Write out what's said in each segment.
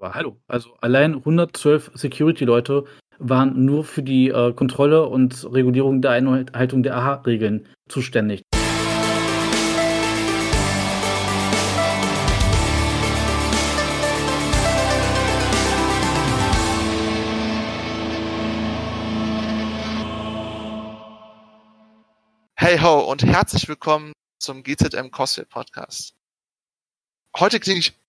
Aber hallo, also allein 112 Security-Leute waren nur für die äh, Kontrolle und Regulierung der Einhaltung der AHA-Regeln zuständig. Hey ho und herzlich willkommen zum GZM Cosplay Podcast. Heute klinge ich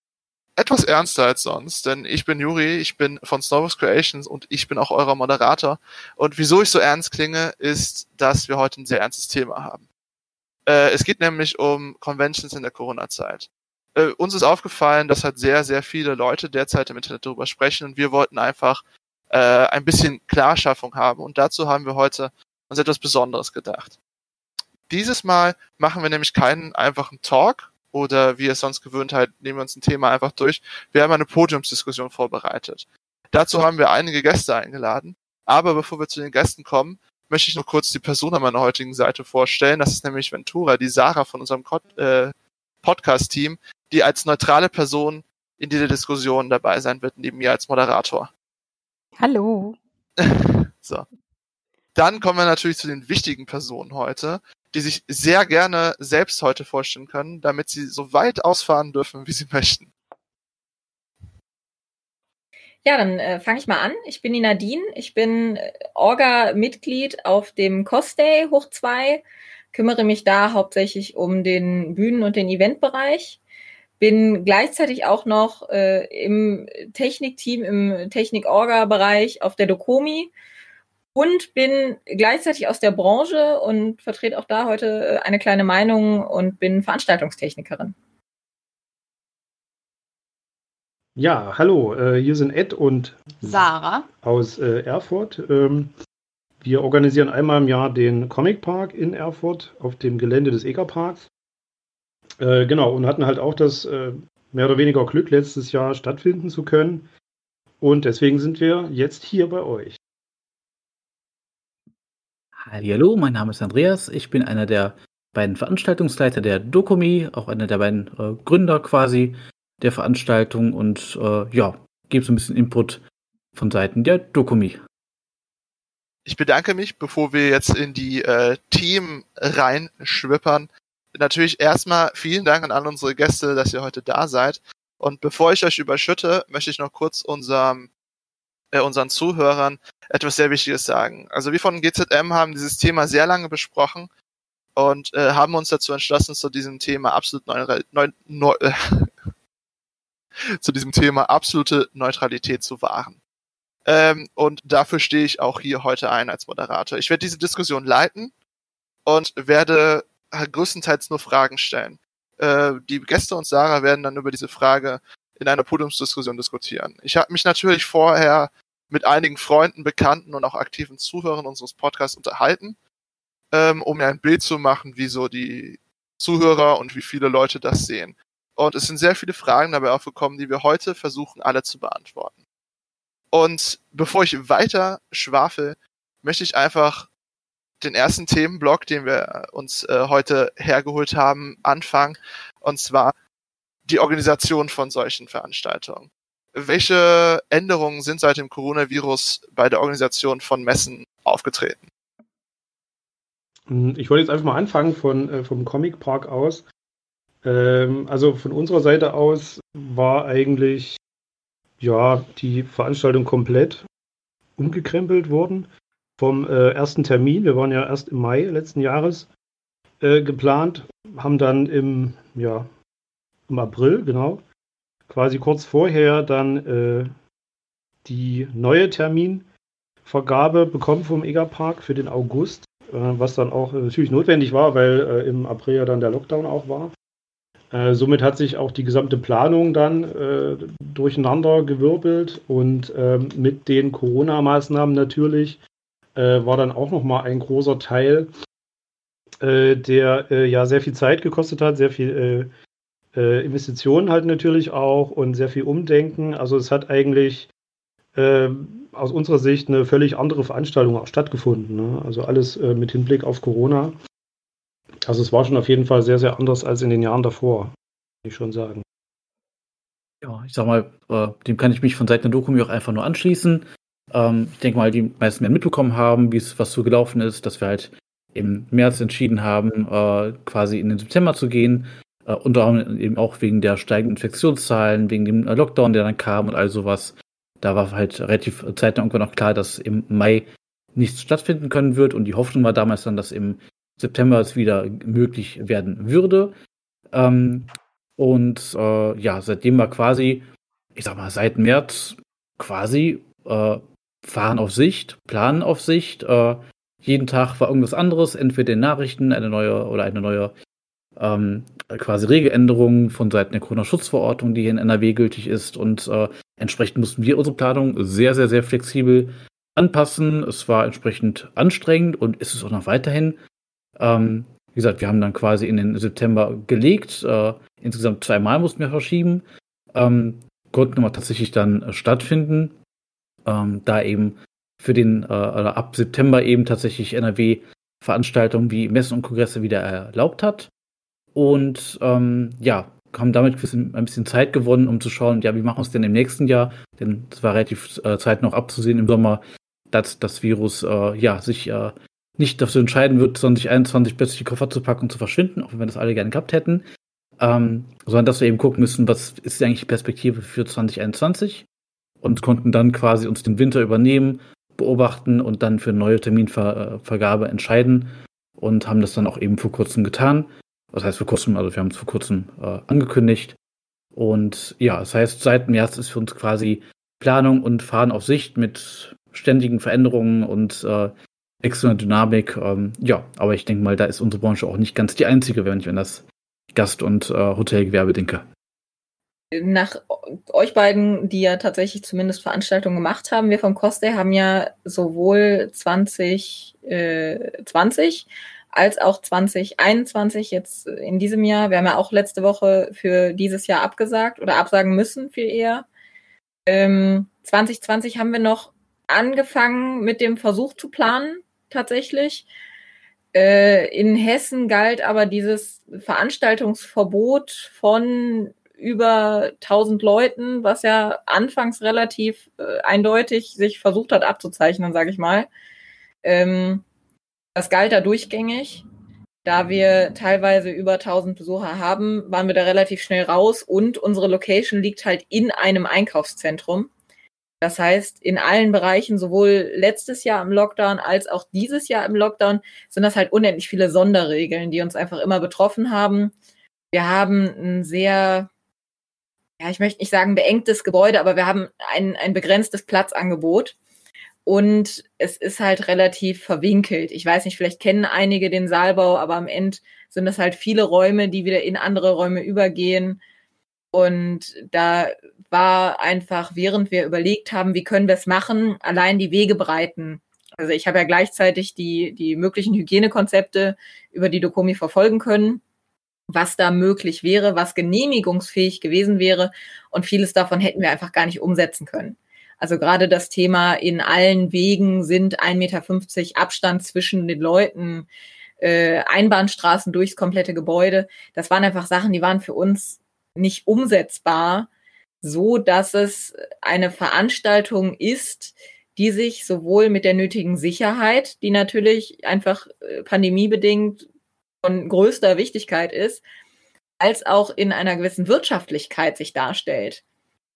etwas ernster als sonst, denn ich bin Juri, ich bin von Snowbox Creations und ich bin auch euer Moderator. Und wieso ich so ernst klinge, ist, dass wir heute ein sehr ernstes Thema haben. Äh, es geht nämlich um Conventions in der Corona-Zeit. Äh, uns ist aufgefallen, dass halt sehr, sehr viele Leute derzeit im Internet darüber sprechen und wir wollten einfach äh, ein bisschen Klarschaffung haben. Und dazu haben wir heute uns etwas Besonderes gedacht. Dieses Mal machen wir nämlich keinen einfachen Talk oder wie es sonst gewöhnt halt, nehmen wir uns ein Thema einfach durch. Wir haben eine Podiumsdiskussion vorbereitet. Dazu haben wir einige Gäste eingeladen. Aber bevor wir zu den Gästen kommen, möchte ich noch kurz die Person an meiner heutigen Seite vorstellen. Das ist nämlich Ventura, die Sarah von unserem äh, Podcast-Team, die als neutrale Person in dieser Diskussion dabei sein wird, neben mir als Moderator. Hallo. so. Dann kommen wir natürlich zu den wichtigen Personen heute die sich sehr gerne selbst heute vorstellen können, damit sie so weit ausfahren dürfen, wie sie möchten. Ja, dann äh, fange ich mal an. Ich bin die Nadine. Ich bin äh, Orga-Mitglied auf dem Cosday hoch 2, kümmere mich da hauptsächlich um den Bühnen- und den Eventbereich. Bin gleichzeitig auch noch äh, im Technikteam, im Technik-Orga-Bereich auf der Dokomi und bin gleichzeitig aus der Branche und vertrete auch da heute äh, eine kleine Meinung und bin Veranstaltungstechnikerin. Ja, hallo, äh, hier sind Ed und Sarah aus äh, Erfurt. Ähm, wir organisieren einmal im Jahr den Comic Park in Erfurt auf dem Gelände des EGA Parks. genau, und hatten halt auch das mehr oder weniger Glück, letztes Jahr stattfinden zu können. Und deswegen sind wir jetzt hier bei euch. Hallo, mein Name ist Andreas. Ich bin einer der beiden Veranstaltungsleiter der Dokomi, auch einer der beiden äh, Gründer quasi der Veranstaltung und äh, ja, gebe so ein bisschen Input von Seiten der Dokomi. Ich bedanke mich, bevor wir jetzt in die äh, Team reinschwippern. Natürlich erstmal vielen Dank an alle unsere Gäste, dass ihr heute da seid. Und bevor ich euch überschütte, möchte ich noch kurz unserem äh, unseren Zuhörern etwas sehr Wichtiges sagen. Also wir von GZM haben dieses Thema sehr lange besprochen und äh, haben uns dazu entschlossen, zu diesem Thema absolut neu, neu, neu äh, zu diesem Thema absolute Neutralität zu wahren. Ähm, und dafür stehe ich auch hier heute ein als Moderator. Ich werde diese Diskussion leiten und werde größtenteils nur Fragen stellen. Äh, die Gäste und Sarah werden dann über diese Frage in einer Podiumsdiskussion diskutieren. Ich habe mich natürlich vorher mit einigen Freunden, Bekannten und auch aktiven Zuhörern unseres Podcasts unterhalten, ähm, um mir ein Bild zu machen, wie so die Zuhörer und wie viele Leute das sehen. Und es sind sehr viele Fragen dabei aufgekommen, die wir heute versuchen, alle zu beantworten. Und bevor ich weiter schwafel, möchte ich einfach den ersten Themenblock, den wir uns äh, heute hergeholt haben, anfangen. Und zwar die Organisation von solchen Veranstaltungen. Welche Änderungen sind seit dem Coronavirus bei der Organisation von Messen aufgetreten? Ich wollte jetzt einfach mal anfangen von, äh, vom Comic Park aus. Ähm, also von unserer Seite aus war eigentlich ja die Veranstaltung komplett umgekrempelt worden. Vom äh, ersten Termin, wir waren ja erst im Mai letzten Jahres äh, geplant, haben dann im ja, im April, genau, quasi kurz vorher dann äh, die neue Terminvergabe bekommen vom EGA-Park für den August, äh, was dann auch äh, natürlich notwendig war, weil äh, im April ja dann der Lockdown auch war. Äh, somit hat sich auch die gesamte Planung dann äh, durcheinander gewirbelt und ähm, mit den Corona-Maßnahmen natürlich war dann auch nochmal ein großer Teil, der ja sehr viel Zeit gekostet hat, sehr viel äh, Investitionen halt natürlich auch und sehr viel Umdenken. Also es hat eigentlich äh, aus unserer Sicht eine völlig andere Veranstaltung auch stattgefunden. Ne? Also alles äh, mit Hinblick auf Corona. Also es war schon auf jeden Fall sehr, sehr anders als in den Jahren davor, würde ich schon sagen. Ja, ich sag mal, äh, dem kann ich mich von Seiten der Doku auch einfach nur anschließen. Ähm, ich denke mal, die meisten werden mitbekommen haben, wie es was so gelaufen ist, dass wir halt im März entschieden haben, äh, quasi in den September zu gehen. Äh, unter anderem eben auch wegen der steigenden Infektionszahlen, wegen dem Lockdown, der dann kam und all sowas. Da war halt relativ zeitnah irgendwann noch klar, dass im Mai nichts stattfinden können wird. Und die Hoffnung war damals dann, dass im September es wieder möglich werden würde. Ähm, und äh, ja, seitdem war quasi, ich sag mal, seit März quasi äh, fahren auf Sicht, planen auf Sicht. Äh, jeden Tag war irgendwas anderes, entweder in Nachrichten eine neue oder eine neue ähm, quasi Regeländerung von Seiten der Corona-Schutzverordnung, die hier in NRW gültig ist. Und äh, entsprechend mussten wir unsere Planung sehr, sehr, sehr flexibel anpassen. Es war entsprechend anstrengend und ist es auch noch weiterhin. Ähm, wie gesagt, wir haben dann quasi in den September gelegt. Äh, insgesamt zweimal mussten wir verschieben. Ähm, konnten aber tatsächlich dann äh, stattfinden. Ähm, da eben für den, äh, ab September eben tatsächlich NRW Veranstaltungen wie Messen und Kongresse wieder erlaubt hat. Und ähm, ja, haben damit ein bisschen, Zeit gewonnen, um zu schauen, ja, wie machen wir es denn im nächsten Jahr? Denn es war relativ äh, Zeit noch abzusehen im Sommer, dass das Virus äh, ja sich äh, nicht dafür entscheiden wird, 2021 plötzlich die Koffer zu packen und zu verschwinden, auch wenn wir das alle gerne gehabt hätten. Ähm, sondern dass wir eben gucken müssen, was ist eigentlich die Perspektive für 2021 und konnten dann quasi uns den Winter übernehmen, beobachten und dann für neue Terminvergabe entscheiden und haben das dann auch eben vor kurzem getan. Das heißt vor kurzem, also wir haben es vor kurzem äh, angekündigt. Und ja, das heißt, seit März ist für uns quasi Planung und Fahren auf Sicht mit ständigen Veränderungen und äh, externer Dynamik. Ähm, ja, aber ich denke mal, da ist unsere Branche auch nicht ganz die einzige, wenn ich an das Gast- und äh, Hotelgewerbe denke. Nach euch beiden, die ja tatsächlich zumindest Veranstaltungen gemacht haben, wir vom Coste haben ja sowohl 2020 äh, als auch 2021 jetzt in diesem Jahr. Wir haben ja auch letzte Woche für dieses Jahr abgesagt oder absagen müssen, viel eher. Ähm, 2020 haben wir noch angefangen mit dem Versuch zu planen, tatsächlich. Äh, in Hessen galt aber dieses Veranstaltungsverbot von über 1000 Leuten, was ja anfangs relativ äh, eindeutig sich versucht hat abzuzeichnen, sage ich mal. Ähm, das galt da durchgängig. Da wir teilweise über 1000 Besucher haben, waren wir da relativ schnell raus und unsere Location liegt halt in einem Einkaufszentrum. Das heißt, in allen Bereichen, sowohl letztes Jahr im Lockdown als auch dieses Jahr im Lockdown, sind das halt unendlich viele Sonderregeln, die uns einfach immer betroffen haben. Wir haben ein sehr, ja, ich möchte nicht sagen beengtes Gebäude, aber wir haben ein, ein begrenztes Platzangebot. Und es ist halt relativ verwinkelt. Ich weiß nicht, vielleicht kennen einige den Saalbau, aber am Ende sind das halt viele Räume, die wieder in andere Räume übergehen. Und da war einfach, während wir überlegt haben, wie können wir es machen, allein die Wege bereiten. Also ich habe ja gleichzeitig die, die möglichen Hygienekonzepte über die Dokomi verfolgen können, was da möglich wäre, was genehmigungsfähig gewesen wäre. Und vieles davon hätten wir einfach gar nicht umsetzen können. Also gerade das Thema in allen Wegen sind 1,50 Meter Abstand zwischen den Leuten, äh, Einbahnstraßen durchs komplette Gebäude. Das waren einfach Sachen, die waren für uns nicht umsetzbar, so dass es eine Veranstaltung ist, die sich sowohl mit der nötigen Sicherheit, die natürlich einfach äh, pandemiebedingt von größter Wichtigkeit ist, als auch in einer gewissen Wirtschaftlichkeit sich darstellt.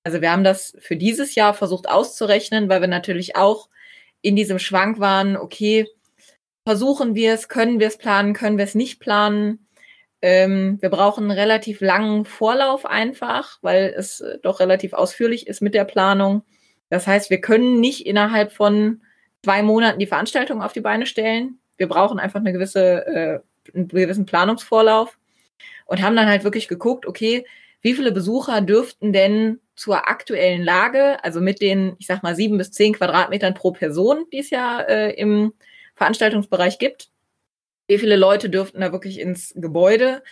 Also wir haben das für dieses Jahr versucht auszurechnen, weil wir natürlich auch in diesem Schwank waren, okay, versuchen wir es, können wir es planen, können wir es nicht planen. Ähm, wir brauchen einen relativ langen Vorlauf einfach, weil es äh, doch relativ ausführlich ist mit der Planung. Das heißt, wir können nicht innerhalb von zwei Monaten die Veranstaltung auf die Beine stellen. Wir brauchen einfach eine gewisse, äh, einen gewissen Planungsvorlauf und haben dann halt wirklich geguckt, okay, wie viele Besucher dürften denn zur aktuellen Lage, also mit den, ich sag mal, sieben bis zehn Quadratmetern pro Person, die es ja äh, im Veranstaltungsbereich gibt, wie viele Leute dürften da wirklich ins Gebäude?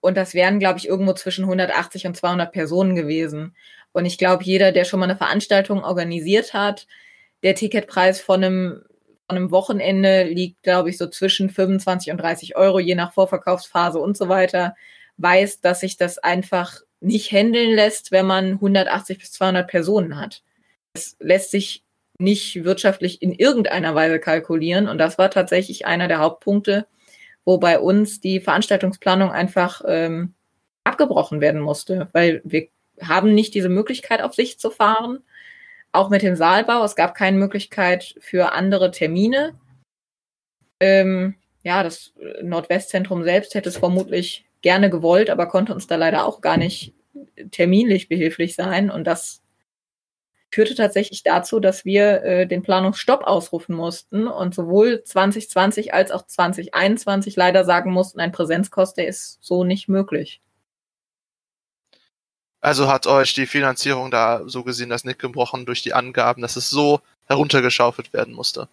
Und das wären, glaube ich, irgendwo zwischen 180 und 200 Personen gewesen. Und ich glaube, jeder, der schon mal eine Veranstaltung organisiert hat, der Ticketpreis von einem, von einem Wochenende liegt, glaube ich, so zwischen 25 und 30 Euro, je nach Vorverkaufsphase und so weiter, weiß, dass sich das einfach nicht handeln lässt, wenn man 180 bis 200 Personen hat. Es lässt sich nicht wirtschaftlich in irgendeiner Weise kalkulieren. Und das war tatsächlich einer der Hauptpunkte, wo bei uns die Veranstaltungsplanung einfach ähm, abgebrochen werden musste, weil wir haben nicht diese Möglichkeit, auf Sicht zu fahren. Auch mit dem Saalbau. Es gab keine Möglichkeit für andere Termine. Ähm, ja, das Nordwestzentrum selbst hätte es vermutlich gerne gewollt, aber konnte uns da leider auch gar nicht terminlich behilflich sein. Und das führte tatsächlich dazu, dass wir äh, den Planungsstopp ausrufen mussten und sowohl 2020 als auch 2021 leider sagen mussten, ein Präsenzkost, der ist so nicht möglich. Also hat euch die Finanzierung da so gesehen das Nick gebrochen durch die Angaben, dass es so heruntergeschaufelt werden musste.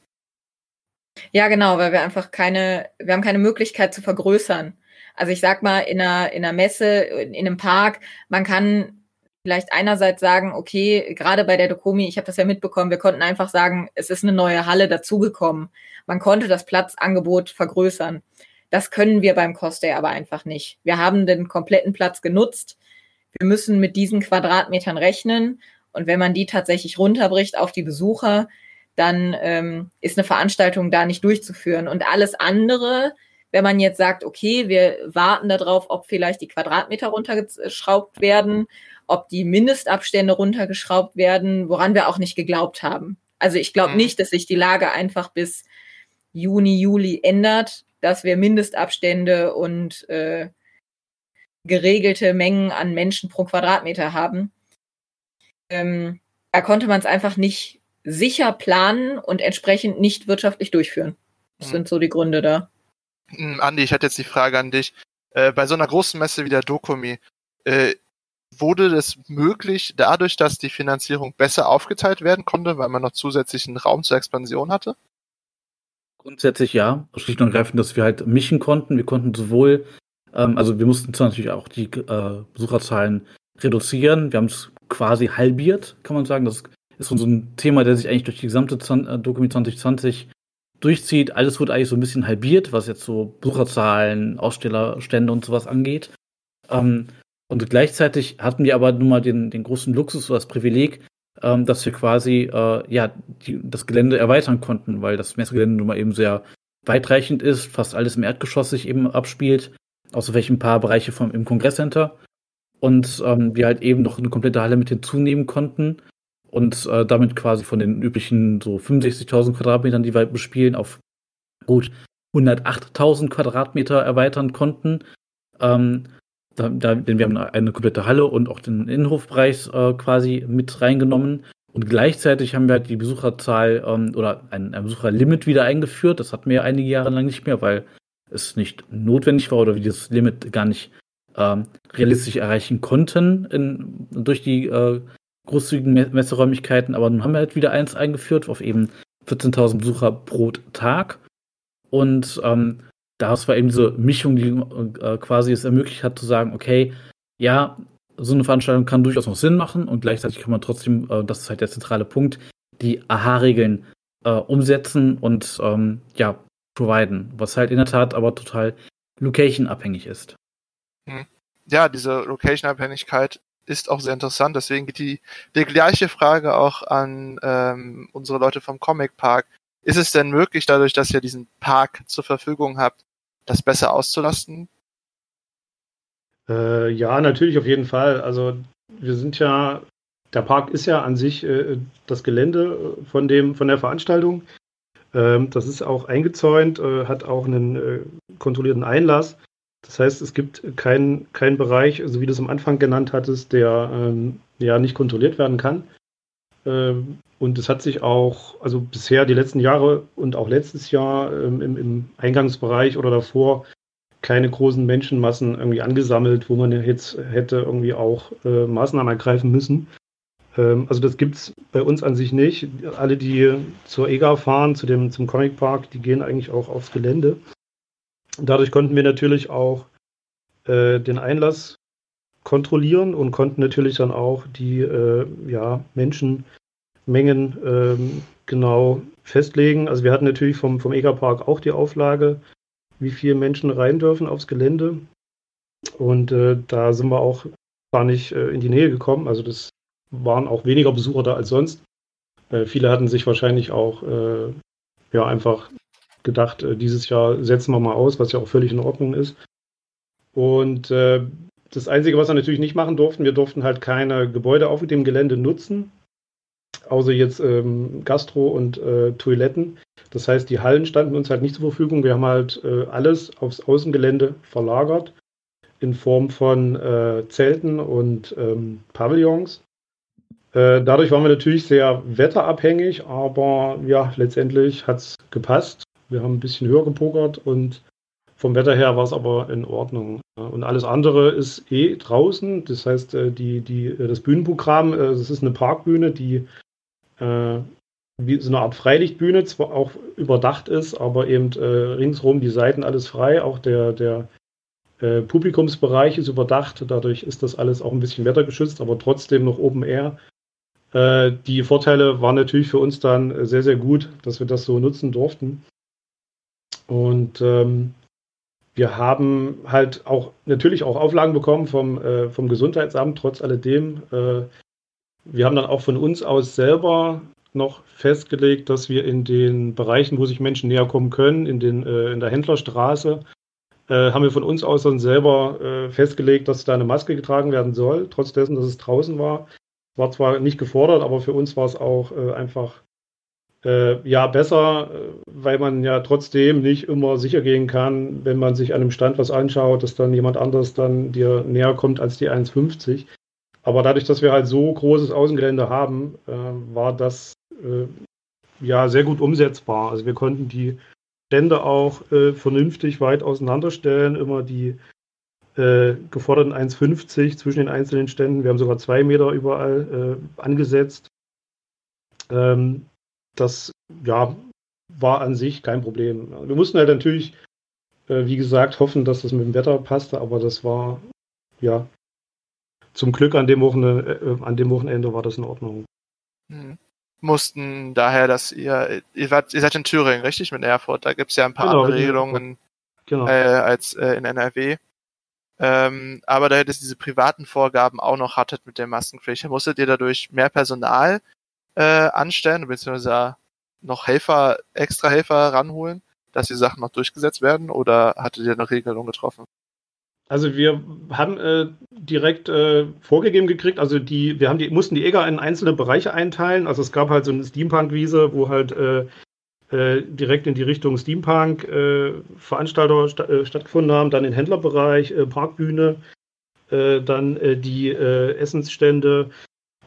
Ja, genau, weil wir einfach keine, wir haben keine Möglichkeit zu vergrößern. Also ich sag mal, in einer, in einer Messe, in einem Park, man kann vielleicht einerseits sagen, okay, gerade bei der Dokomi, ich habe das ja mitbekommen, wir konnten einfach sagen, es ist eine neue Halle dazugekommen. Man konnte das Platzangebot vergrößern. Das können wir beim Cosday aber einfach nicht. Wir haben den kompletten Platz genutzt. Wir müssen mit diesen Quadratmetern rechnen. Und wenn man die tatsächlich runterbricht auf die Besucher, dann ähm, ist eine Veranstaltung da nicht durchzuführen. Und alles andere, wenn man jetzt sagt, okay, wir warten darauf, ob vielleicht die Quadratmeter runtergeschraubt werden, ob die Mindestabstände runtergeschraubt werden, woran wir auch nicht geglaubt haben. Also ich glaube mhm. nicht, dass sich die Lage einfach bis Juni, Juli ändert, dass wir Mindestabstände und äh, geregelte Mengen an Menschen pro Quadratmeter haben. Ähm, da konnte man es einfach nicht sicher planen und entsprechend nicht wirtschaftlich durchführen. Das hm. sind so die Gründe da. Hm, Andi, ich hatte jetzt die Frage an dich. Äh, bei so einer großen Messe wie der Dokumi, äh, wurde es möglich, dadurch, dass die Finanzierung besser aufgeteilt werden konnte, weil man noch zusätzlichen Raum zur Expansion hatte? Grundsätzlich ja. Schlicht und ergreifend, dass wir halt mischen konnten. Wir konnten sowohl, ähm, also wir mussten zwar natürlich auch die äh, Besucherzahlen reduzieren. Wir haben es quasi halbiert, kann man sagen. Das ist so ein Thema, der sich eigentlich durch die gesamte äh, Dokument 2020 durchzieht. Alles wird eigentlich so ein bisschen halbiert, was jetzt so Besucherzahlen, Ausstellerstände und sowas angeht. Ähm, und gleichzeitig hatten wir aber nun mal den, den großen Luxus oder das Privileg, ähm, dass wir quasi äh, ja die, das Gelände erweitern konnten, weil das Messegelände nun mal eben sehr weitreichend ist, fast alles im Erdgeschoss sich eben abspielt, außer welchen paar Bereiche vom, im Kongresscenter. Und ähm, wir halt eben noch eine komplette Halle mit hinzunehmen konnten und äh, damit quasi von den üblichen so 65.000 Quadratmetern, die wir bespielen, auf gut 108.000 Quadratmeter erweitern konnten. Ähm, da, da, denn wir haben eine komplette Halle und auch den Innenhofbereich äh, quasi mit reingenommen. Und gleichzeitig haben wir halt die Besucherzahl ähm, oder ein, ein Besucherlimit wieder eingeführt. Das hatten wir ja einige Jahre lang nicht mehr, weil es nicht notwendig war oder wir dieses Limit gar nicht ähm, realistisch erreichen konnten in, durch die äh, großzügigen Messeräumlichkeiten, aber nun haben wir halt wieder eins eingeführt auf eben 14.000 Besucher pro Tag. Und ähm, daraus war eben diese Mischung, die äh, quasi es ermöglicht hat, zu sagen, okay, ja, so eine Veranstaltung kann durchaus noch Sinn machen und gleichzeitig kann man trotzdem, äh, das ist halt der zentrale Punkt, die AHA-Regeln äh, umsetzen und ähm, ja, providen, was halt in der Tat aber total location-abhängig ist. Hm. Ja, diese Location-Abhängigkeit ist auch sehr interessant. Deswegen geht die, die gleiche Frage auch an ähm, unsere Leute vom Comic Park. Ist es denn möglich, dadurch, dass ihr diesen Park zur Verfügung habt, das besser auszulasten? Äh, ja, natürlich auf jeden Fall. Also wir sind ja, der Park ist ja an sich äh, das Gelände von dem von der Veranstaltung. Ähm, das ist auch eingezäunt, äh, hat auch einen äh, kontrollierten Einlass. Das heißt, es gibt keinen kein Bereich, so wie du es am Anfang genannt hattest, der ähm, ja nicht kontrolliert werden kann. Ähm, und es hat sich auch, also bisher die letzten Jahre und auch letztes Jahr ähm, im, im, Eingangsbereich oder davor keine großen Menschenmassen irgendwie angesammelt, wo man jetzt hätte irgendwie auch äh, Maßnahmen ergreifen müssen. Ähm, also das gibt es bei uns an sich nicht. Alle, die zur EGA fahren, zu dem, zum Comic Park, die gehen eigentlich auch aufs Gelände. Dadurch konnten wir natürlich auch äh, den Einlass kontrollieren und konnten natürlich dann auch die äh, ja, Menschenmengen ähm, genau festlegen. Also wir hatten natürlich vom, vom EGA-Park auch die Auflage, wie viele Menschen rein dürfen aufs Gelände. Und äh, da sind wir auch gar nicht äh, in die Nähe gekommen. Also das waren auch weniger Besucher da als sonst. Äh, viele hatten sich wahrscheinlich auch äh, ja einfach gedacht, äh, dieses Jahr setzen wir mal aus, was ja auch völlig in Ordnung ist. Und äh, das Einzige, was wir natürlich nicht machen durften, wir durften halt keine Gebäude auf dem Gelände nutzen, außer jetzt ähm, Gastro und äh, Toiletten. Das heißt, die Hallen standen uns halt nicht zur Verfügung. Wir haben halt äh, alles aufs Außengelände verlagert in Form von äh, Zelten und ähm, Pavillons. Äh, dadurch waren wir natürlich sehr wetterabhängig, aber ja, letztendlich hat es gepasst. Wir haben ein bisschen höher gepokert und vom Wetter her war es aber in Ordnung. Und alles andere ist eh draußen. Das heißt, äh, die, die, äh, das Bühnenprogramm, das ist eine Parkbühne, die äh, wie so eine Art Freilichtbühne zwar auch überdacht ist, aber eben äh, ringsrum die Seiten alles frei. Auch der, der äh, Publikumsbereich ist überdacht. Dadurch ist das alles auch ein bisschen wettergeschützt, aber trotzdem noch Open Air. Äh, die Vorteile waren natürlich für uns dann sehr, sehr gut, dass wir das so nutzen durften. Und ähm, wir haben halt auch natürlich auch Auflagen bekommen vom, äh, vom Gesundheitsamt, trotz alledem. Äh, wir haben dann auch von uns aus selber noch festgelegt, dass wir in den Bereichen, wo sich Menschen näher kommen können, in, den, äh, in der Händlerstraße, äh, haben wir von uns aus dann selber äh, festgelegt, dass da eine Maske getragen werden soll, trotz dessen, dass es draußen war. War zwar nicht gefordert, aber für uns war es auch äh, einfach äh, ja besser, äh, weil man ja trotzdem nicht immer sicher gehen kann, wenn man sich an einem Stand was anschaut, dass dann jemand anderes dann dir näher kommt als die 1,50. Aber dadurch, dass wir halt so großes Außengelände haben, äh, war das äh, ja sehr gut umsetzbar. Also wir konnten die Stände auch äh, vernünftig weit auseinanderstellen, immer die äh, geforderten 1,50 zwischen den einzelnen Ständen. Wir haben sogar zwei Meter überall äh, angesetzt. Ähm, das ja, war an sich kein Problem. Wir mussten halt natürlich, äh, wie gesagt, hoffen, dass das mit dem Wetter passte, aber das war ja zum Glück an dem, Wochenende, äh, an dem Wochenende war das in Ordnung. Mhm mussten daher, dass ihr, ihr, wart, ihr seid in Thüringen, richtig, mit Erfurt, da gibt's ja ein paar genau, andere Regelungen genau. äh, als äh, in NRW. Ähm, aber da ihr diese privaten Vorgaben auch noch hattet mit der Maskenpflicht, musstet ihr dadurch mehr Personal äh, anstellen, beziehungsweise noch Helfer, extra Helfer ranholen, dass die Sachen noch durchgesetzt werden, oder hattet ihr eine Regelung getroffen? Also wir haben äh, direkt äh, vorgegeben gekriegt, also die, wir haben die, mussten die EGA in einzelne Bereiche einteilen. Also es gab halt so eine Steampunk-Wiese, wo halt äh, äh direkt in die Richtung Steampunk äh, Veranstalter sta äh, stattgefunden haben, dann den Händlerbereich, Parkbühne, dann die Essensstände.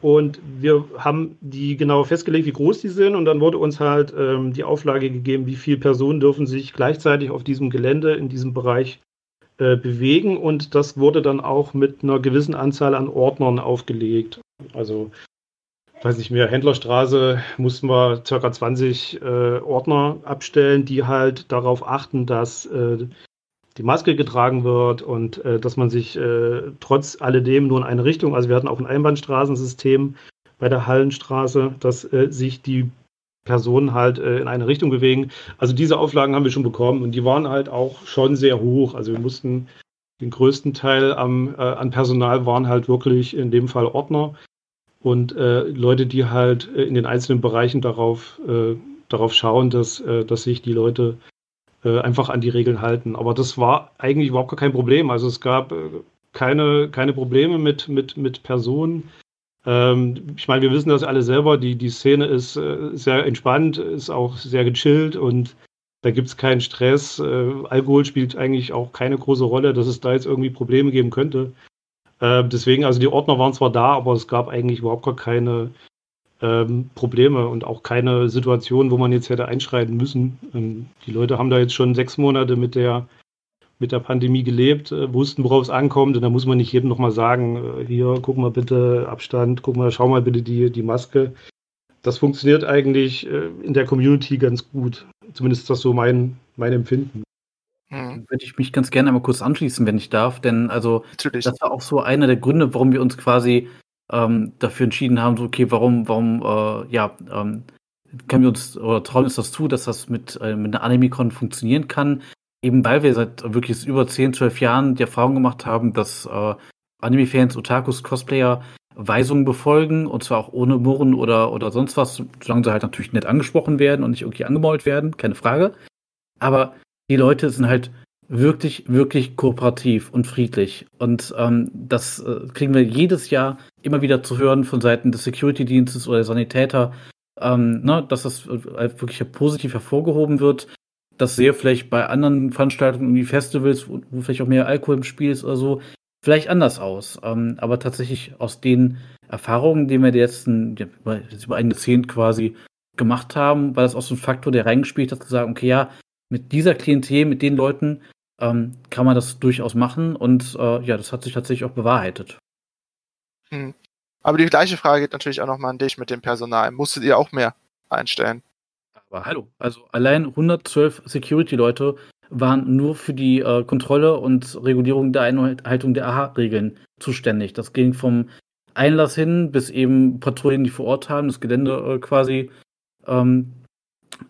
Und wir haben die genau festgelegt, wie groß die sind. Und dann wurde uns halt ähm, die Auflage gegeben, wie viele Personen dürfen sich gleichzeitig auf diesem Gelände in diesem Bereich äh, bewegen und das wurde dann auch mit einer gewissen Anzahl an Ordnern aufgelegt. Also, weiß nicht mehr, Händlerstraße mussten wir ca. 20 äh, Ordner abstellen, die halt darauf achten, dass äh, die Maske getragen wird und äh, dass man sich äh, trotz alledem nur in eine Richtung, also wir hatten auch ein Einbahnstraßensystem bei der Hallenstraße, dass äh, sich die Personen halt äh, in eine Richtung bewegen. Also diese Auflagen haben wir schon bekommen und die waren halt auch schon sehr hoch. Also wir mussten den größten Teil am, äh, an Personal waren halt wirklich in dem Fall Ordner und äh, Leute, die halt in den einzelnen Bereichen darauf, darauf schauen, dass, dass sich die Leute einfach an die Regeln halten. Aber das war eigentlich überhaupt gar kein Problem. Also es gab keine, keine Probleme mit, mit, mit Personen ähm, ich meine, wir wissen das alle selber, die, die Szene ist äh, sehr entspannt, ist auch sehr gechillt und da gibt es keinen Stress. Äh, Alkohol spielt eigentlich auch keine große Rolle, dass es da jetzt irgendwie Probleme geben könnte. Äh, deswegen, also die Ordner waren zwar da, aber es gab eigentlich überhaupt gar keine ähm, Probleme und auch keine Situation, wo man jetzt hätte einschreiten müssen. Ähm, die Leute haben da jetzt schon sechs Monate mit der mit der Pandemie gelebt, äh, wussten, worauf es ankommt. Und da muss man nicht jedem nochmal sagen, äh, hier, guck mal bitte Abstand, guck mal, schau mal bitte die, die Maske. Das funktioniert eigentlich äh, in der Community ganz gut. Zumindest ist das so mein, mein Empfinden. Hm. Würde ich mich ganz gerne einmal kurz anschließen, wenn ich darf, denn also Natürlich. das war auch so einer der Gründe, warum wir uns quasi ähm, dafür entschieden haben, so okay, warum, warum, äh, ja, ähm, können wir uns oder trauen uns das zu, dass das mit, äh, mit einer Animicon funktionieren kann, eben weil wir seit wirklich über 10, 12 Jahren die Erfahrung gemacht haben, dass äh, Anime-Fans, Otakus, Cosplayer Weisungen befolgen und zwar auch ohne Murren oder, oder sonst was, solange sie halt natürlich nett angesprochen werden und nicht irgendwie angemault werden, keine Frage. Aber die Leute sind halt wirklich, wirklich kooperativ und friedlich. Und ähm, das äh, kriegen wir jedes Jahr immer wieder zu hören von Seiten des Security-Dienstes oder der Sanitäter, ähm, ne, dass das äh, wirklich positiv hervorgehoben wird. Das sehe vielleicht bei anderen Veranstaltungen wie Festivals, wo, wo, vielleicht auch mehr Alkohol im Spiel ist oder so, vielleicht anders aus. Ähm, aber tatsächlich aus den Erfahrungen, die wir die letzten, ja, über ein Jahrzehnt quasi gemacht haben, war das auch so ein Faktor, der reingespielt hat, zu sagen, okay, ja, mit dieser Klientel, mit den Leuten ähm, kann man das durchaus machen und äh, ja, das hat sich tatsächlich auch bewahrheitet. Hm. Aber die gleiche Frage geht natürlich auch nochmal an dich mit dem Personal. Musstet ihr auch mehr einstellen? Aber hallo, also allein 112 Security-Leute waren nur für die äh, Kontrolle und Regulierung der Einhaltung der AHA-Regeln zuständig. Das ging vom Einlass hin bis eben Patrouillen, die vor Ort haben, das Gelände äh, quasi ähm,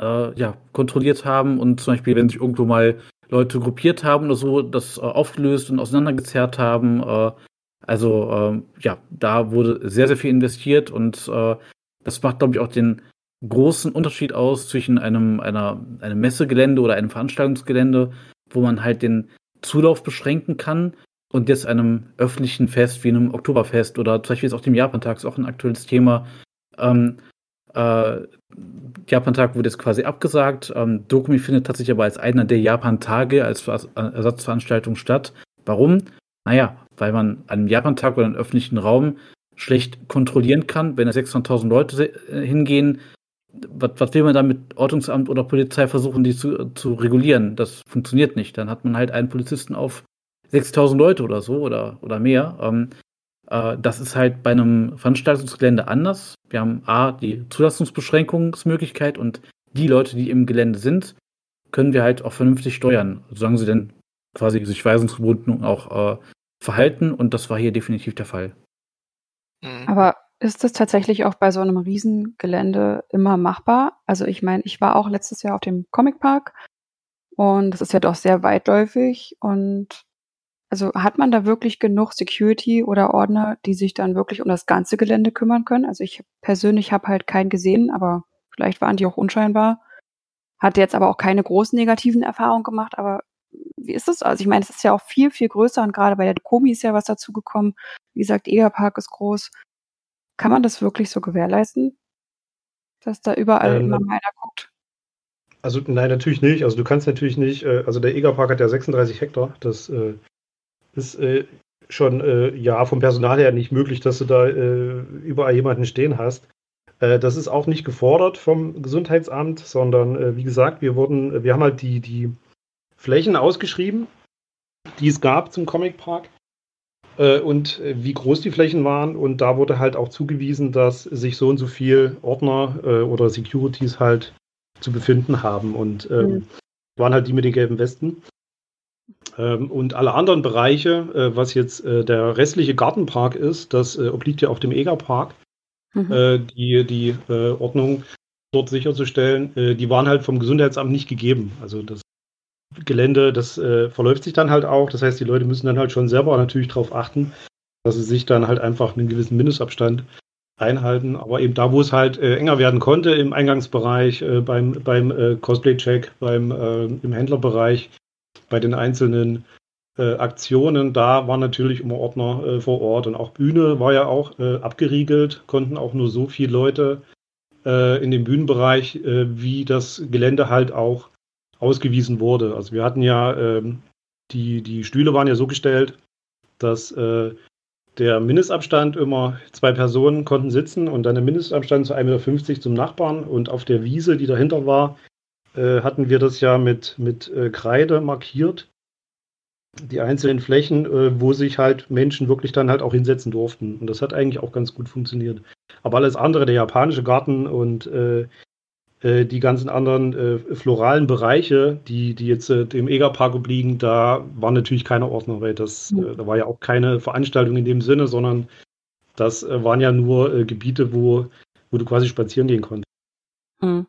äh, ja, kontrolliert haben und zum Beispiel, wenn sich irgendwo mal Leute gruppiert haben oder so, das äh, aufgelöst und auseinandergezerrt haben. Äh, also ähm, ja, da wurde sehr, sehr viel investiert und äh, das macht, glaube ich, auch den großen Unterschied aus zwischen einem, einer, einem Messegelände oder einem Veranstaltungsgelände, wo man halt den Zulauf beschränken kann und jetzt einem öffentlichen Fest wie einem Oktoberfest oder zum Beispiel jetzt auch dem Japantag ist auch ein aktuelles Thema. Ähm, äh, Japantag wurde jetzt quasi abgesagt. Ähm, Dokumi findet tatsächlich aber als einer der Japan-Tage als Ersatzveranstaltung statt. Warum? Naja, weil man an einem Japantag oder einem öffentlichen Raum schlecht kontrollieren kann, wenn da 600.000 Leute äh, hingehen, was, was will man da mit Ordnungsamt oder Polizei versuchen, die zu, zu regulieren? Das funktioniert nicht. Dann hat man halt einen Polizisten auf 6000 Leute oder so oder, oder mehr. Ähm, äh, das ist halt bei einem Veranstaltungsgelände anders. Wir haben A, die Zulassungsbeschränkungsmöglichkeit und die Leute, die im Gelände sind, können wir halt auch vernünftig steuern, solange sie denn quasi sich weisungsgebunden auch äh, verhalten und das war hier definitiv der Fall. Mhm. Aber ist das tatsächlich auch bei so einem Riesengelände immer machbar? Also ich meine, ich war auch letztes Jahr auf dem Comic Park und das ist ja doch sehr weitläufig und also hat man da wirklich genug Security oder Ordner, die sich dann wirklich um das ganze Gelände kümmern können? Also ich persönlich habe halt keinen gesehen, aber vielleicht waren die auch unscheinbar. Hatte jetzt aber auch keine großen negativen Erfahrungen gemacht, aber wie ist das? Also ich meine, es ist ja auch viel, viel größer und gerade bei der Komi ist ja was dazugekommen. Wie gesagt, Egerpark ist groß. Kann man das wirklich so gewährleisten, dass da überall ähm, immer einer guckt? Also nein, natürlich nicht. Also du kannst natürlich nicht, äh, also der Egerpark hat ja 36 Hektar. Das äh, ist äh, schon äh, ja vom Personal her nicht möglich, dass du da äh, überall jemanden stehen hast. Äh, das ist auch nicht gefordert vom Gesundheitsamt, sondern wie gesagt, wir wurden, wir haben halt die, die Flächen ausgeschrieben, die es gab zum Comic Park äh, und äh, wie groß die Flächen waren. Und da wurde halt auch zugewiesen, dass sich so und so viel Ordner äh, oder Securities halt zu befinden haben. Und ähm, mhm. waren halt die mit den gelben Westen. Ähm, und alle anderen Bereiche, äh, was jetzt äh, der restliche Gartenpark ist, das äh, obliegt ja auf dem Egerpark, mhm. die, die Ordnung dort sicherzustellen, die waren halt vom Gesundheitsamt nicht gegeben. Also das Gelände, das äh, verläuft sich dann halt auch. Das heißt, die Leute müssen dann halt schon selber natürlich darauf achten, dass sie sich dann halt einfach einen gewissen Mindestabstand einhalten. Aber eben da, wo es halt äh, enger werden konnte, im Eingangsbereich, äh, beim, beim äh, Cosplay-Check, beim äh, im Händlerbereich, bei den einzelnen äh, Aktionen, da waren natürlich immer Ordner vor Ort und auch Bühne war ja auch abgeriegelt, konnten auch nur so viele Leute in dem Bühnenbereich, wie das Gelände halt auch ausgewiesen wurde. Also wir hatten ja, ähm, die, die Stühle waren ja so gestellt, dass äh, der Mindestabstand immer zwei Personen konnten sitzen und dann der Mindestabstand zu 1,50 Meter zum Nachbarn und auf der Wiese, die dahinter war, äh, hatten wir das ja mit, mit äh, Kreide markiert. Die einzelnen Flächen, äh, wo sich halt Menschen wirklich dann halt auch hinsetzen durften. Und das hat eigentlich auch ganz gut funktioniert. Aber alles andere, der japanische Garten und äh, äh, die ganzen anderen äh, floralen Bereiche, die, die jetzt äh, im Egerpark obliegen, da war natürlich keine Ordnung, weil das, mhm. da war ja auch keine Veranstaltung in dem Sinne, sondern das äh, waren ja nur äh, Gebiete, wo, wo du quasi spazieren gehen konntest. Mhm.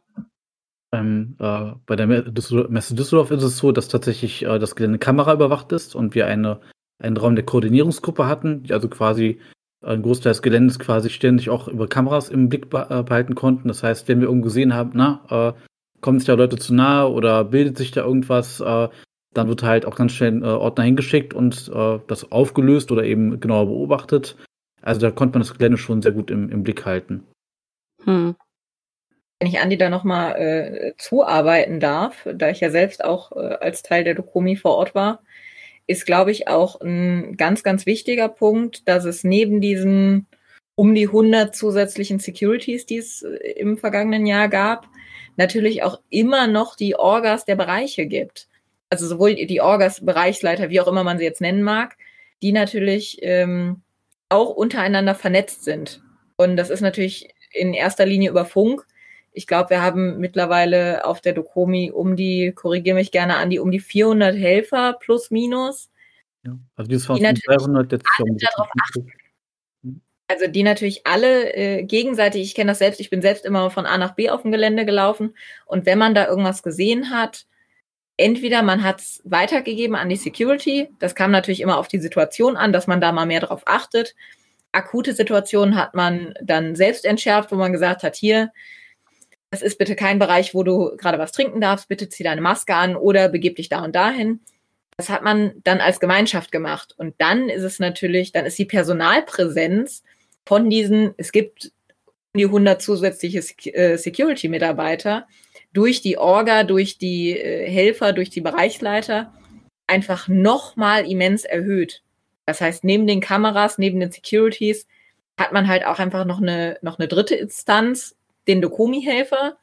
Ähm, äh, bei der Messe Düsseldorf ist es so, dass tatsächlich äh, das Gelände Kamera überwacht ist und wir eine einen Raum der Koordinierungsgruppe hatten, die also quasi ein Großteil des Geländes quasi ständig auch über Kameras im Blick äh, behalten konnten. Das heißt, wenn wir irgendwo gesehen haben, na, äh, kommen sich da Leute zu nahe oder bildet sich da irgendwas, äh, dann wird halt auch ganz schnell äh, Ordner hingeschickt und äh, das aufgelöst oder eben genauer beobachtet. Also da konnte man das Gelände schon sehr gut im, im Blick halten. Hm. Wenn ich Andi da nochmal äh, zuarbeiten darf, da ich ja selbst auch äh, als Teil der Dokomi vor Ort war, ist, glaube ich, auch ein ganz, ganz wichtiger Punkt, dass es neben diesen um die 100 zusätzlichen Securities, die es äh, im vergangenen Jahr gab, natürlich auch immer noch die Orgas der Bereiche gibt. Also sowohl die Orgas, Bereichsleiter, wie auch immer man sie jetzt nennen mag, die natürlich ähm, auch untereinander vernetzt sind. Und das ist natürlich in erster Linie über Funk. Ich glaube, wir haben mittlerweile auf der Dokomi um die, korrigiere mich gerne an, die um die 400 Helfer plus minus. Ja, also die natürlich 300 jetzt achten. Mhm. Also die natürlich alle äh, gegenseitig, ich kenne das selbst, ich bin selbst immer von A nach B auf dem Gelände gelaufen und wenn man da irgendwas gesehen hat, entweder man hat es weitergegeben an die Security, das kam natürlich immer auf die Situation an, dass man da mal mehr drauf achtet. Akute Situationen hat man dann selbst entschärft, wo man gesagt hat, hier, das ist bitte kein Bereich, wo du gerade was trinken darfst, bitte zieh deine Maske an oder begib dich da und dahin. Das hat man dann als Gemeinschaft gemacht. Und dann ist es natürlich, dann ist die Personalpräsenz von diesen, es gibt die 100 zusätzliche äh, Security-Mitarbeiter durch die Orga, durch die äh, Helfer, durch die Bereichsleiter einfach nochmal immens erhöht. Das heißt, neben den Kameras, neben den Securities hat man halt auch einfach noch eine, noch eine dritte Instanz, den Dokomi-Helfer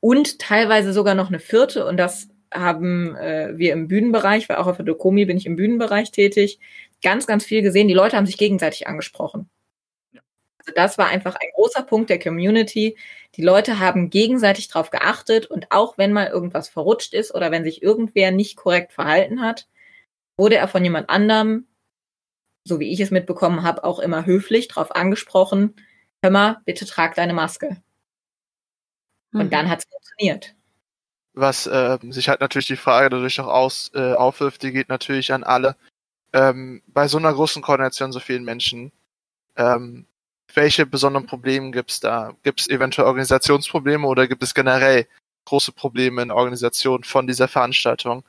und teilweise sogar noch eine vierte. Und das haben äh, wir im Bühnenbereich, weil auch auf der Dokomi bin ich im Bühnenbereich tätig, ganz, ganz viel gesehen. Die Leute haben sich gegenseitig angesprochen. Also das war einfach ein großer Punkt der Community. Die Leute haben gegenseitig darauf geachtet und auch wenn mal irgendwas verrutscht ist oder wenn sich irgendwer nicht korrekt verhalten hat, wurde er von jemand anderem, so wie ich es mitbekommen habe, auch immer höflich darauf angesprochen, hör mal, bitte trag deine Maske. Und mhm. dann hat es funktioniert. Was äh, sich halt natürlich die Frage dadurch auch aus, äh, aufwirft, die geht natürlich an alle. Ähm, bei so einer großen Koordination, so vielen Menschen, ähm, welche besonderen Probleme gibt es da? Gibt es eventuell Organisationsprobleme oder gibt es generell große Probleme in Organisation von dieser Veranstaltung,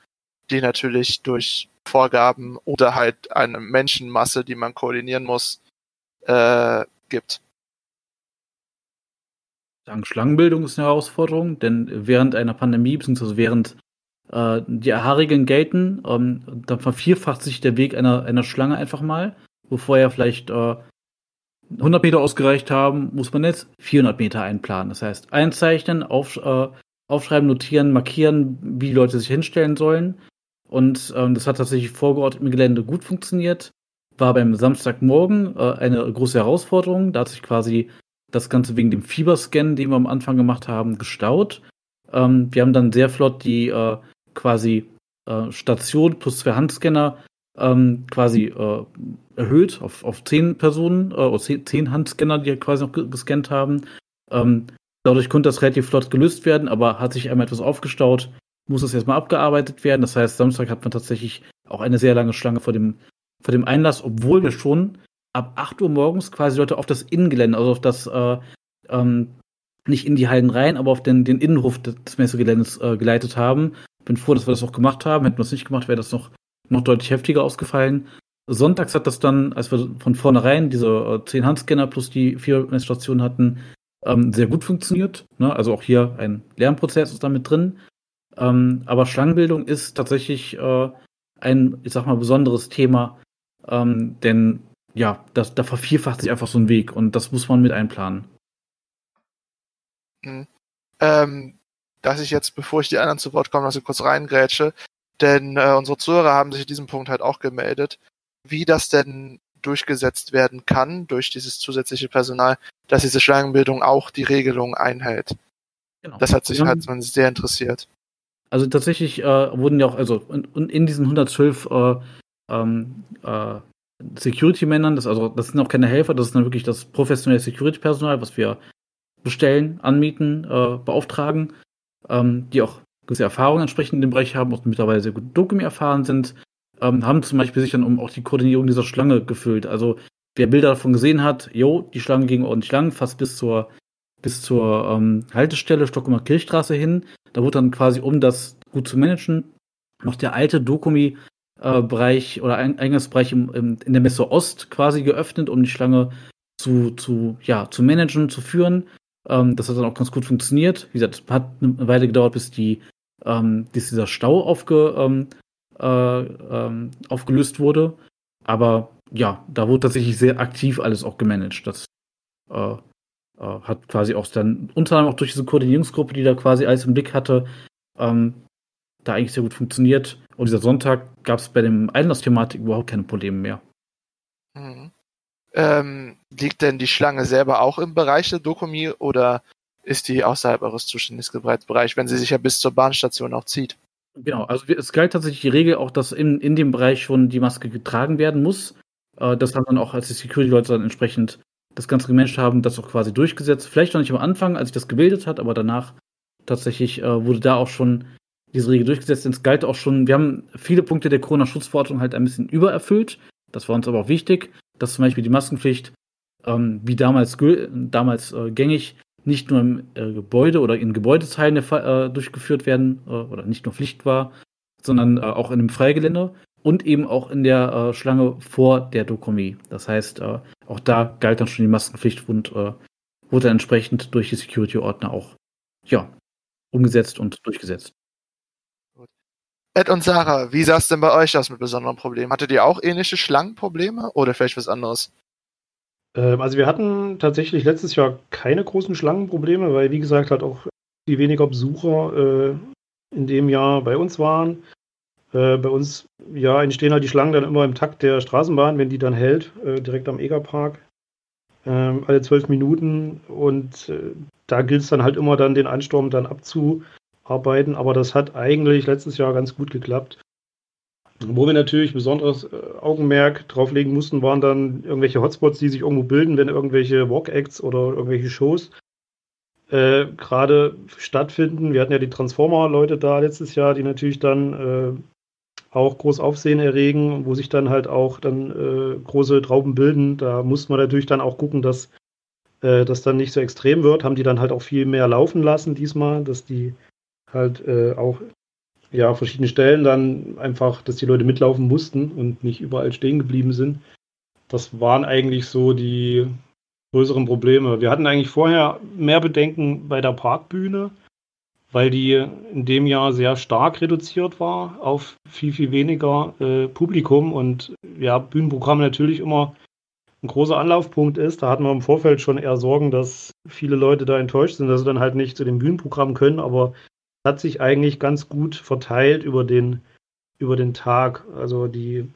die natürlich durch Vorgaben oder halt eine Menschenmasse, die man koordinieren muss, äh, gibt? Sagen, Schlangenbildung ist eine Herausforderung, denn während einer Pandemie, beziehungsweise während äh, die Haarigen gelten, ähm, dann vervierfacht sich der Weg einer, einer Schlange einfach mal, wo vorher vielleicht äh, 100 Meter ausgereicht haben, muss man jetzt 400 Meter einplanen. Das heißt, einzeichnen, auf, äh, aufschreiben, notieren, markieren, wie die Leute sich hinstellen sollen. Und ähm, das hat tatsächlich vor Ort im Gelände gut funktioniert. War beim Samstagmorgen äh, eine große Herausforderung. Da hat sich quasi das Ganze wegen dem Fieberscan, den wir am Anfang gemacht haben, gestaut. Ähm, wir haben dann sehr flott die äh, quasi äh, Station plus zwei Handscanner ähm, quasi äh, erhöht auf, auf zehn Personen, äh, zehn, zehn Handscanner, die quasi noch gescannt haben. Ähm, dadurch konnte das relativ flott gelöst werden, aber hat sich einmal etwas aufgestaut, muss das erstmal abgearbeitet werden. Das heißt, Samstag hat man tatsächlich auch eine sehr lange Schlange vor dem, vor dem Einlass, obwohl wir schon ab 8 Uhr morgens quasi Leute auf das Innengelände, also auf das, äh, ähm, nicht in die Hallen rein, aber auf den, den Innenhof des Messegeländes äh, geleitet haben. Bin froh, dass wir das auch gemacht haben. Hätten wir das nicht gemacht, wäre das noch, noch deutlich heftiger ausgefallen. Sonntags hat das dann, als wir von vornherein diese äh, 10 Handscanner plus die vier Messstationen hatten, ähm, sehr gut funktioniert. Ne? Also auch hier ein Lernprozess ist damit drin. Ähm, aber Schlangenbildung ist tatsächlich äh, ein, ich sag mal, besonderes Thema, ähm, denn ja, das, da vervierfacht sich einfach so ein Weg und das muss man mit einplanen. Mhm. Ähm, dass ich jetzt, bevor ich die anderen zu Wort komme, dass ich kurz reingrätsche, denn äh, unsere Zuhörer haben sich in diesem Punkt halt auch gemeldet, wie das denn durchgesetzt werden kann durch dieses zusätzliche Personal, dass diese Schlangenbildung auch die Regelung einhält. Genau. Das hat sich ja. halt sehr interessiert. Also tatsächlich äh, wurden ja auch, also in, in diesen 112 äh, ähm, äh, Security-Männern, das, also, das sind auch keine Helfer, das ist dann wirklich das professionelle Security-Personal, was wir bestellen, anmieten, äh, beauftragen, ähm, die auch gewisse Erfahrungen entsprechend in dem Bereich haben, auch mittlerweile sehr gut Dokumi erfahren sind. ähm, haben zum Beispiel sich dann um auch die Koordinierung dieser Schlange gefüllt. Also wer Bilder davon gesehen hat, jo, die Schlange ging ordentlich lang, fast bis zur bis zur ähm, Haltestelle Stockholmer Kirchstraße hin. Da wurde dann quasi, um das gut zu managen, noch der alte Dokumi-Bereich äh, oder Eingangsbereich im, im, in der Messe Ost quasi geöffnet, um die Schlange zu, zu, ja, zu managen, zu führen. Ähm, das hat dann auch ganz gut funktioniert. Wie gesagt, es hat eine Weile gedauert, bis die ähm, bis dieser Stau aufge, ähm, äh, ähm, aufgelöst wurde. Aber ja, da wurde tatsächlich sehr aktiv alles auch gemanagt. Das äh, äh, hat quasi auch dann unter anderem auch durch diese Koordinierungsgruppe, die da quasi alles im Blick hatte, ähm, da eigentlich sehr gut funktioniert. Und dieser Sonntag gab es bei dem Einlassthematik überhaupt keine Probleme mehr. Mhm. Ähm, liegt denn die Schlange selber auch im Bereich der Dokumi oder ist die außerhalb eures Zuständigkeitsbereichs, wenn sie sich ja bis zur Bahnstation auch zieht? Genau, also es galt tatsächlich die Regel auch, dass in, in dem Bereich schon die Maske getragen werden muss. Äh, das haben dann auch, als die Security-Leute dann entsprechend das Ganze gemanagt haben, das auch quasi durchgesetzt. Vielleicht noch nicht am Anfang, als sich das gebildet hat, aber danach tatsächlich äh, wurde da auch schon diese Regel durchgesetzt. Denn es galt auch schon, wir haben viele Punkte der Corona-Schutzverordnung halt ein bisschen übererfüllt. Das war uns aber auch wichtig, dass zum Beispiel die Maskenpflicht, ähm, wie damals, damals äh, gängig, nicht nur im äh, Gebäude oder in Gebäudeteilen äh, durchgeführt werden äh, oder nicht nur Pflicht war, sondern äh, auch in dem Freigelände und eben auch in der äh, Schlange vor der Dokomie. Das heißt, auch da galt dann schon die Maskenpflicht und wurde entsprechend durch die Security-Ordner auch ja, umgesetzt und durchgesetzt. Ed und Sarah, wie sah es denn bei euch aus mit besonderen Problemen? Hattet ihr auch ähnliche Schlangenprobleme oder vielleicht was anderes? Ähm, also wir hatten tatsächlich letztes Jahr keine großen Schlangenprobleme, weil wie gesagt halt auch die weniger Besucher äh, in dem Jahr bei uns waren. Äh, bei uns ja, entstehen halt die Schlangen dann immer im Takt der Straßenbahn, wenn die dann hält, äh, direkt am Egerpark. Ähm, alle zwölf Minuten und äh, da gilt es dann halt immer dann den Ansturm dann abzuarbeiten, aber das hat eigentlich letztes Jahr ganz gut geklappt. Wo wir natürlich besonderes äh, Augenmerk drauflegen mussten, waren dann irgendwelche Hotspots, die sich irgendwo bilden, wenn irgendwelche Walk-Acts oder irgendwelche Shows äh, gerade stattfinden. Wir hatten ja die Transformer-Leute da letztes Jahr, die natürlich dann äh, auch groß Aufsehen erregen, wo sich dann halt auch dann äh, große Trauben bilden. Da muss man natürlich dann auch gucken, dass äh, das dann nicht so extrem wird. Haben die dann halt auch viel mehr laufen lassen diesmal, dass die halt äh, auch ja verschiedene Stellen dann einfach, dass die Leute mitlaufen mussten und nicht überall stehen geblieben sind. Das waren eigentlich so die größeren Probleme. Wir hatten eigentlich vorher mehr Bedenken bei der Parkbühne weil die in dem Jahr sehr stark reduziert war auf viel, viel weniger äh, Publikum und ja, Bühnenprogramm natürlich immer ein großer Anlaufpunkt ist. Da hatten wir im Vorfeld schon eher Sorgen, dass viele Leute da enttäuscht sind, dass sie dann halt nicht zu dem Bühnenprogramm können, aber hat sich eigentlich ganz gut verteilt über den, über den Tag. Also die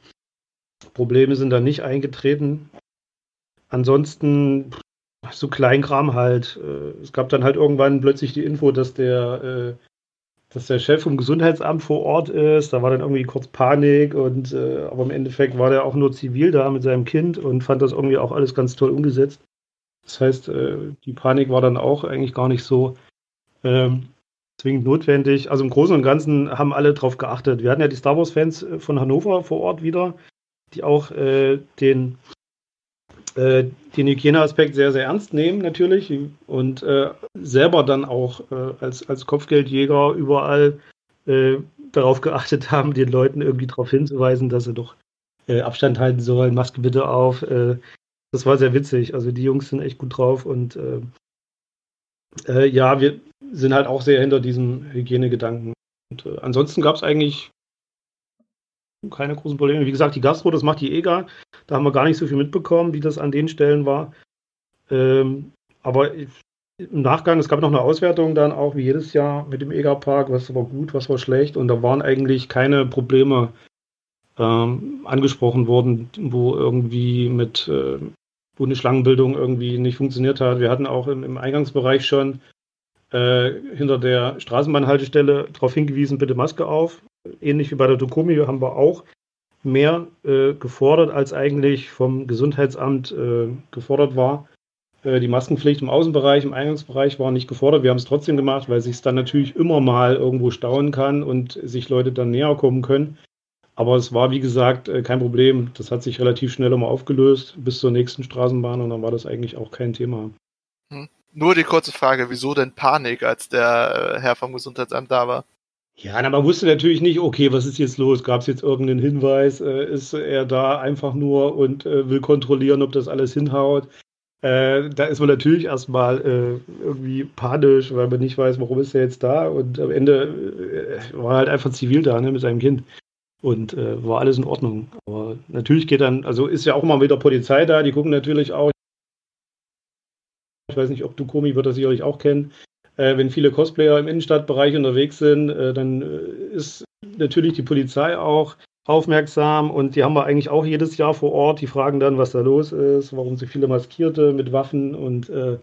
Probleme sind da nicht eingetreten. Ansonsten so Kleinkram halt. Äh, es gab dann halt irgendwann plötzlich die Info, dass der, äh, dass der Chef vom Gesundheitsamt vor Ort ist. Da war dann irgendwie kurz Panik und äh, aber im Endeffekt war der auch nur zivil da mit seinem Kind und fand das irgendwie auch alles ganz toll umgesetzt. Das heißt, die Panik war dann auch eigentlich gar nicht so ähm, zwingend notwendig. Also im Großen und Ganzen haben alle darauf geachtet. Wir hatten ja die Star Wars-Fans von Hannover vor Ort wieder, die auch äh, den äh, den Hygieneaspekt sehr, sehr ernst nehmen natürlich und äh, selber dann auch äh, als, als Kopfgeldjäger überall äh, darauf geachtet haben, den Leuten irgendwie darauf hinzuweisen, dass sie doch äh, Abstand halten sollen, Maske bitte auf. Äh, das war sehr witzig. Also die Jungs sind echt gut drauf und ja, wir sind halt auch sehr hinter diesem Hygienegedanken. Und, ansonsten gab es eigentlich keine großen Probleme. Wie gesagt, die Gastro, das macht die EGA. Da haben wir gar nicht so viel mitbekommen, wie das an den Stellen war. Ähm, aber im Nachgang, es gab noch eine Auswertung dann auch wie jedes Jahr mit dem EGA-Park, was war gut, was war schlecht. Und da waren eigentlich keine Probleme ähm, angesprochen worden, wo irgendwie mit äh, wo eine Schlangenbildung irgendwie nicht funktioniert hat. Wir hatten auch im, im Eingangsbereich schon äh, hinter der Straßenbahnhaltestelle darauf hingewiesen, bitte Maske auf ähnlich wie bei der Dokomi haben wir auch mehr äh, gefordert, als eigentlich vom Gesundheitsamt äh, gefordert war. Äh, die Maskenpflicht im Außenbereich, im Eingangsbereich war nicht gefordert. Wir haben es trotzdem gemacht, weil sich es dann natürlich immer mal irgendwo stauen kann und sich Leute dann näher kommen können. Aber es war, wie gesagt, äh, kein Problem. Das hat sich relativ schnell immer aufgelöst bis zur nächsten Straßenbahn und dann war das eigentlich auch kein Thema. Hm. Nur die kurze Frage, wieso denn Panik, als der äh, Herr vom Gesundheitsamt da war? Ja, na, man wusste natürlich nicht, okay, was ist jetzt los? Gab es jetzt irgendeinen Hinweis? Äh, ist er da einfach nur und will kontrollieren, ob das alles hinhaut? Äh, da ist man natürlich erstmal äh, irgendwie panisch, weil man nicht weiß, warum ist er jetzt da. Und am Ende äh, war er halt einfach zivil da ne, mit seinem Kind. Und äh, war alles in Ordnung. Aber natürlich geht dann, also ist ja auch mal wieder Polizei da, die gucken natürlich auch. Ich weiß nicht, ob du Komi wird das sicherlich auch kennen. Äh, wenn viele Cosplayer im Innenstadtbereich unterwegs sind, äh, dann ist natürlich die Polizei auch aufmerksam und die haben wir eigentlich auch jedes Jahr vor Ort. Die fragen dann, was da los ist, warum so viele Maskierte mit Waffen und äh,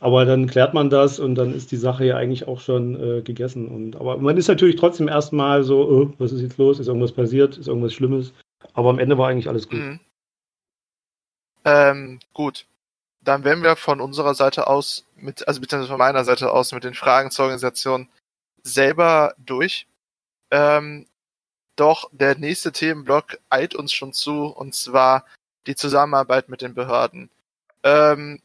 aber dann klärt man das und dann ist die Sache ja eigentlich auch schon äh, gegessen. Und, aber man ist natürlich trotzdem erstmal so, oh, was ist jetzt los? Ist irgendwas passiert? Ist irgendwas Schlimmes? Aber am Ende war eigentlich alles gut. Mhm. Ähm, gut. Dann wären wir von unserer Seite aus, mit, also beziehungsweise von meiner Seite aus mit den Fragen zur Organisation selber durch. Ähm, doch der nächste Themenblock eilt uns schon zu, und zwar die Zusammenarbeit mit den Behörden. Ähm,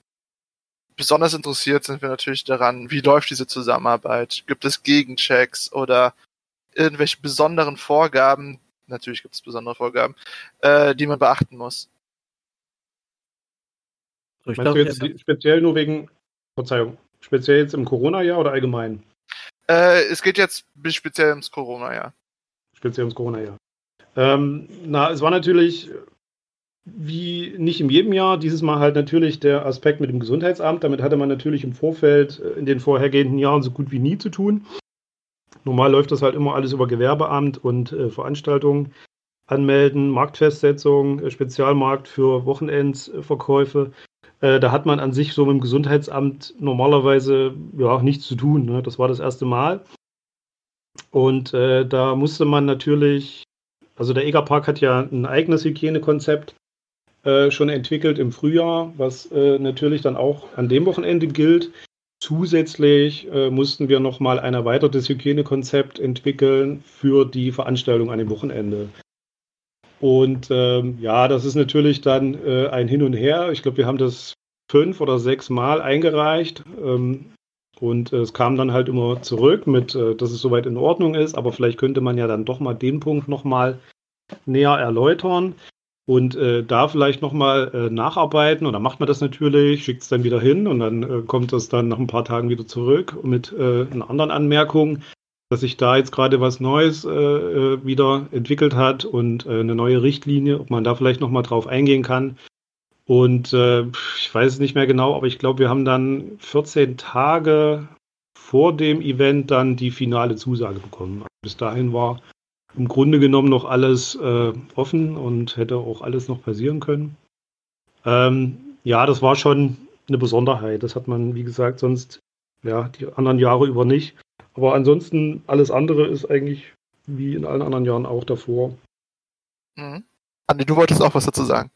besonders interessiert sind wir natürlich daran, wie läuft diese Zusammenarbeit? Gibt es Gegenchecks oder irgendwelche besonderen Vorgaben? Natürlich gibt es besondere Vorgaben, äh, die man beachten muss. Ich Meinst du jetzt speziell nur wegen, Verzeihung, speziell jetzt im Corona-Jahr oder allgemein? Äh, es geht jetzt speziell ums Corona-Jahr speziell ums Corona-Jahr. Ähm, na, es war natürlich wie nicht in jedem Jahr, dieses Mal halt natürlich der Aspekt mit dem Gesundheitsamt. Damit hatte man natürlich im Vorfeld äh, in den vorhergehenden Jahren so gut wie nie zu tun. Normal läuft das halt immer alles über Gewerbeamt und äh, Veranstaltungen anmelden, Marktfestsetzung, äh, Spezialmarkt für Wochenendsverkäufe. Äh, da hat man an sich so mit dem Gesundheitsamt normalerweise ja nichts zu tun. Ne? Das war das erste Mal. Und äh, da musste man natürlich, also der Egerpark hat ja ein eigenes Hygienekonzept äh, schon entwickelt im Frühjahr, was äh, natürlich dann auch an dem Wochenende gilt. Zusätzlich äh, mussten wir nochmal ein erweitertes Hygienekonzept entwickeln für die Veranstaltung an dem Wochenende. Und ähm, ja, das ist natürlich dann äh, ein Hin und Her. Ich glaube, wir haben das fünf oder sechs Mal eingereicht. Ähm, und äh, es kam dann halt immer zurück mit, dass es soweit in Ordnung ist, aber vielleicht könnte man ja dann doch mal den Punkt nochmal näher erläutern und äh, da vielleicht nochmal äh, nacharbeiten. Und dann macht man das natürlich, schickt es dann wieder hin und dann äh, kommt es dann nach ein paar Tagen wieder zurück mit äh, einer anderen Anmerkung, dass sich da jetzt gerade was Neues äh, äh wieder entwickelt hat und äh, eine neue Richtlinie, ob man da vielleicht nochmal drauf eingehen kann. Und ich weiß es nicht mehr genau, aber ich glaube, wir haben dann 14 Tage vor dem Event dann die finale Zusage bekommen. Also bis dahin war im Grunde genommen noch alles äh, offen und hätte auch alles noch passieren können. Ähm, ja, das war schon eine Besonderheit. Das hat man, wie gesagt, sonst ja die anderen Jahre über nicht. Aber ansonsten alles andere ist eigentlich wie in allen anderen Jahren auch davor. Mhm. Andi, du wolltest auch was dazu sagen.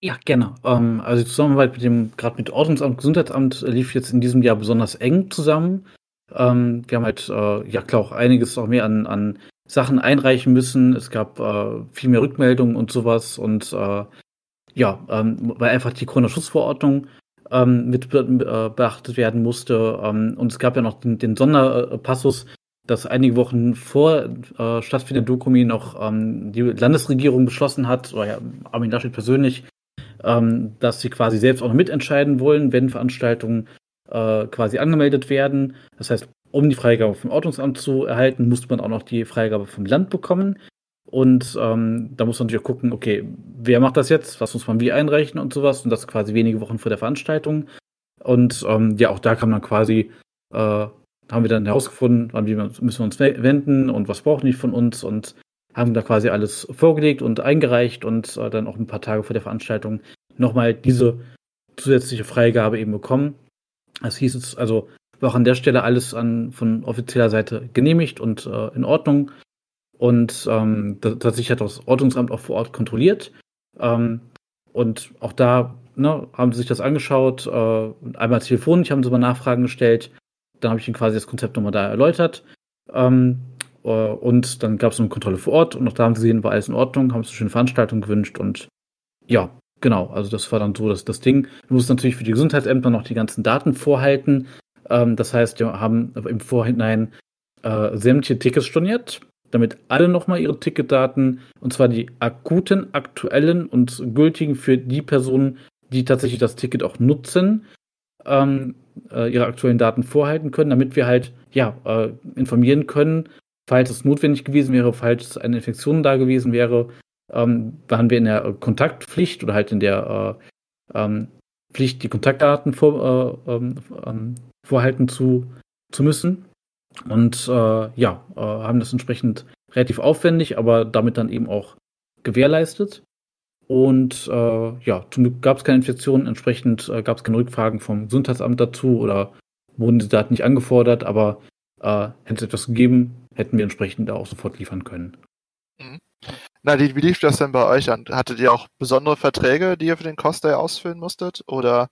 Ja, gerne. Ähm, also die Zusammenarbeit mit dem, gerade mit Ordnungsamt, Gesundheitsamt lief jetzt in diesem Jahr besonders eng zusammen. Ähm, wir haben halt, äh, ja klar, auch einiges auch mehr an, an Sachen einreichen müssen. Es gab äh, viel mehr Rückmeldungen und sowas und äh, ja, ähm, weil einfach die Corona-Schutzverordnung ähm, mit äh, beachtet werden musste. Ähm, und es gab ja noch den, den Sonderpassus, dass einige Wochen vor äh, stattfindender Dokumi noch ähm, die Landesregierung beschlossen hat, oder ja, Armin Laschet persönlich, ähm, dass sie quasi selbst auch noch mitentscheiden wollen, wenn Veranstaltungen äh, quasi angemeldet werden. Das heißt, um die Freigabe vom Ordnungsamt zu erhalten, musste man auch noch die Freigabe vom Land bekommen. Und ähm, da muss man natürlich auch gucken, okay, wer macht das jetzt? Was muss man wie einreichen und sowas? Und das quasi wenige Wochen vor der Veranstaltung. Und ähm, ja, auch da kann man quasi, äh, haben wir dann herausgefunden, an wie müssen wir uns wenden und was brauchen die von uns und haben da quasi alles vorgelegt und eingereicht und äh, dann auch ein paar Tage vor der Veranstaltung nochmal diese zusätzliche Freigabe eben bekommen. Das hieß es also, war auch an der Stelle alles an, von offizieller Seite genehmigt und äh, in Ordnung. Und ähm, tatsächlich hat das Ordnungsamt auch vor Ort kontrolliert. Ähm, und auch da ne, haben sie sich das angeschaut. Äh, einmal telefonisch haben sie mal Nachfragen gestellt. Dann habe ich ihnen quasi das Konzept nochmal da erläutert. Ähm, Äh, und dann gab es eine Kontrolle vor Ort und auch da haben sie gesehen, war alles in Ordnung, haben uns eine schöne Veranstaltung gewünscht und ja, genau, also das war dann so das, das Ding. Du musst natürlich für die Gesundheitsämter noch die ganzen Daten vorhalten. Ähm, das heißt, wir haben im Vorhinein äh, sämtliche Tickets storniert, damit alle nochmal ihre Ticketdaten, und zwar die akuten, aktuellen und gültigen für die Personen, die tatsächlich das Ticket auch nutzen, ähm, äh, ihre aktuellen Daten vorhalten können, damit wir halt ja äh, informieren können, falls es notwendig gewesen wäre, falls eine Infektion da gewesen wäre, ähm, waren wir in der Kontaktpflicht oder halt in der äh, ähm, Pflicht, die Kontaktdaten vor, äh, ähm, ähm, vorhalten zu, zu müssen. Und äh, ja, äh, haben das entsprechend relativ aufwendig, aber damit dann eben auch gewährleistet. Und äh, ja, zum Glück gab es keine Infektionen, entsprechend äh, gab es keine Rückfragen vom Gesundheitsamt dazu oder wurden die Daten nicht angefordert, aber äh, hätte es etwas gegeben, hätten wir entsprechend da auch sofort liefern können. Mhm. Nadine, wie lief das denn bei euch an? Hattet ihr auch besondere Verträge, die ihr für den Cost Day ausfüllen musstet? Oder?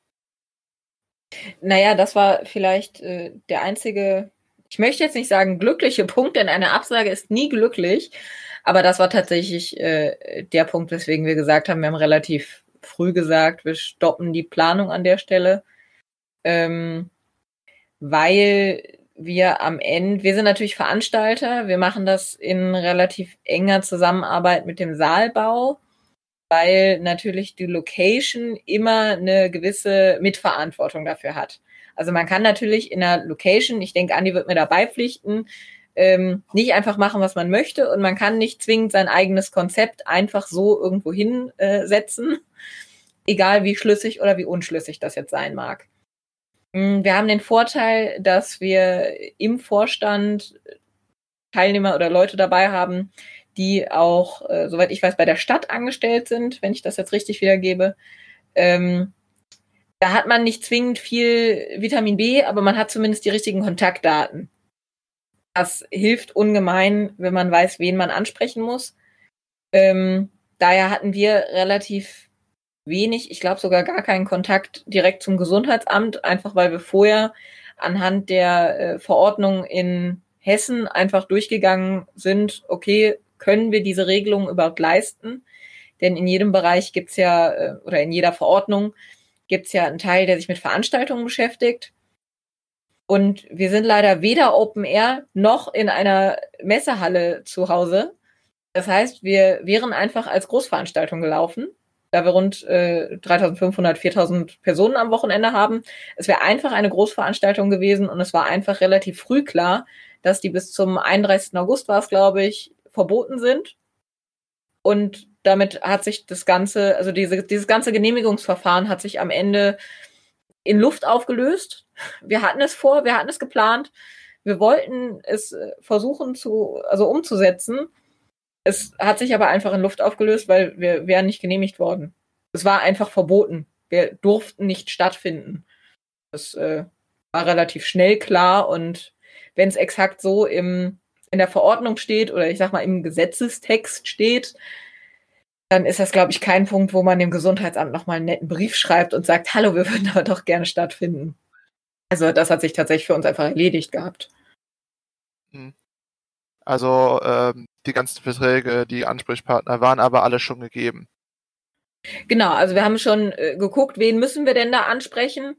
Naja, das war vielleicht äh, der einzige, ich möchte jetzt nicht sagen glückliche Punkt, denn eine Absage ist nie glücklich. Aber das war tatsächlich äh, der Punkt, weswegen wir gesagt haben, wir haben relativ früh gesagt, wir stoppen die Planung an der Stelle. Ähm, weil wir am Ende, wir sind natürlich Veranstalter, wir machen das in relativ enger Zusammenarbeit mit dem Saalbau, weil natürlich die Location immer eine gewisse Mitverantwortung dafür hat. Also man kann natürlich in einer Location, ich denke, Andi wird mir dabei pflichten, ähm, nicht einfach machen, was man möchte und man kann nicht zwingend sein eigenes Konzept einfach so irgendwo hinsetzen, egal wie schlüssig oder wie unschlüssig das jetzt sein mag. Mm, wir haben den Vorteil, dass wir im Vorstand Teilnehmer oder Leute dabei haben, die auch, äh, soweit ich weiß, bei der Stadt angestellt sind, wenn ich das jetzt richtig wiedergebe. Ähm, da hat man nicht zwingend viel Vitamin B, aber man hat zumindest die richtigen Kontaktdaten. Das hilft ungemein, wenn man weiß, wen man ansprechen muss. Ähm, daher hatten wir relativ wenig, ich glaube sogar gar keinen Kontakt direkt zum Gesundheitsamt, einfach weil wir vorher anhand der äh, Verordnung in Hessen einfach durchgegangen sind, okay, können wir diese Regelung überhaupt leisten? Denn in jedem Bereich gibt's ja, äh, oder in jeder Verordnung gibt's ja einen Teil, der sich mit Veranstaltungen beschäftigt. Und wir sind leider weder Open Air noch in einer Messehalle zu Hause. Das heißt, wir wären einfach als Großveranstaltung gelaufen, da wir rund äh, 3500, 4000 Personen am Wochenende haben. Es wäre einfach eine Großveranstaltung gewesen und es war einfach relativ früh klar, dass die bis zum 31. August war es, glaube ich, verboten sind. Und damit hat sich das ganze, also diese, dieses ganze Genehmigungsverfahren hat sich am Ende in Luft aufgelöst. Wir hatten es vor, wir hatten es geplant. Wir wollten es äh, versuchen zu, also umzusetzen. Es hat sich aber einfach in Luft aufgelöst, weil wir wären nicht genehmigt worden. Es war einfach verboten. Wir durften nicht stattfinden. Das äh, war relativ schnell klar und wenn es exakt so im, in der Verordnung steht oder ich sag mal im Gesetzestext steht, dann ist das, glaube ich, kein Punkt, wo man dem Gesundheitsamt nochmal einen netten Brief schreibt und sagt, hallo, wir würden aber doch gerne stattfinden. Also das hat sich tatsächlich für uns einfach erledigt gehabt. Hm. Also ähm, die ganzen Verträge, die Ansprechpartner waren aber alle schon gegeben. Genau, also wir haben schon äh, geguckt, wen müssen wir denn da ansprechen?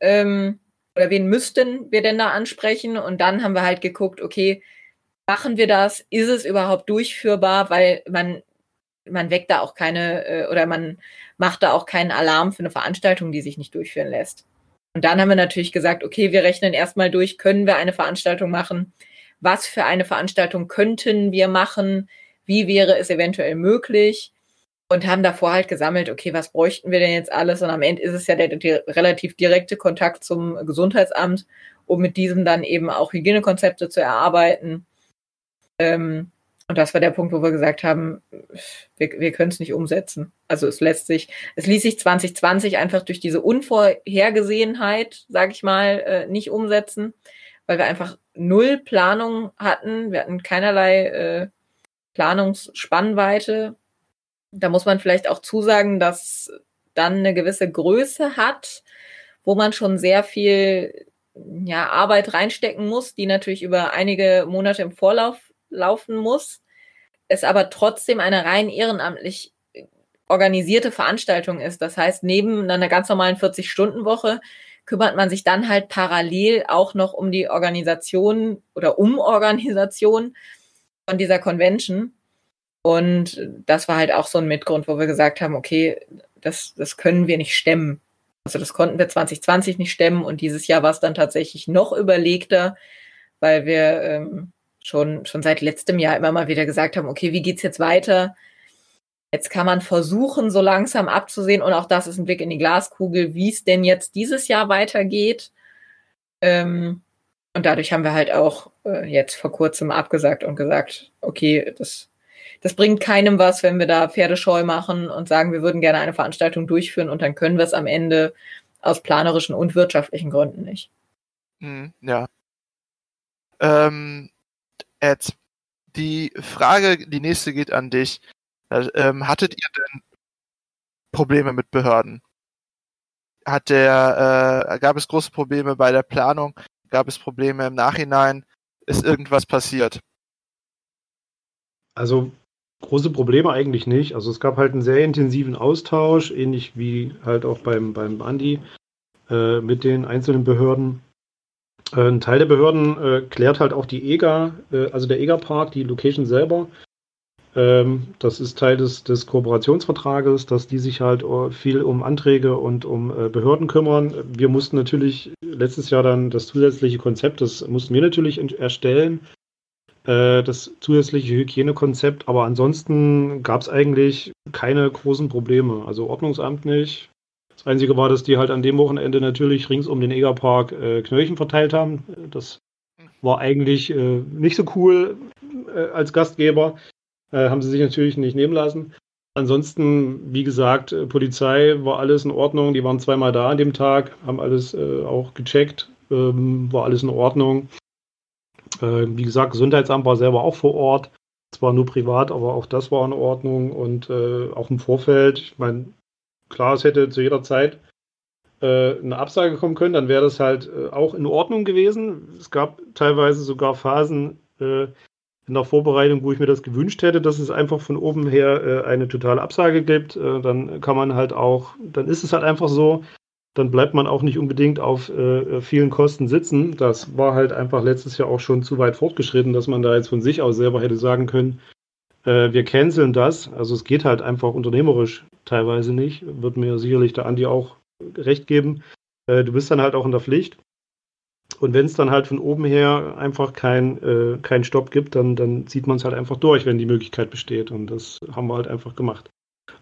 Ähm, oder wen müssten wir denn da ansprechen? Und dann haben wir halt geguckt, okay, machen wir das? Ist es überhaupt durchführbar? Weil man man weckt da auch keine äh, oder man macht da auch keinen Alarm für eine Veranstaltung, die sich nicht durchführen lässt. Und dann haben wir natürlich gesagt, okay, wir rechnen erstmal durch, können wir eine Veranstaltung machen? Was für eine Veranstaltung könnten wir machen? Wie wäre es eventuell möglich? Und haben davor halt gesammelt, okay, was bräuchten wir denn jetzt alles? Und am Ende ist es ja der, der relativ direkte Kontakt zum Gesundheitsamt, um mit diesem dann eben auch Hygienekonzepte zu erarbeiten. Ähm, und das war der Punkt, wo wir gesagt haben, wir, wir können es nicht umsetzen. Also es lässt sich, es ließ sich 2020 einfach durch diese Unvorhergesehenheit, sage ich mal, äh, nicht umsetzen, weil wir einfach null Planung hatten. Wir hatten keinerlei äh, Planungsspannweite. Da muss man vielleicht auch zusagen, dass dann eine gewisse Größe hat, wo man schon sehr viel ja, Arbeit reinstecken muss, die natürlich über einige Monate im Vorlauf laufen muss, es aber trotzdem eine rein ehrenamtlich organisierte Veranstaltung ist. Das heißt, neben einer ganz normalen 40-Stunden-Woche kümmert man sich dann halt parallel auch noch um die Organisation oder um Organisation von dieser Convention. Und das war halt auch so ein Mitgrund, wo wir gesagt haben, okay, das, das können wir nicht stemmen. Also das konnten wir 2020 nicht stemmen und dieses Jahr war es dann tatsächlich noch überlegter, weil wir ähm, schon, schon seit letztem Jahr immer mal wieder gesagt haben, okay, wie geht's jetzt weiter? Jetzt kann man versuchen, so langsam abzusehen, und auch das ist ein Blick in die Glaskugel, wie es denn jetzt dieses Jahr weitergeht. Ähm, und dadurch haben wir halt auch äh, jetzt vor kurzem abgesagt und gesagt, okay, das, das bringt keinem was, wenn wir da Pferdescheu machen und sagen, wir würden gerne eine Veranstaltung durchführen und dann können wir es am Ende aus planerischen und wirtschaftlichen Gründen nicht. Mhm, ja. Ähm, Ed, die Frage, die nächste geht an dich. Ähm, hattet ihr denn Probleme mit Behörden? Hat der, äh, gab es große Probleme bei der Planung? Gab es Probleme im Nachhinein? Ist irgendwas passiert? Also große Probleme eigentlich nicht. Also es gab halt einen sehr intensiven Austausch, ähnlich wie halt auch beim, beim Andi, äh, mit den einzelnen Behörden. Ein Teil der Behörden äh, klärt halt auch die EGA, äh, also der EGA-Park, die Location selber. Ähm, das ist Teil des, des Kooperationsvertrages, dass die sich halt äh, viel um Anträge und um äh, Behörden kümmern. Wir mussten natürlich letztes Jahr dann das zusätzliche Konzept, das mussten wir natürlich erstellen, äh, das zusätzliche Hygienekonzept, aber ansonsten gab es eigentlich keine großen Probleme. Also Ordnungsamt nicht. Das Einzige war, dass die halt an dem Wochenende natürlich rings um den Egerpark äh, Knöllchen verteilt haben. Das war eigentlich äh, nicht so cool äh, als Gastgeber. Äh, haben sie sich natürlich nicht nehmen lassen. Ansonsten, wie gesagt, äh, Polizei war alles in Ordnung. Die waren zweimal da an dem Tag, haben alles äh, auch gecheckt, ähm, war alles in Ordnung. Wie gesagt, Gesundheitsamt war selber auch vor Ort. Zwar nur privat, aber auch das war in Ordnung. Und äh, auch im Vorfeld, ich meine, klar, es hätte zu jeder Zeit äh, eine Absage kommen können, dann wäre das halt auch in Ordnung gewesen. Es gab teilweise sogar Phasen, in der Vorbereitung, wo ich mir das gewünscht hätte, dass es einfach von oben her äh, eine totale Absage gibt. Äh, dann kann man halt auch, dann ist es halt einfach so, dann bleibt man auch nicht unbedingt auf äh, vielen Kosten sitzen. Das war halt einfach letztes Jahr auch schon zu weit fortgeschritten, dass man da jetzt von sich aus selber hätte sagen können, äh, wir canceln das. Also es geht halt einfach unternehmerisch teilweise nicht. Wird mir sicherlich der Andi auch recht geben. Äh, du bist dann halt auch in der Pflicht. Und wenn es dann halt von oben her einfach kein, äh, keinen Stopp gibt, dann, dann zieht man es halt einfach durch, wenn die Möglichkeit besteht. Und das haben wir halt einfach gemacht.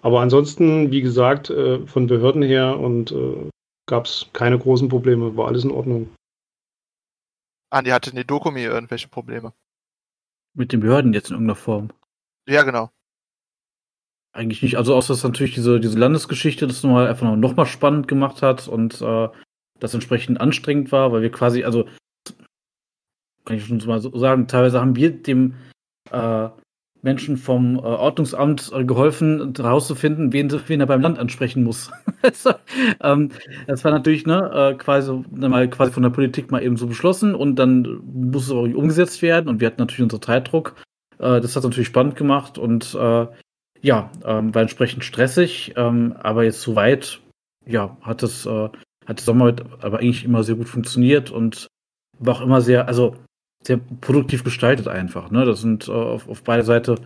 Aber ansonsten, wie gesagt, äh, von Behörden her und äh, gab es keine großen Probleme, war alles in Ordnung. Andi hatte in der Dokumi irgendwelche Probleme. Mit den Behörden jetzt in irgendeiner Form. Ja, genau. Eigentlich nicht. Also außer dass natürlich diese, diese Landesgeschichte das nochmal einfach noch mal spannend gemacht hat und äh, das entsprechend anstrengend war, weil wir quasi, also kann ich schon mal so sagen, teilweise haben wir dem äh, Menschen vom äh, Ordnungsamt äh, geholfen, herauszufinden, wen, wen er beim Land ansprechen muss. also, ähm, das war natürlich ne, äh, quasi, mal quasi von der Politik mal eben so beschlossen und dann muss es auch umgesetzt werden und wir hatten natürlich unseren Zeitdruck. Äh, das hat natürlich spannend gemacht und äh, ja, ähm, war entsprechend stressig, ähm, aber jetzt soweit, ja, hat es äh, hat Sommer aber eigentlich immer sehr gut funktioniert und war auch immer sehr, also sehr produktiv gestaltet einfach. Ne? Das sind äh, auf, auf beide Seiten,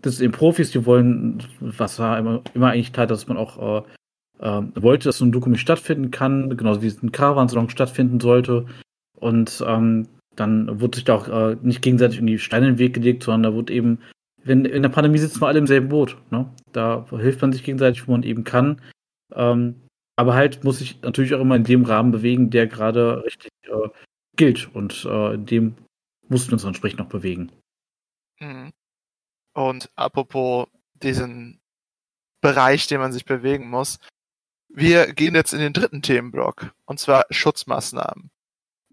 das sind eben Profis, die wollen, was da immer, immer eigentlich klar, dass man auch äh, äh, wollte, dass so ein Dokument stattfinden kann, genauso wie es ein Caravan-Salon stattfinden sollte. Und ähm, dann wurde sich da auch äh, nicht gegenseitig in die Steine in den Weg gelegt, sondern da wurde eben, wenn in der Pandemie sitzen wir alle im selben Boot. Ne? Da hilft man sich gegenseitig, wo man eben kann. Ähm, aber halt muss ich natürlich auch immer in dem Rahmen bewegen, der gerade richtig äh, gilt. Und äh, in dem mussten wir uns entsprechend noch bewegen. Mhm. Und apropos diesen Bereich, den man sich bewegen muss, wir gehen jetzt in den dritten Themenblock, und zwar Schutzmaßnahmen.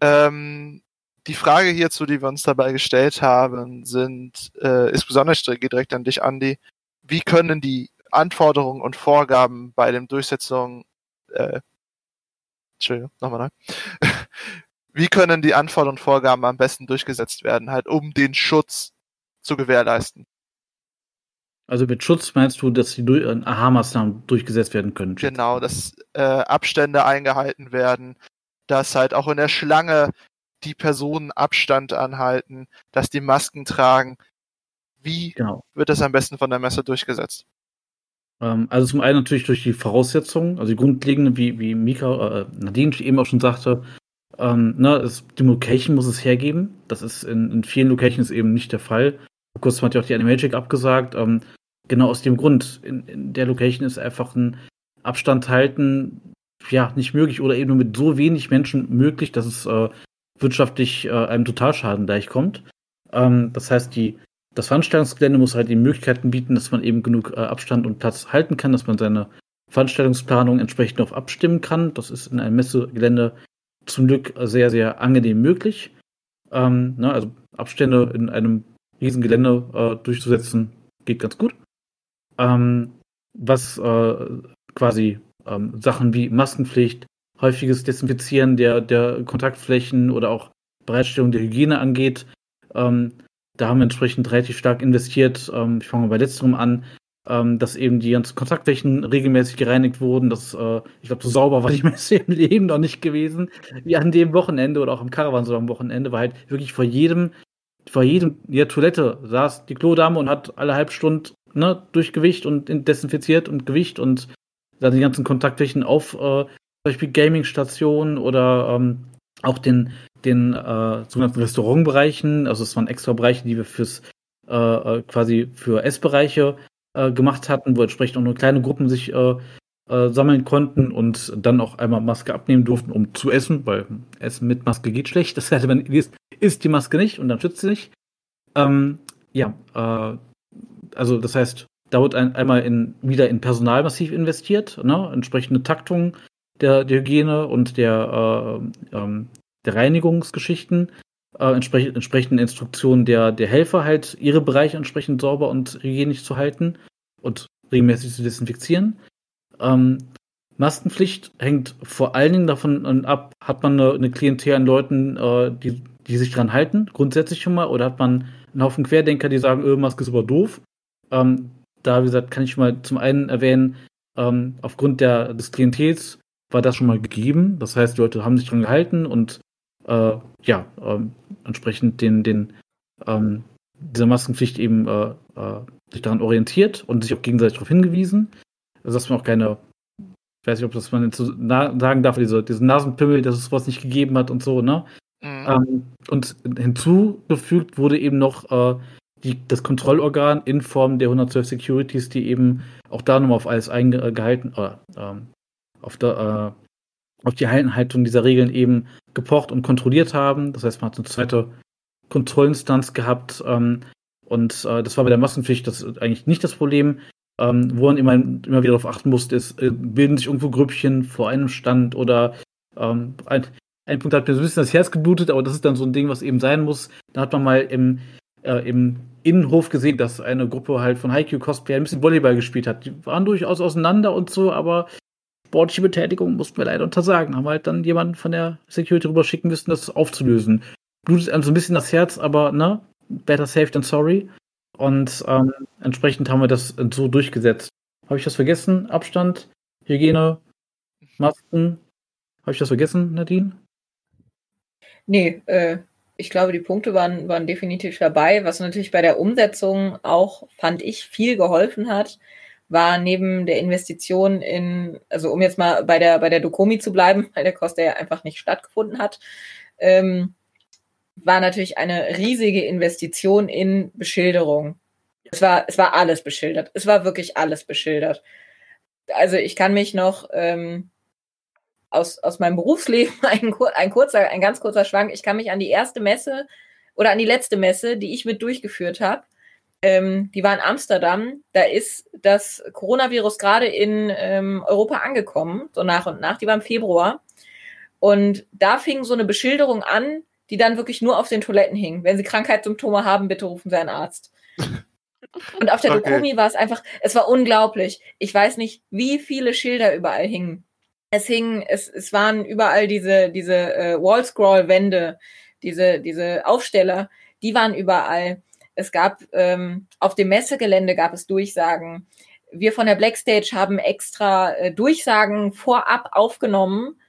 Ähm, die Frage hierzu, die wir uns dabei gestellt haben, sind, äh, ist besonders geht direkt an dich, Andi. Wie können die Anforderungen und Vorgaben bei der Durchsetzung äh, Entschuldigung, nochmal neu. Wie können die Anforderungen und Vorgaben am besten durchgesetzt werden, halt um den Schutz zu gewährleisten. Also mit Schutz meinst du, dass die äh, Aha-Maßnahmen durchgesetzt werden können? Genau, dass äh, Abstände eingehalten werden, dass halt auch in der Schlange die Personen Abstand anhalten, dass die Masken tragen. Wie genau. wird das am besten von der Messe durchgesetzt? Ähm, also zum einen natürlich durch die Voraussetzungen, also die grundlegenden, wie, wie Mika, äh, Nadine eben auch schon sagte, ähm, ne, es, die Location muss es hergeben. Das ist in, in vielen Locations eben nicht der Fall. Vor kurzem hat ja auch die Animagic abgesagt. Ähm, genau aus dem Grund. In, in der Location ist einfach ein Abstand halten ja nicht möglich oder eben nur mit so wenig Menschen möglich, dass es äh, wirtschaftlich äh, einem Totalschaden gleichkommt. Ähm, das heißt, die, das Veranstaltungsgelände muss halt die Möglichkeiten bieten, dass man eben genug äh, Abstand und Platz halten kann, dass man seine Veranstaltungsplanung entsprechend darauf abstimmen kann. Das ist in einem Messegelände zum Glück sehr, sehr angenehm möglich. Ähm, ne, also Abstände in einem riesen Gelände äh, durchzusetzen, geht ganz gut. Ähm, was äh, quasi ähm, Sachen wie Maskenpflicht, häufiges Desinfizieren der, der Kontaktflächen oder auch Bereitstellung der Hygiene angeht. Ähm, da haben wir entsprechend relativ stark investiert. Ähm, ich fange bei letzterem an, ähm, dass eben die ganzen Kontaktflächen regelmäßig gereinigt wurden. Das, äh, ich glaube, so sauber war die Messe im Leben noch nicht gewesen wie an dem Wochenende oder auch im Caravan so am Wochenende, weil halt wirklich vor jedem, vor jedem der Toilette saß die Klodame und hat alle halb Stunde ne, durch Gewicht und desinfiziert und Gewicht und dann die ganzen Kontaktflächen auf äh, Beispiel Gaming-Stationen oder ähm, auch den, den äh, sogenannten Restaurantbereichen. Also es waren extra Bereiche, die wir fürs äh, äh, quasi für Essbereiche äh, gemacht hatten, wo entsprechend auch nur kleine Gruppen sich äh, äh, sammeln konnten und dann auch einmal Maske abnehmen durften, um zu essen, weil Essen mit Maske geht schlecht. Das heißt, man isst, isst die Maske nicht und dann schützt sie nicht. Ähm, ja, also das heißt, da wird ein, einmal in, wieder in Personal massiv investiert, ne? entsprechende Taktung der, der Hygiene und der, äh, ähm, der Reinigungsgeschichten, äh, entsprech, entsprechende Instruktionen der, der Helfer halt, ihre Bereiche entsprechend sauber und hygienisch zu halten und regelmäßig zu desinfizieren. Ähm, Maskenpflicht hängt vor allen Dingen davon ab, hat man eine, eine Klientel an Leuten, äh, die, die sich dran halten, grundsätzlich schon mal, oder hat man einen Haufen Querdenker, die sagen, öh, Maske ist aber doof. Ähm, da, wie gesagt, kann ich mal zum einen erwähnen, ähm, aufgrund der, des Klientels war das schon mal gegeben. Das heißt, die Leute haben sich dran gehalten und äh, ja, ähm, entsprechend den, den ähm, dieser Maskenpflicht eben äh, äh, sich daran orientiert und sich auch gegenseitig darauf hingewiesen. Also dass man auch keine, ich weiß nicht, ob das man jetzt so sagen darf, diese, diesen Nasenpimmel, dass es sowas nicht gegeben hat und so, ne? Mhm. Ähm, und hinzugefügt wurde eben noch äh, die, das Kontrollorgan in Form der 112 Securities, die eben auch da nochmal auf alles eingehalten, oder, ähm, auf, der, äh, auf die Einhaltung dieser Regeln eben gepocht und kontrolliert haben. Das heißt, man hat eine zweite Kontrollinstanz gehabt. Ähm, und äh, das war bei der Massenpflicht das eigentlich nicht das Problem. Ähm, wo man immer, immer wieder darauf achten musste, ist, äh, bilden sich irgendwo Grüppchen vor einem Stand oder ähm, ein, ein Punkt hat mir so ein bisschen das Herz geblutet, aber das ist dann so ein Ding, was eben sein muss. Da hat man mal im, äh, im Innenhof gesehen, dass eine Gruppe halt von Haikyuu Cosplay ein bisschen Volleyball gespielt hat. Die waren durchaus auseinander und so, aber sportliche Betätigung mussten wir leider untersagen. Haben halt dann jemanden von der Security rüber schicken müssen, das aufzulösen. Blutet einem so ein bisschen das Herz, aber ne, better safe than sorry. Und ähm, entsprechend haben wir das so durchgesetzt. Habe ich das vergessen? Abstand, Hygiene, Masken. Habe ich das vergessen, Nadine? Nee, äh, ich glaube, die Punkte waren, waren definitiv dabei. Was natürlich bei der Umsetzung auch, fand ich, viel geholfen hat, war neben der Investition in, also um jetzt mal bei der, bei der Dokomi zu bleiben, weil der Koster ja einfach nicht stattgefunden hat, ähm, war natürlich eine riesige Investition in Beschilderung. Es war, es war alles beschildert. Es war wirklich alles beschildert. Also ich kann mich noch ähm, aus, aus meinem Berufsleben ein, ein kurzer, ein ganz kurzer Schwank. Ich kann mich an die erste Messe oder an die letzte Messe, die ich mit durchgeführt habe. Ähm, die war in Amsterdam. Da ist das Coronavirus gerade in ähm, Europa angekommen, so nach und nach. Die war im Februar. Und da fing so eine Beschilderung an, die dann wirklich nur auf den Toiletten hing. Wenn Sie Krankheitssymptome haben, bitte rufen Sie einen Arzt. Und auf der okay. Dokumi war es einfach, es war unglaublich. Ich weiß nicht, wie viele Schilder überall hingen es hing, es, es waren überall diese, diese äh, Wall-Scroll-Wände, diese, diese Aufsteller, die waren überall. Es gab ähm, auf dem Messegelände gab es Durchsagen. Wir von der Blackstage haben extra äh, Durchsagen vorab aufgenommen,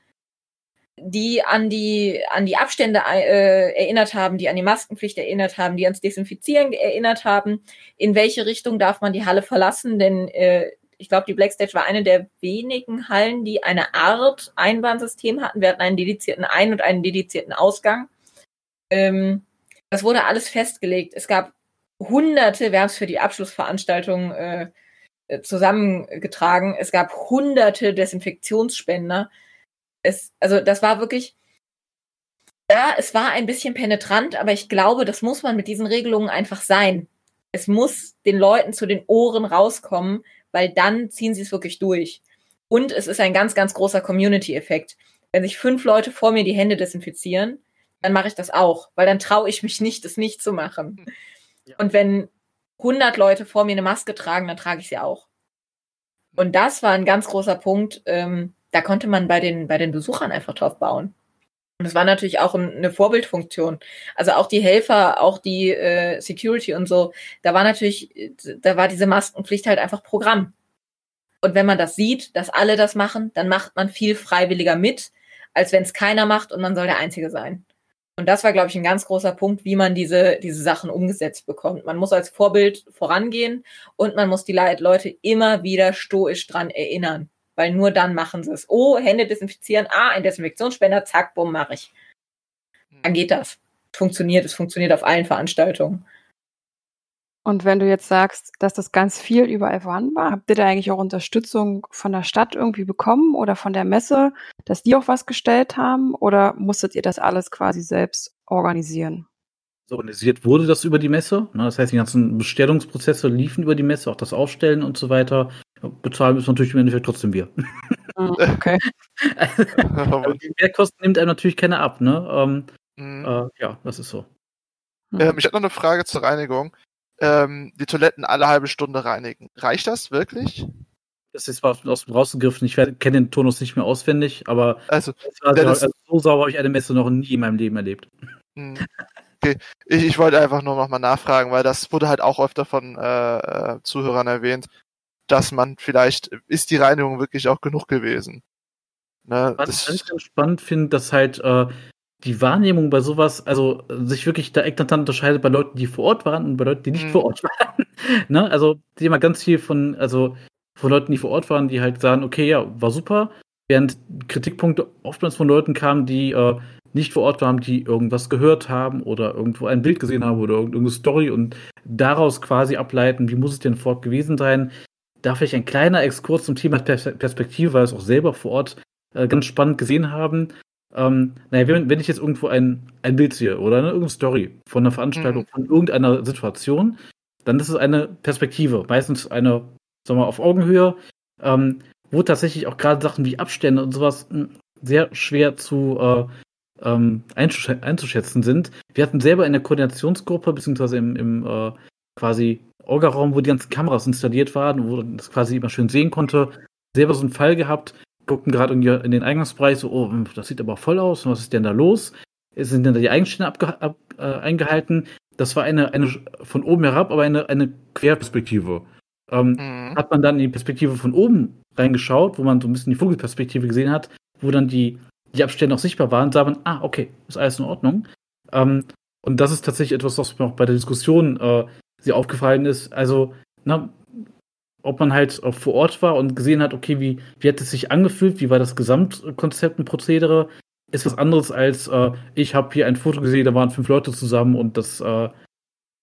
die an die, an die Abstände äh, erinnert haben, die an die Maskenpflicht erinnert haben, die ans Desinfizieren erinnert haben. In welche Richtung darf man die Halle verlassen? Denn äh, ich glaube, die Blackstage war eine der wenigen Hallen, die eine Art Einbahnsystem hatten. Wir hatten einen dedizierten Ein- und einen dedizierten Ausgang. Ähm, das wurde alles festgelegt. Es gab hunderte, wir haben es für die Abschlussveranstaltung äh, äh zusammengetragen, es gab hunderte Desinfektionsspender es, also das war wirklich, ja, es war ein bisschen penetrant, aber ich glaube, das muss man mit diesen Regelungen einfach sein. Es muss den Leuten zu den Ohren rauskommen, weil dann ziehen sie es wirklich durch. Und es ist ein ganz, ganz großer Community-Effekt. Wenn sich fünf Leute vor mir die Hände desinfizieren, dann mache ich das auch, weil dann traue ich mich nicht, das nicht zu machen. Und wenn 100 Leute vor mir eine Maske tragen, dann trage ich sie auch. Und das war ein ganz großer Punkt, ähm, da konnte man bei den, bei den Besuchern einfach drauf bauen. Und es war natürlich auch eine Vorbildfunktion. Also auch die Helfer, auch die äh, Security und so, da war natürlich, da war diese Maskenpflicht halt einfach Programm. Und wenn man das sieht, dass alle das machen, dann macht man viel freiwilliger mit, als wenn es keiner macht und man soll der Einzige sein. Und das war, glaube ich, ein ganz großer Punkt, wie man diese, diese Sachen umgesetzt bekommt. Man muss als Vorbild vorangehen und man muss die Leute immer wieder stoisch dran erinnern weil nur dann machen sie es. Oh, Hände desinfizieren, ah, ein Desinfektionsspender, zack, bumm, mache ich. Dann geht das. Funktioniert, es funktioniert auf allen Veranstaltungen. Und wenn du jetzt sagst, dass das ganz viel überall vorhanden war, habt ihr da eigentlich auch Unterstützung von der Stadt irgendwie bekommen oder von der Messe, dass die auch was gestellt haben? Oder musstet ihr das alles quasi selbst organisieren? So organisiert wurde das über die Messe. Ne? Das heißt, die ganzen Bestellungsprozesse liefen über die Messe, auch das Aufstellen und so weiter. Bezahlen müssen natürlich im Endeffekt trotzdem wir. Ah, okay. also, die Mehrkosten nimmt einem natürlich keiner ab, ne? Ähm, mhm. äh, ja, das ist so. Ähm, ich habe noch eine Frage zur Reinigung. Ähm, die Toiletten alle halbe Stunde reinigen. Reicht das wirklich? Das ist zwar aus dem rausgegriffen. Ich kenne den Tonus nicht mehr auswendig, aber also, also, also so sauber habe ich eine Messe noch nie in meinem Leben erlebt. Mhm. Okay, ich, ich wollte einfach nur noch mal nachfragen, weil das wurde halt auch öfter von äh, äh Zuhörern erwähnt, dass man vielleicht, ist die Reinigung wirklich auch genug gewesen? Ne, was ich ganz spannend finde, dass halt äh, die Wahrnehmung bei sowas, also sich wirklich da eklatant unterscheidet bei Leuten, die vor Ort waren und bei Leuten, die nicht mhm. vor Ort waren. ne? Also die immer ganz viel von, also von Leuten, die vor Ort waren, die halt sagen, okay, ja, war super, während Kritikpunkte oftmals von Leuten kamen, die äh, nicht vor Ort waren, die irgendwas gehört haben oder irgendwo ein Bild gesehen haben oder irgendeine Story und daraus quasi ableiten, wie muss es denn vor Ort gewesen sein, da vielleicht ein kleiner Exkurs zum Thema Perspektive, weil wir es auch selber vor Ort äh, ganz spannend gesehen haben. Ähm, naja, wenn, wenn ich jetzt irgendwo ein, ein Bild sehe oder eine irgendeine Story von einer Veranstaltung, mhm. von irgendeiner Situation, dann ist es eine Perspektive, meistens eine, sagen wir mal, auf Augenhöhe, ähm, wo tatsächlich auch gerade Sachen wie Abstände und sowas hm, sehr schwer zu äh, ähm, einzusch einzuschätzen sind. Wir hatten selber in der Koordinationsgruppe, beziehungsweise im, im äh, quasi Orga-Raum, wo die ganzen Kameras installiert waren, wo man das quasi immer schön sehen konnte, selber so einen Fall gehabt, guckten gerade in den Eingangsbereich so, oh, das sieht aber voll aus, was ist denn da los? Sind denn da die Eigenstände ab, äh, eingehalten? Das war eine, eine von oben herab, aber eine, eine Querperspektive. Ähm, mhm. Hat man dann in die Perspektive von oben reingeschaut, wo man so ein bisschen die Vogelperspektive gesehen hat, wo dann die, die Abstände auch sichtbar waren, sah man, ah, okay, ist alles in Ordnung. Ähm, und das ist tatsächlich etwas, was mir auch bei der Diskussion äh, sie aufgefallen ist. Also, na, ob man halt auch vor Ort war und gesehen hat, okay, wie, wie hat es sich angefühlt, wie war das Gesamtkonzept und Prozedere, ist was anderes als äh, ich habe hier ein Foto gesehen, da waren fünf Leute zusammen und das äh,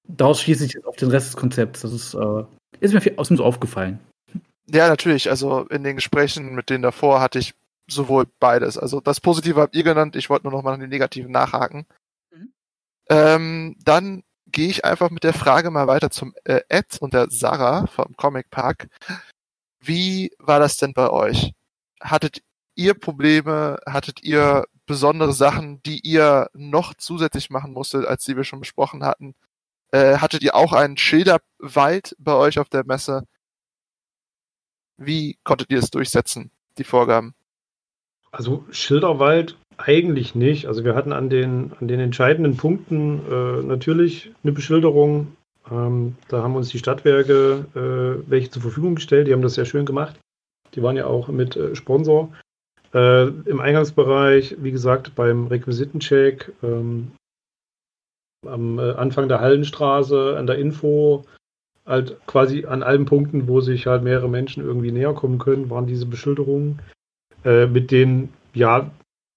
daraus schließe ich auf den Rest des Konzepts. Das ist, äh, ist mir aus dem so aufgefallen. Ja, natürlich. Also in den Gesprächen mit denen davor hatte ich sowohl beides. Also das Positive habt ihr genannt, ich wollte nur noch mal an den Negativen nachhaken. Mhm. Ähm, dann gehe ich einfach mit der Frage mal weiter zum äh, Ed und der Sarah vom Comic Park. Wie war das denn bei euch? Hattet ihr Probleme? Hattet ihr besondere Sachen, die ihr noch zusätzlich machen musstet, als die wir schon besprochen hatten? Äh, hattet ihr auch einen Schilderwald bei euch auf der Messe? Wie konntet ihr es durchsetzen, die Vorgaben? Also Schilderwald eigentlich nicht. Also wir hatten an den, an den entscheidenden Punkten äh, natürlich eine Beschilderung, Ähm, da haben uns die Stadtwerke äh, welche zur Verfügung gestellt. Die haben das sehr schön gemacht. Die waren ja auch mit äh, Sponsor. Äh, Im Eingangsbereich, wie gesagt, beim Requisitencheck, ähm, am äh, Anfang der Hallenstraße, an der Info, halt quasi an allen Punkten, wo sich halt mehrere Menschen irgendwie näher kommen können, waren diese Beschilderungen äh, mit den ja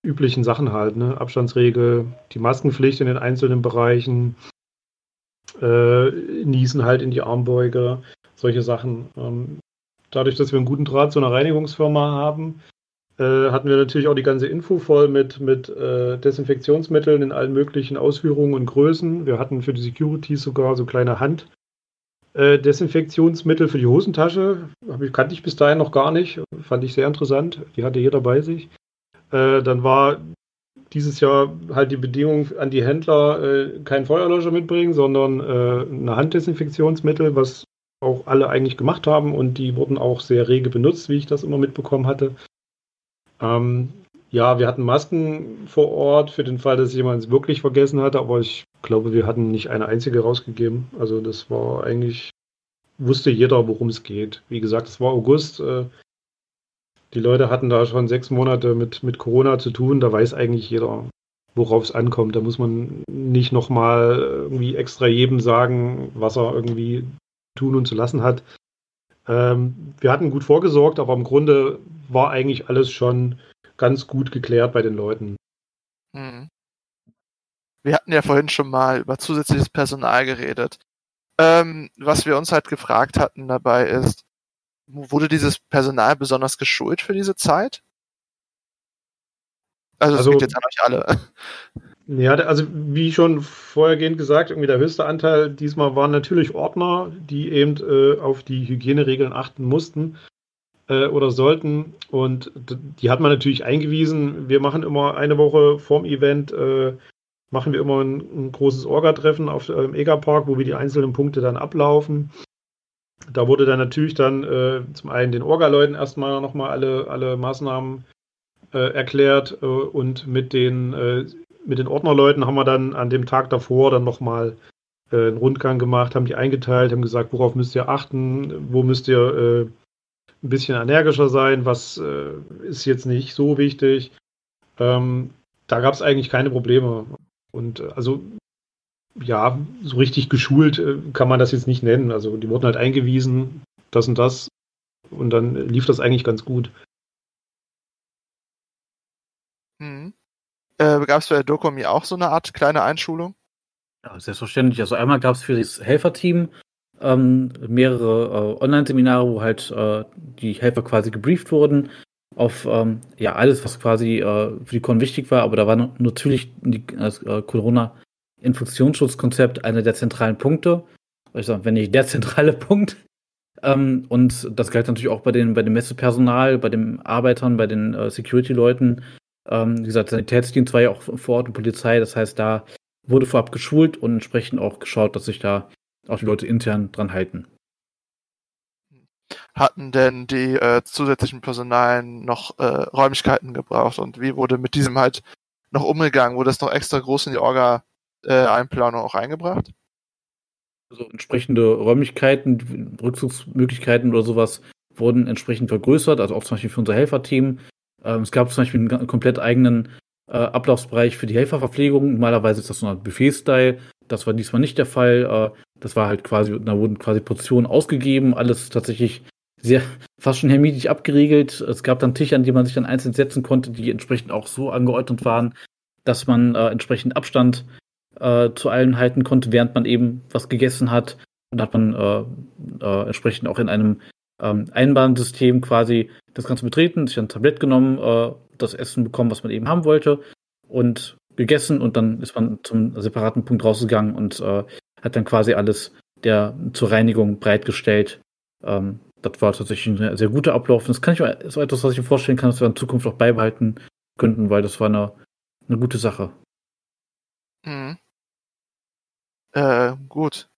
üblichen Sachen halt, ne? Abstandsregel, die Maskenpflicht in den einzelnen Bereichen, äh, Niesen halt in die Armbeuge, solche Sachen. Ähm, dadurch, dass wir einen guten Draht zu einer Reinigungsfirma haben, äh, hatten wir natürlich auch die ganze Info voll mit, mit äh, Desinfektionsmitteln in allen möglichen Ausführungen und Größen. Wir hatten für die Security sogar so kleine Hand. Äh, Desinfektionsmittel für die Hosentasche ich, kannte ich bis dahin noch gar nicht. Fand ich sehr interessant. Die hatte jeder bei sich. Äh, dann war dieses Jahr halt die Bedingung an die Händler, äh, kein Feuerlöscher mitbringen, sondern äh, eine Handdesinfektionsmittel, was auch alle eigentlich gemacht haben und die wurden auch sehr rege benutzt, wie ich das immer mitbekommen hatte. Ähm, ja, wir hatten Masken vor Ort für den Fall, dass jemand es wirklich vergessen hatte, aber ich glaube, wir hatten nicht eine einzige rausgegeben. Also das war eigentlich, wusste jeder, worum es geht. Wie gesagt, es war August. Äh, die Leute hatten da schon sechs Monate mit, mit Corona zu tun. Da weiß eigentlich jeder, worauf es ankommt. Da muss man nicht nochmal irgendwie extra jedem sagen, was er irgendwie tun und zu lassen hat. Ähm, wir hatten gut vorgesorgt, aber im Grunde war eigentlich alles schon ganz gut geklärt bei den Leuten. Mhm. Wir hatten ja vorhin schon mal über zusätzliches Personal geredet. Ähm, was wir uns halt gefragt hatten dabei ist, wurde dieses Personal besonders geschult für diese Zeit? Also, es also, geht jetzt an euch alle. Ja, also wie schon vorhergehend gesagt, irgendwie der höchste Anteil diesmal waren natürlich Ordner, die eben äh, auf die Hygieneregeln achten mussten äh, oder sollten. Und die hat man natürlich eingewiesen. Wir machen immer eine Woche vorm Event, äh, machen wir immer ein, ein großes Orga-Treffen auf dem äh, EGA-Park, wo wir die einzelnen Punkte dann ablaufen. Da wurde dann natürlich dann äh, zum einen den Orga-Leuten erstmal nochmal alle, alle Maßnahmen äh, erklärt äh, und mit den, äh, mit den Ordnerleuten haben wir dann an dem Tag davor dann nochmal äh, einen Rundgang gemacht, haben die eingeteilt, haben gesagt, worauf müsst ihr achten, wo müsst ihr äh, ein bisschen energischer sein, was äh, ist jetzt nicht so wichtig. Ähm, da gab es eigentlich keine Probleme. Und äh, also ja, so richtig geschult äh, kann man das jetzt nicht nennen. Also die wurden halt eingewiesen, das und das. Und dann lief das eigentlich ganz gut. Mhm. Äh, gab es bei der Dokomi auch so eine Art kleine Einschulung? Ja, selbstverständlich. Also einmal gab es für das Helferteam ähm, mehrere äh, Online-Seminare, wo halt äh, die Helfer quasi gebrieft wurden auf ähm, ja alles, was quasi äh, für die Con wichtig war, aber da war natürlich die, äh, Corona Infektionsschutzkonzept einer der zentralen Punkte. Ich sage, wenn nicht der zentrale Punkt. Ähm, und das galt natürlich auch bei, den, bei dem Messepersonal, bei den Arbeitern, bei den äh, Security-Leuten. Ähm, wie gesagt, Sanitätsdienst war ja auch vor Ort und Polizei. Das heißt, da wurde vorab geschult und entsprechend auch geschaut, dass sich da auch die Leute intern dran halten. Hatten denn die äh, zusätzlichen Personalen noch äh, Räumlichkeiten gebraucht und wie wurde mit diesem halt noch umgegangen? Wurde das noch extra groß in die Orga äh, Einplanung auch eingebracht? Also entsprechende Räumlichkeiten, Rückzugsmöglichkeiten oder sowas wurden entsprechend vergrößert, also auch zum Beispiel für unser Helferteam. Ähm, es gab zum Beispiel einen komplett eigenen äh, Ablaufsbereich für die Helferverpflegung. Normalerweise ist das so ein Buffet-Style. Das war diesmal nicht der Fall. Äh, das war halt quasi, da wurden quasi Portionen ausgegeben, alles tatsächlich sehr fast schon hermetisch abgeriegelt. Es gab dann Tische, an die man sich dann einzeln setzen konnte, die entsprechend auch so angeordnet waren, dass man äh, entsprechend Abstand äh, zu allen halten konnte, während man eben was gegessen hat. Und hat man äh, äh, entsprechend auch in einem ähm, Einbahnsystem quasi das Ganze betreten, sich ein Tablett genommen, äh, das Essen bekommen, was man eben haben wollte und gegessen und dann ist man zum separaten Punkt rausgegangen und äh, hat dann quasi alles der zur Reinigung bereitgestellt. Ähm, das war tatsächlich ein sehr guter Ablauf. Das kann ich mir so etwas, was ich mir vorstellen kann, dass wir in Zukunft auch beibehalten könnten, weil das war eine, eine gute Sache. Mhm. Äh, gut.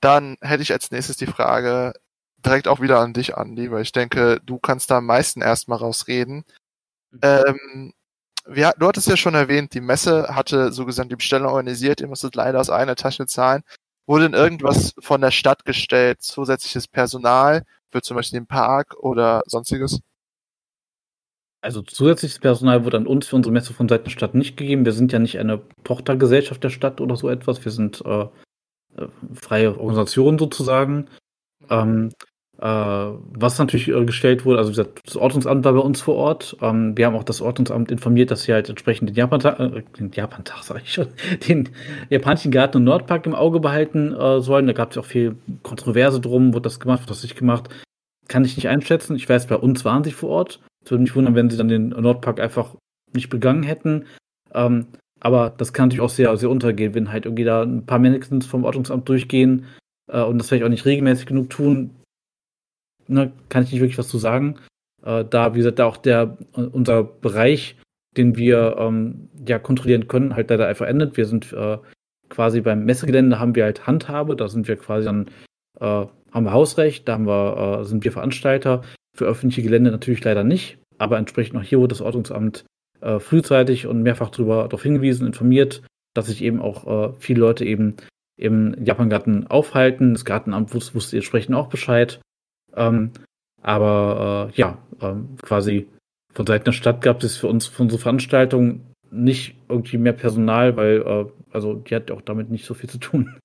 Dann hätte ich als nächstes die Frage direkt auch wieder an dich, Andi, weil ich denke, du kannst da am meisten erstmal rausreden. Mhm. Ähm, wir, du hattest ja schon erwähnt, die Messe hatte so gesagt die Bestellung organisiert, ihr musstet leider aus einer Tasche zahlen. Wurde denn irgendwas von der Stadt gestellt? Zusätzliches Personal für zum Beispiel den Park oder sonstiges? Also zusätzliches Personal wurde an uns für unsere Messe von Seiten der Stadt nicht gegeben. Wir sind ja nicht eine Tochtergesellschaft der Stadt oder so etwas. Wir sind äh, äh freie Organisation sozusagen. Ähm, äh, was natürlich äh, gestellt wurde, also wie gesagt, das Ordnungsamt war bei uns vor Ort. Ähm, wir haben auch das Ordnungsamt informiert, dass sie halt entsprechend den Japantag, äh, den Japantag sage ich schon, den japanischen Garten und Nordpark im Auge behalten äh, sollen. Da gab es auch viel Kontroverse drum, wurde das gemacht, wird das nicht gemacht. Kann ich nicht einschätzen. Ich weiß, bei uns waren sie vor Ort. Es würde mich wundern, wenn sie dann den Nordpark einfach nicht begangen hätten. Ähm, aber das kann natürlich auch sehr, sehr untergehen, wenn halt irgendwie da ein paar Mannequins vom Ordnungsamt durchgehen äh, und das vielleicht auch nicht regelmäßig genug tun. Ne, kann ich nicht wirklich was zu sagen. Äh, da, wie gesagt, da auch der, unser Bereich, den wir ähm, ja kontrollieren können, halt leider einfach endet. Wir sind äh, quasi beim Messegelände haben wir halt Handhabe, da sind wir quasi dann, äh, haben wir Hausrecht, da haben wir, äh, sind wir Veranstalter. Für öffentliche Gelände natürlich leider nicht, aber entsprechend auch hier wurde das Ordnungsamt äh, frühzeitig und mehrfach darüber darauf hingewiesen, informiert, dass sich eben auch äh, viele Leute eben im Japan-Garten aufhalten. Das Gartenamt wusste, wusste entsprechend auch Bescheid. Ähm, aber äh, ja, ähm, quasi von Seiten der Stadt gab es für uns, für unsere Veranstaltung nicht irgendwie mehr Personal, weil, äh, also die hat auch damit nicht so viel zu tun.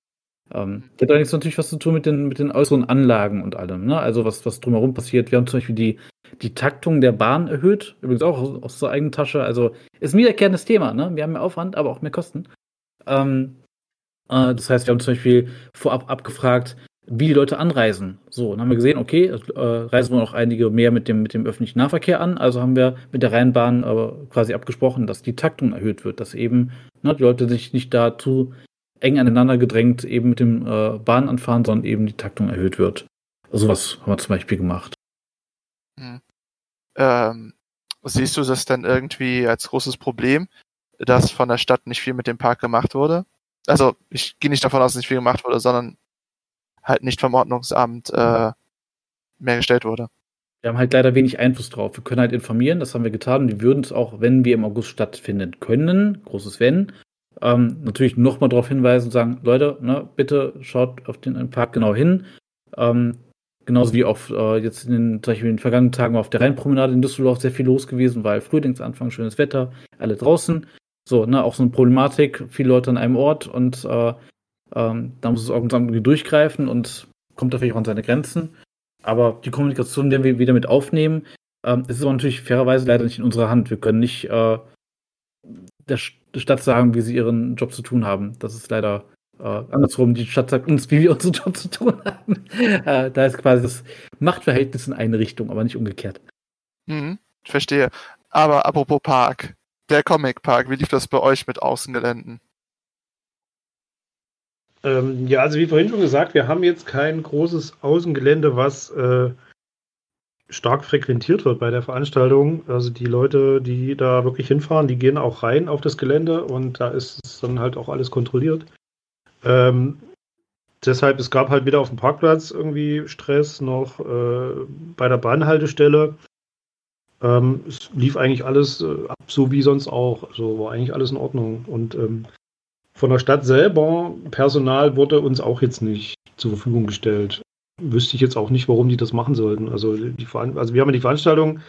Ähm, das hat allerdings natürlich was zu tun mit den, mit den äußeren Anlagen und allem, ne? Also was, was drumherum passiert. Wir haben zum Beispiel die, die Taktung der Bahn erhöht, übrigens auch aus, aus der eigenen Tasche. Also ist ein wiederkehrendes Thema, ne? Wir haben mehr Aufwand, aber auch mehr Kosten. Ähm, äh, das heißt, wir haben zum Beispiel vorab abgefragt, wie die Leute anreisen. So, dann haben wir gesehen, okay, äh, reisen wir noch einige mehr mit dem, mit dem öffentlichen Nahverkehr an. Also haben wir mit der Rheinbahn äh, quasi abgesprochen, dass die Taktung erhöht wird, dass eben ne, die Leute sich nicht dazu eng aneinander gedrängt eben mit dem äh, Bahn anfahren, sondern eben die Taktung erhöht wird. Sowas haben wir zum Beispiel gemacht. Hm. Ähm, siehst du das denn irgendwie als großes Problem, dass von der Stadt nicht viel mit dem Park gemacht wurde? Also ich gehe nicht davon aus, dass nicht viel gemacht wurde, sondern halt nicht vom Ordnungsamt äh, mehr gestellt wurde. Wir haben halt leider wenig Einfluss drauf. Wir können halt informieren, das haben wir getan und wir würden es auch, wenn wir im August stattfinden können, großes Wenn, ähm, natürlich nochmal darauf hinweisen und sagen, Leute, ne, bitte schaut auf den Park genau hin. Ähm, genauso wie auf äh, jetzt in den, zum Beispiel in den vergangenen Tagen auf der Rheinpromenade in Düsseldorf sehr viel los gewesen, weil Frühlingsanfang, schönes Wetter, alle draußen. So, ne, auch so eine Problematik, viele Leute an einem Ort und äh, ähm, da muss es irgendwie durchgreifen und kommt natürlich auch an seine Grenzen. Aber die Kommunikation werden wir wieder mit aufnehmen. Ähm, ist aber natürlich fairerweise leider nicht in unserer Hand. Wir können nicht äh, der, Stadt sagen, wie sie ihren Job zu tun haben. Das ist leider äh, andersrum. Die Stadt sagt uns, wie wir unseren Job zu tun haben. äh, da ist quasi das Machtverhältnis in eine Richtung, aber nicht umgekehrt. Mhm, verstehe. Aber apropos Park, der Comic Park, wie lief das bei euch mit Außengeländen? Ähm, ja, also wie vorhin schon gesagt, wir haben jetzt kein großes Außengelände, was äh, stark frequentiert wird bei der Veranstaltung. Also die Leute, die da wirklich hinfahren, die gehen auch rein auf das Gelände und da ist es dann halt auch alles kontrolliert. Ähm, deshalb, es gab halt wieder auf dem Parkplatz irgendwie Stress noch äh, bei der Bahnhaltestelle. Ähm, es lief eigentlich alles äh, ab, so wie sonst auch. Also war eigentlich alles in Ordnung. Und ähm, von der Stadt selber, Personal wurde uns auch jetzt nicht zur Verfügung gestellt. Wüsste ich jetzt auch nicht, warum die das machen sollten. Also, die, also wir haben die Veranstaltung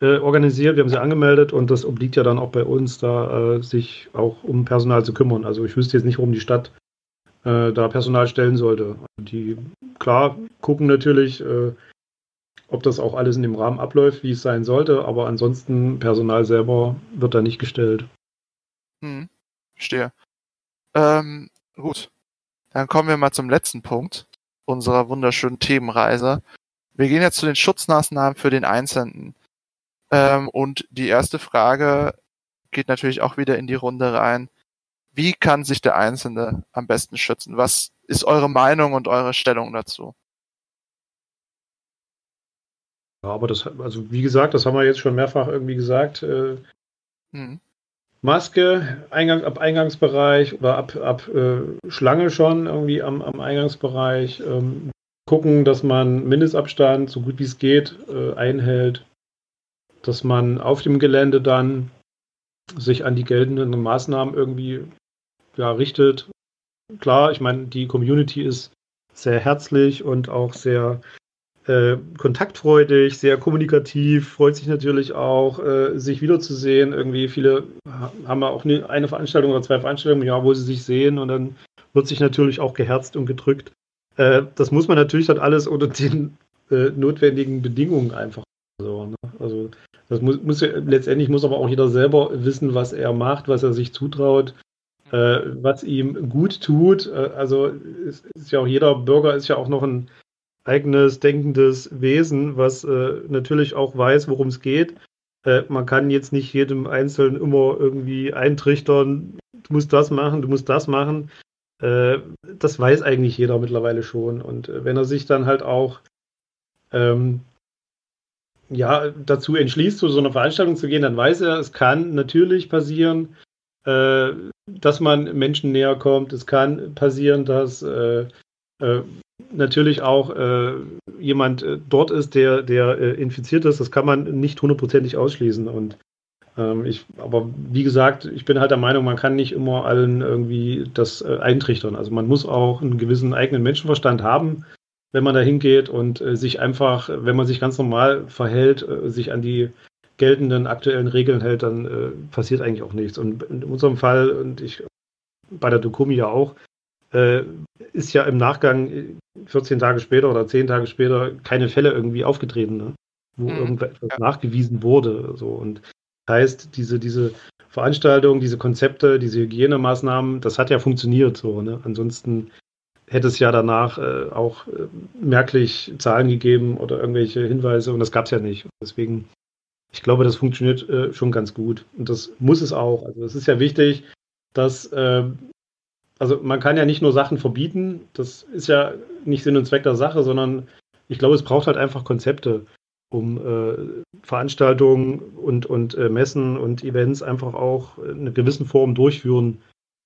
äh, organisiert, wir haben sie angemeldet und das obliegt ja dann auch bei uns, da äh, sich auch um Personal zu kümmern. Also ich wüsste jetzt nicht, warum die Stadt äh, da Personal stellen sollte. Die klar gucken natürlich, äh, ob das auch alles in dem Rahmen abläuft, wie es sein sollte, aber ansonsten Personal selber wird da nicht gestellt. Hm, verstehe. Ähm, gut. Dann kommen wir mal zum letzten Punkt unserer wunderschönen Themenreise. Wir gehen jetzt zu den Schutzmaßnahmen für den Einzelnen. Ähm, und die erste Frage geht natürlich auch wieder in die Runde rein. Wie kann sich der Einzelne am besten schützen? Was ist eure Meinung und eure Stellung dazu? Ja, aber das, also wie gesagt, das haben wir jetzt schon mehrfach irgendwie gesagt. Äh, hm. Maske Eingang, ab Eingangsbereich oder ab, ab äh, Schlange schon irgendwie am, am Eingangsbereich. Ähm, gucken, dass man Mindestabstand so gut wie es geht äh, einhält. Dass man auf dem Gelände dann sich an die geltenden Maßnahmen irgendwie ja, richtet. klar, ich meine, die Community ist sehr herzlich und auch sehr äh, kontaktfreudig, sehr kommunikativ, freut sich natürlich auch, äh, sich wiederzusehen. Irgendwie viele haben ja auch eine Veranstaltung oder zwei Veranstaltungen Jahr, wo sie sich sehen und dann wird sich natürlich auch geherzt und gedrückt. Äh, das muss man natürlich dann alles unter den äh, notwendigen Bedingungen einfach so. Ne? Also das muss, muss letztendlich muss aber auch jeder selber wissen, was er macht, was er sich zutraut, äh, was ihm gut tut. Also ist, ist ja auch jeder Bürger ist ja auch noch ein eigenes denkendes Wesen, was äh, natürlich auch weiß, worum es geht. Äh, man kann jetzt nicht jedem Einzelnen immer irgendwie eintrichtern, du musst das machen, du musst das machen. Äh, das weiß eigentlich jeder mittlerweile schon. Und äh, wenn er sich dann halt auch ähm, ja, dazu entschließt, zu so einer Veranstaltung zu gehen, dann weiß er, es kann natürlich passieren, äh, dass man Menschen näher kommt. Es kann passieren, dass äh, natürlich auch äh, jemand äh, dort ist, der, der äh, infiziert ist. Das kann man nicht hundertprozentig ausschließen. Und ähm, ich, aber wie gesagt, ich bin halt der Meinung, man kann nicht immer allen irgendwie das äh, eintrichtern. Also man muss auch einen gewissen eigenen Menschenverstand haben, wenn man da hingeht und äh, sich einfach, wenn man sich ganz normal verhält, äh, sich an die geltenden aktuellen Regeln hält, dann passiert eigentlich auch nichts. Und in unserem Fall, und ich bei der Dokumi ja auch, äh, ist ja im Nachgang 14 Tage später oder 10 Tage später keine Fälle irgendwie aufgetreten, ne? wo mhm. irgendetwas ja. nachgewiesen wurde. So. Und das heißt, diese, diese Veranstaltung, diese Konzepte, diese Hygienemaßnahmen, das hat ja funktioniert so. Ne? Ansonsten hätte es ja danach äh, auch äh, merklich Zahlen gegeben oder irgendwelche Hinweise und das gab es ja nicht. Deswegen, ich glaube, das funktioniert äh, schon ganz gut und das muss es auch. Also es ist ja wichtig, dass äh, also man kann ja nicht nur Sachen verbieten, das ist ja nicht Sinn und Zweck der Sache, sondern ich glaube, es braucht halt einfach Konzepte, um äh, Veranstaltungen und, und äh, Messen und Events einfach auch in einer gewissen Form durchführen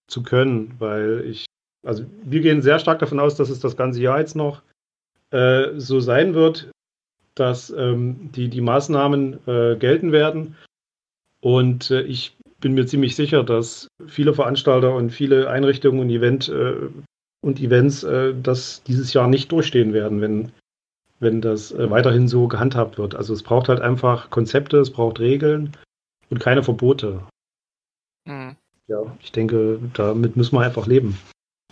zu können, weil ich, also wir gehen sehr stark davon aus, dass es das ganze Jahr jetzt noch äh, so sein wird, dass ähm, die, die Maßnahmen äh, gelten werden. Und äh, ich bin mir ziemlich sicher, dass viele Veranstalter und viele Einrichtungen und, Event, äh, und Events äh, das dieses Jahr nicht durchstehen werden, wenn, wenn das äh, weiterhin so gehandhabt wird. Also es braucht halt einfach Konzepte, es braucht Regeln und keine Verbote. Mhm. Ja, ich denke, damit müssen wir einfach leben.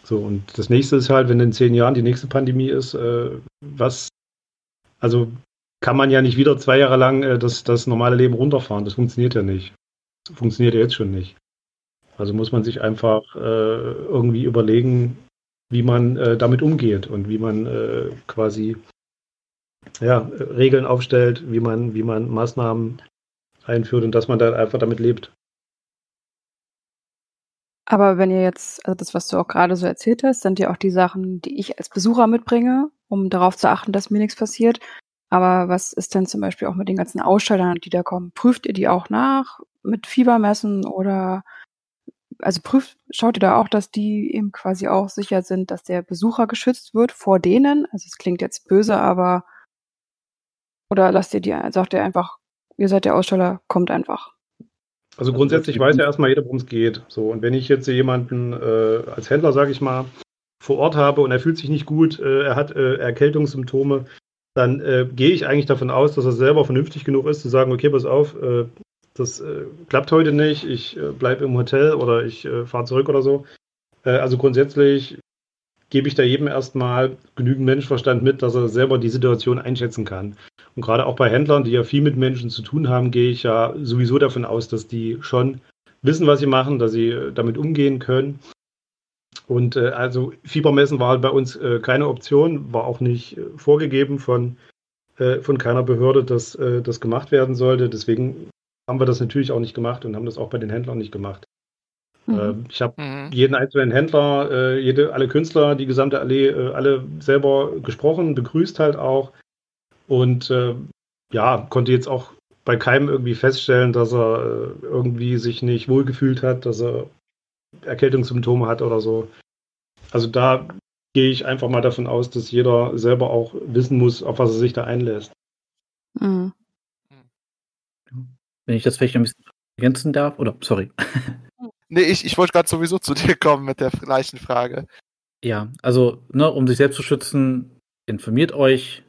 So, und das nächste ist halt, wenn in zehn Jahren die nächste Pandemie ist, äh, was, also kann man ja nicht wieder zwei Jahre lang äh, das, das normale Leben runterfahren. Das funktioniert ja nicht funktioniert ja jetzt schon nicht. Also muss man sich einfach äh, irgendwie überlegen, wie man äh, damit umgeht und wie man äh, quasi ja, Regeln aufstellt, wie man, wie man Maßnahmen einführt und dass man dann einfach damit lebt. Aber wenn ihr jetzt, also das, was du auch gerade so erzählt hast, sind ja auch die Sachen, die ich als Besucher mitbringe, um darauf zu achten, dass mir nichts passiert. Aber was ist denn zum Beispiel auch mit den ganzen Ausstellern, die da kommen? Prüft ihr die auch nach? Mit Fiebermessen oder also prüft, schaut ihr da auch, dass die eben quasi auch sicher sind, dass der Besucher geschützt wird vor denen? Also es klingt jetzt böse, aber oder lasst ihr die, sagt ihr einfach, ihr seid der Aussteller, kommt einfach. Also grundsätzlich weiß ja erstmal jeder, worum es geht. So, und wenn ich jetzt jemanden äh, als Händler, sage ich mal, vor Ort habe und er fühlt sich nicht gut, äh, er hat äh, Erkältungssymptome, dann äh, gehe ich eigentlich davon aus, dass er selber vernünftig genug ist, zu sagen, okay, pass auf, äh, das äh, klappt heute nicht, ich äh, bleibe im Hotel oder ich äh, fahre zurück oder so. Äh, also grundsätzlich gebe ich da jedem erstmal genügend Menschenverstand mit, dass er selber die Situation einschätzen kann. Und gerade auch bei Händlern, die ja viel mit Menschen zu tun haben, gehe ich ja sowieso davon aus, dass die schon wissen, was sie machen, dass sie äh, damit umgehen können. Und äh, also Fiebermessen war halt bei uns keine Option, war auch nicht vorgegeben von, von keiner Behörde, dass das gemacht werden sollte. Deswegen haben wir das natürlich auch nicht gemacht und haben das auch bei den Händlern nicht gemacht. Mhm. Äh, ich habe mhm. jeden einzelnen Händler, äh, jede, alle Künstler, die gesamte Allee, äh, alle selber gesprochen, begrüßt halt auch. Und äh, ja, konnte jetzt auch bei keinem irgendwie feststellen, dass er äh, irgendwie sich nicht wohlgefühlt hat, dass er Erkältungssymptome hat oder so. Also da gehe ich einfach mal davon aus, dass jeder selber auch wissen muss, auf was er sich da einlässt. Mhm. Wenn ich das vielleicht ein bisschen ergänzen darf, oder sorry. Nee, ich, ich wollte gerade sowieso zu dir kommen mit der gleichen Frage. Ja, also, ne, um sich selbst zu schützen, informiert euch,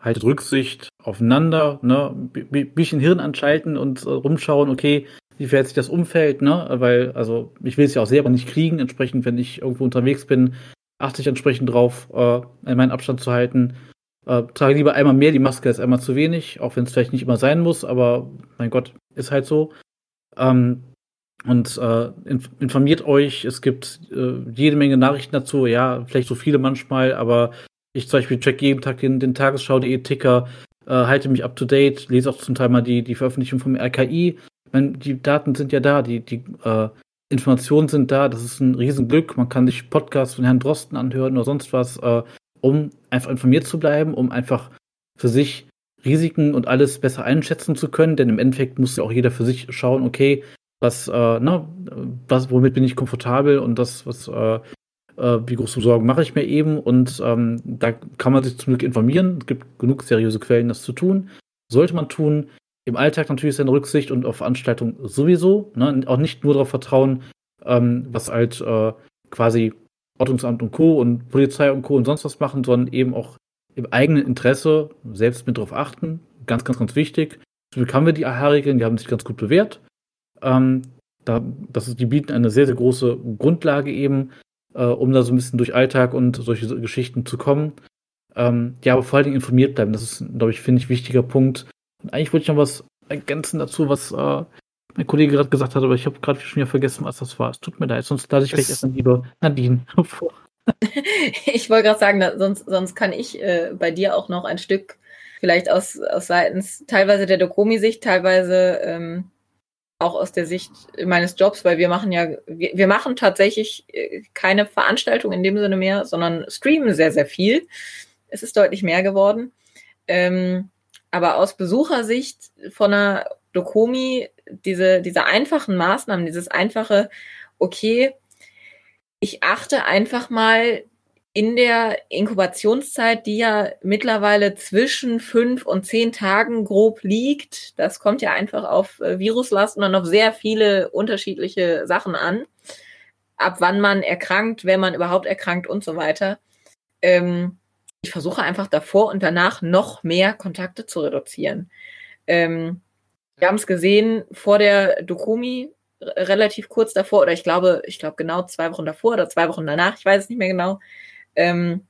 haltet Rücksicht aufeinander, ne, bisschen Hirn anschalten und äh, rumschauen, okay, wie verhält sich das Umfeld, ne, weil, also, ich will es ja auch selber nicht kriegen, entsprechend, wenn ich irgendwo unterwegs bin, achte ich entsprechend drauf, äh, meinen Abstand zu halten. Äh, trage lieber einmal mehr die Maske als einmal zu wenig, auch wenn es vielleicht nicht immer sein muss, aber mein Gott, ist halt so. Ähm, und äh, informiert euch, es gibt äh, jede Menge Nachrichten dazu, ja, vielleicht so viele manchmal, aber ich zum Beispiel check jeden Tag den, den Tagesschau.de Ticker, äh, halte mich up to date, lese auch zum Teil mal die, die Veröffentlichung vom RKI. Meine, die Daten sind ja da, die, die äh, Informationen sind da, das ist ein Riesenglück. Man kann sich Podcasts von Herrn Drosten anhören oder sonst was, äh, um einfach informiert zu bleiben, um einfach für sich Risiken und alles besser einschätzen zu können, denn im Endeffekt muss ja auch jeder für sich schauen, okay, was, äh, ne, was, womit bin ich komfortabel und das, was, äh, äh, wie große Sorgen mache ich mir eben und ähm, da kann man sich zum Glück informieren. Es gibt genug seriöse Quellen, das zu tun. Sollte man tun. Im Alltag natürlich seine Rücksicht und auf Veranstaltungen sowieso. Ne? Auch nicht nur darauf vertrauen, ähm, was halt äh, quasi Ordnungsamt und Co. und Polizei und Co. und sonst was machen, sondern eben auch im eigenen Interesse selbst mit drauf achten. Ganz, ganz, ganz wichtig. Glück haben wir die AHA-Regeln, die haben sich ganz gut bewährt. Ähm, da, das ist, die bieten eine sehr, sehr große Grundlage eben, äh, um da so ein bisschen durch Alltag und solche Geschichten zu kommen. Ähm, ja, aber vor allen Dingen informiert bleiben. Das ist, glaube ich, finde ich, wichtiger Punkt. Und eigentlich wollte ich noch was ergänzen dazu, was äh, mein Kollege gerade gesagt hat, aber ich habe gerade schon wieder vergessen, was das war. Es tut mir leid, sonst lasse ich vielleicht erst dann lieber Nadine vor. ich wollte gerade sagen, sonst, sonst kann ich äh, bei dir auch noch ein Stück vielleicht aus, aus seitens teilweise der Dokomi-Sicht, teilweise ähm, auch aus der Sicht meines Jobs, weil wir machen ja, wir, wir machen tatsächlich äh, keine Veranstaltung in dem Sinne mehr, sondern streamen sehr, sehr viel. Es ist deutlich mehr geworden. Ähm, aber aus Besuchersicht von einer Dokomi, diese, diese einfachen Maßnahmen, dieses einfache, okay, ich achte einfach mal in der Inkubationszeit, die ja mittlerweile zwischen fünf und zehn Tagen grob liegt, das kommt ja einfach auf äh, Viruslasten und auf sehr viele unterschiedliche Sachen an, ab wann man erkrankt, wenn man überhaupt erkrankt und so weiter. Ähm, ich versuche einfach davor und danach noch mehr Kontakte zu reduzieren. Ähm, wir haben es gesehen vor der Dokumi, relativ kurz davor, oder ich glaube, ich glaube genau zwei Wochen davor oder zwei Wochen danach, ich weiß es nicht mehr genau, ähm,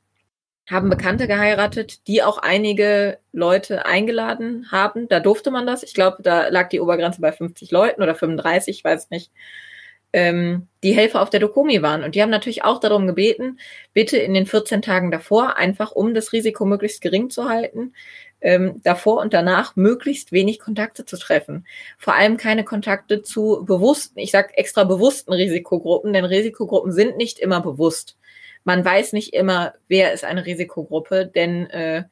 haben Bekannte geheiratet, die auch einige Leute eingeladen haben. Da durfte man das. Ich glaube, da lag die Obergrenze bei 50 Leuten oder 35, ich weiß nicht. Ähm, die Helfer auf der Dokomi waren. Und die haben natürlich auch darum gebeten, bitte in den 14 Tagen davor, einfach um das Risiko möglichst gering zu halten, ähm, davor und danach möglichst wenig Kontakte zu treffen. Vor allem keine Kontakte zu bewussten, ich sage extra bewussten Risikogruppen, denn Risikogruppen sind nicht immer bewusst man weiß nicht immer, wer ist eine Risikogruppe, denn äh,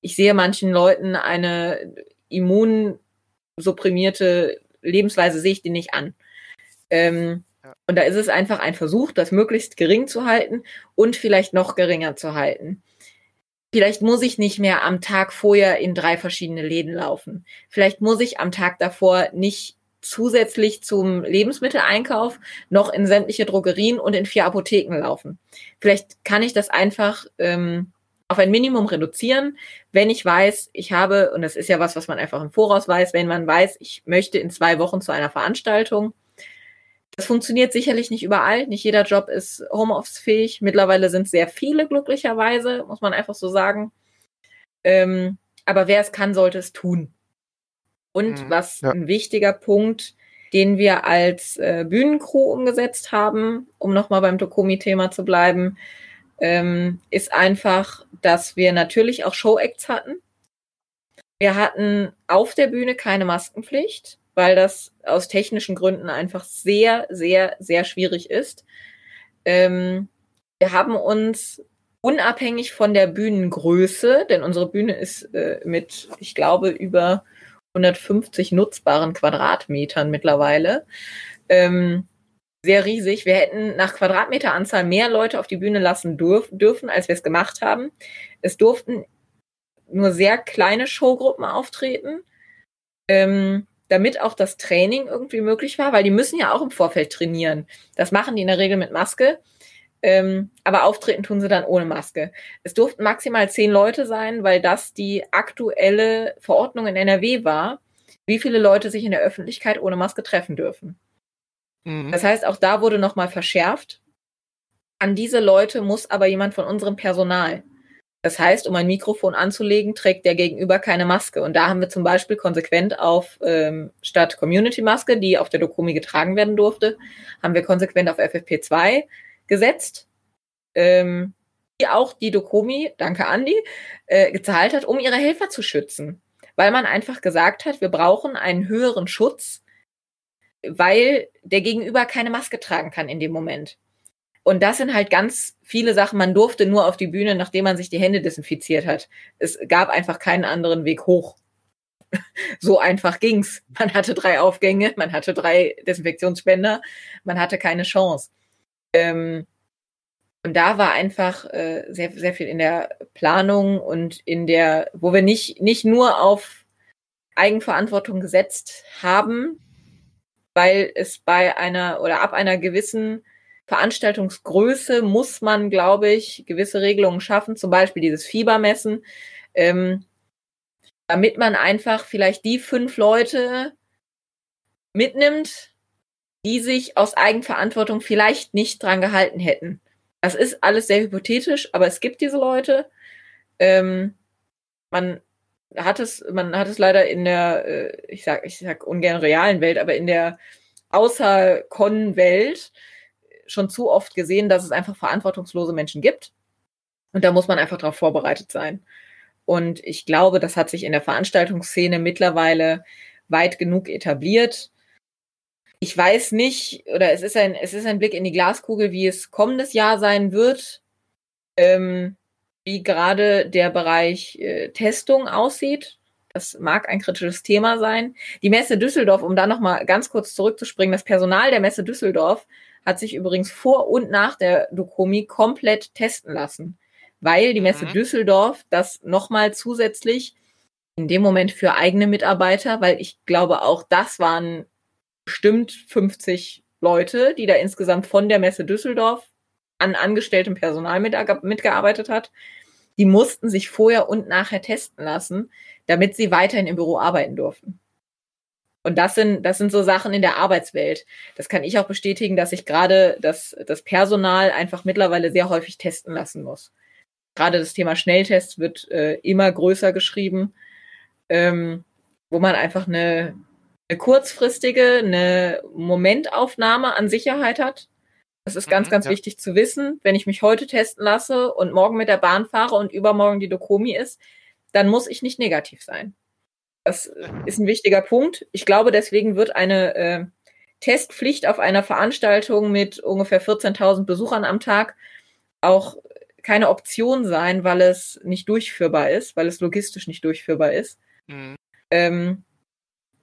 ich sehe manchen Leuten eine immunsupprimierte Lebensweise, sehe ich die nicht an. Ähm. Und da ist es einfach ein Versuch, das möglichst gering zu halten und vielleicht noch geringer zu halten. Vielleicht muss ich nicht mehr am Tag vorher in drei verschiedene Läden laufen. Vielleicht muss ich am Tag davor nicht zusätzlich zum Lebensmitteleinkauf noch in sämtliche Drogerien und in vier Apotheken laufen. Vielleicht kann ich das einfach ähm, auf ein Minimum reduzieren, wenn ich weiß, ich habe, und das ist ja was, was man einfach im Voraus weiß, wenn man weiß, ich möchte in zwei Wochen zu einer Veranstaltung. Das funktioniert sicherlich nicht überall. Nicht jeder Job ist Homeoffice-fähig. Mittlerweile sind sehr viele glücklicherweise, muss man einfach so sagen. Ähm, aber wer es kann, sollte es tun. Und mhm, was ja. ein wichtiger Punkt, den wir als äh, Bühnencrew umgesetzt haben, um nochmal beim Dokomi-Thema zu bleiben, ähm, ist einfach, dass wir natürlich auch Show-Acts hatten. Wir hatten auf der Bühne keine Maskenpflicht, weil das aus technischen Gründen einfach sehr, sehr, sehr schwierig ist. Ähm, wir haben uns unabhängig von der Bühnengröße, denn unsere Bühne ist äh, mit, ich glaube, über 150 nutzbaren Quadratmetern mittlerweile. Ähm, sehr riesig. Wir hätten nach Quadratmeteranzahl mehr Leute auf die Bühne lassen dürf dürfen, als wir es gemacht haben. Es durften nur sehr kleine Showgruppen auftreten, ähm, damit auch das Training irgendwie möglich war, weil die müssen ja auch im Vorfeld trainieren. Das machen die in der Regel mit Maske. Ähm, aber auftreten tun sie dann ohne Maske. Es durften maximal zehn Leute sein, weil das die aktuelle Verordnung in NRW war, wie viele Leute sich in der Öffentlichkeit ohne Maske treffen dürfen. Mhm. Das heißt, auch da wurde nochmal verschärft. An diese Leute muss aber jemand von unserem Personal. Das heißt, um ein Mikrofon anzulegen, trägt der Gegenüber keine Maske. Und da haben wir zum Beispiel konsequent auf ähm, statt Community-Maske, die auf der Dokumi getragen werden durfte, haben wir konsequent auf FFP2 gesetzt, ähm, die auch die Dokumi, danke Andi, äh, gezahlt hat, um ihre Helfer zu schützen. Weil man einfach gesagt hat, wir brauchen einen höheren Schutz, weil der Gegenüber keine Maske tragen kann in dem Moment. Und das sind halt ganz viele Sachen. Man durfte nur auf die Bühne, nachdem man sich die Hände desinfiziert hat. Es gab einfach keinen anderen Weg hoch. so einfach ging's. Man hatte drei Aufgänge, man hatte drei Desinfektionsspender, man hatte keine Chance. Ähm, und da war einfach äh, sehr, sehr viel in der Planung und in der, wo wir nicht, nicht nur auf Eigenverantwortung gesetzt haben, weil es bei einer oder ab einer gewissen Veranstaltungsgröße muss man, glaube ich, gewisse Regelungen schaffen, zum Beispiel dieses Fiebermessen, ähm, damit man einfach vielleicht die fünf Leute mitnimmt, die sich aus Eigenverantwortung vielleicht nicht dran gehalten hätten. Das ist alles sehr hypothetisch, aber es gibt diese Leute. Ähm, man hat es, man hat es leider in der, äh, ich sag, ich sag ungern realen Welt, aber in der Außer-Con-Welt schon zu oft gesehen, dass es einfach verantwortungslose Menschen gibt. Und da muss man einfach darauf vorbereitet sein. Und ich glaube, das hat sich in der Veranstaltungsszene mittlerweile weit genug etabliert. Ich weiß nicht, oder es ist ein, es ist ein Blick in die Glaskugel, wie es kommendes Jahr sein wird, ähm, wie gerade der Bereich äh, Testung aussieht. Das mag ein kritisches Thema sein. Die Messe Düsseldorf, um da nochmal ganz kurz zurückzuspringen, das Personal der Messe Düsseldorf hat sich übrigens vor und nach der Dokomi komplett testen lassen, weil die Messe mhm. Düsseldorf das nochmal zusätzlich in dem Moment für eigene Mitarbeiter, weil ich glaube auch das waren bestimmt 50 Leute, die da insgesamt von der Messe Düsseldorf an angestelltem Personal mitgearbeitet hat. Die mussten sich vorher und nachher testen lassen, damit sie weiterhin im Büro arbeiten durften. Und das sind, das sind so Sachen in der Arbeitswelt. Das kann ich auch bestätigen, dass ich gerade das, das Personal einfach mittlerweile sehr häufig testen lassen muss. Gerade das Thema Schnelltests wird äh, immer größer geschrieben, ähm, wo man einfach eine, eine kurzfristige, eine Momentaufnahme an Sicherheit hat. Das ist ganz, mhm, ganz ja. wichtig zu wissen. Wenn ich mich heute testen lasse und morgen mit der Bahn fahre und übermorgen die Dokomi ist, dann muss ich nicht negativ sein. Das ist ein wichtiger Punkt. Ich glaube, deswegen wird eine äh, Testpflicht auf einer Veranstaltung mit ungefähr 14.000 Besuchern am Tag auch keine Option sein, weil es nicht durchführbar ist, weil es logistisch nicht durchführbar ist. Mhm. Ähm,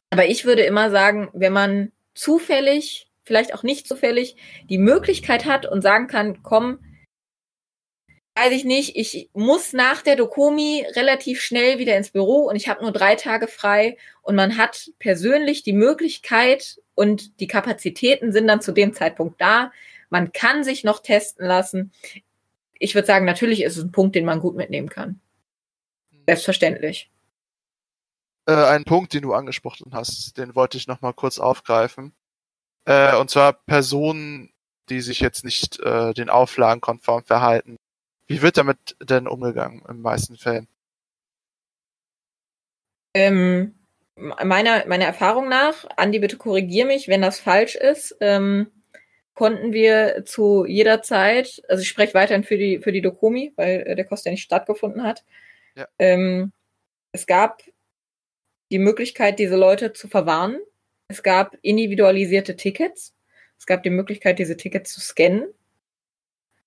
aber ich würde immer sagen, wenn man zufällig, vielleicht auch nicht zufällig, die Möglichkeit hat und sagen kann, komm, weiß ich nicht, ich muss nach der Dokomi relativ schnell wieder ins Büro und ich habe nur drei Tage frei und man hat persönlich die Möglichkeit und die Kapazitäten sind dann zu dem Zeitpunkt da. Man kann sich noch testen lassen. Ich würde sagen, natürlich ist es ein Punkt, den man gut mitnehmen kann. Selbstverständlich. Äh, ein Punkt, den du angesprochen hast, den wollte ich noch mal kurz aufgreifen. Äh, und zwar Personen, die sich jetzt nicht äh, den Auflagen konform verhalten. Wie wird damit denn umgegangen in den meisten Fällen? Ähm, meiner, meiner Erfahrung nach, Andi, bitte korrigier mich, wenn das falsch ist, ähm, konnten wir zu jeder Zeit, also ich spreche weiterhin für die, für die Dokomi, weil äh, der Kost ja nicht stattgefunden hat. Ja. Ähm, es gab die Möglichkeit, diese Leute zu verwarnen. Es gab individualisierte Tickets. Es gab die Möglichkeit, diese Tickets zu scannen.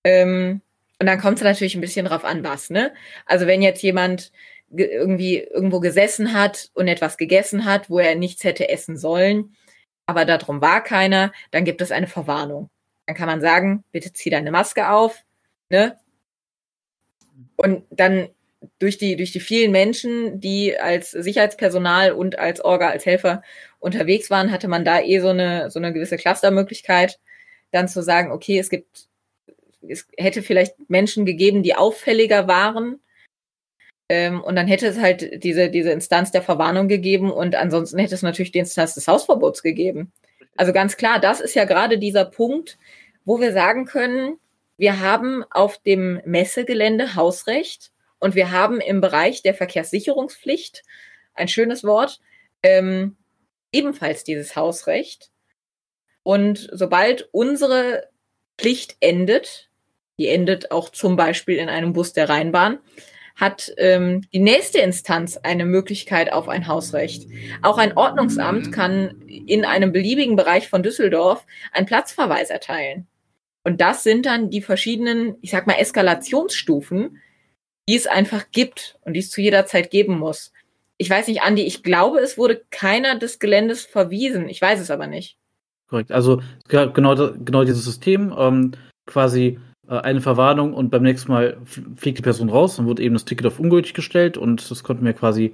Ähm, und dann kommt es natürlich ein bisschen drauf an, was, ne? Also wenn jetzt jemand irgendwie irgendwo gesessen hat und etwas gegessen hat, wo er nichts hätte essen sollen, aber darum war keiner, dann gibt es eine Verwarnung. Dann kann man sagen, bitte zieh deine Maske auf, ne? Und dann durch die, durch die vielen Menschen, die als Sicherheitspersonal und als Orga, als Helfer unterwegs waren, hatte man da eh so eine, so eine gewisse Clustermöglichkeit, dann zu sagen, okay, es gibt es hätte vielleicht Menschen gegeben, die auffälliger waren. Ähm, und dann hätte es halt diese, diese Instanz der Verwarnung gegeben und ansonsten hätte es natürlich die Instanz des Hausverbots gegeben. Also ganz klar, das ist ja gerade dieser Punkt, wo wir sagen können, wir haben auf dem Messegelände Hausrecht und wir haben im Bereich der Verkehrssicherungspflicht, ein schönes Wort, ähm, ebenfalls dieses Hausrecht. Und sobald unsere Pflicht endet, die endet auch zum Beispiel in einem Bus der Rheinbahn, hat ähm, die nächste Instanz eine Möglichkeit auf ein Hausrecht. Auch ein Ordnungsamt kann in einem beliebigen Bereich von Düsseldorf einen Platzverweis erteilen. Und das sind dann die verschiedenen, ich sag mal, Eskalationsstufen, die es einfach gibt und die es zu jeder Zeit geben muss. Ich weiß nicht, Andi, ich glaube, es wurde keiner des Geländes verwiesen. Ich weiß es aber nicht. Korrekt. Also genau, genau dieses System, ähm, quasi eine Verwarnung und beim nächsten Mal fliegt die Person raus, dann wird eben das Ticket auf ungültig gestellt und das konnten wir quasi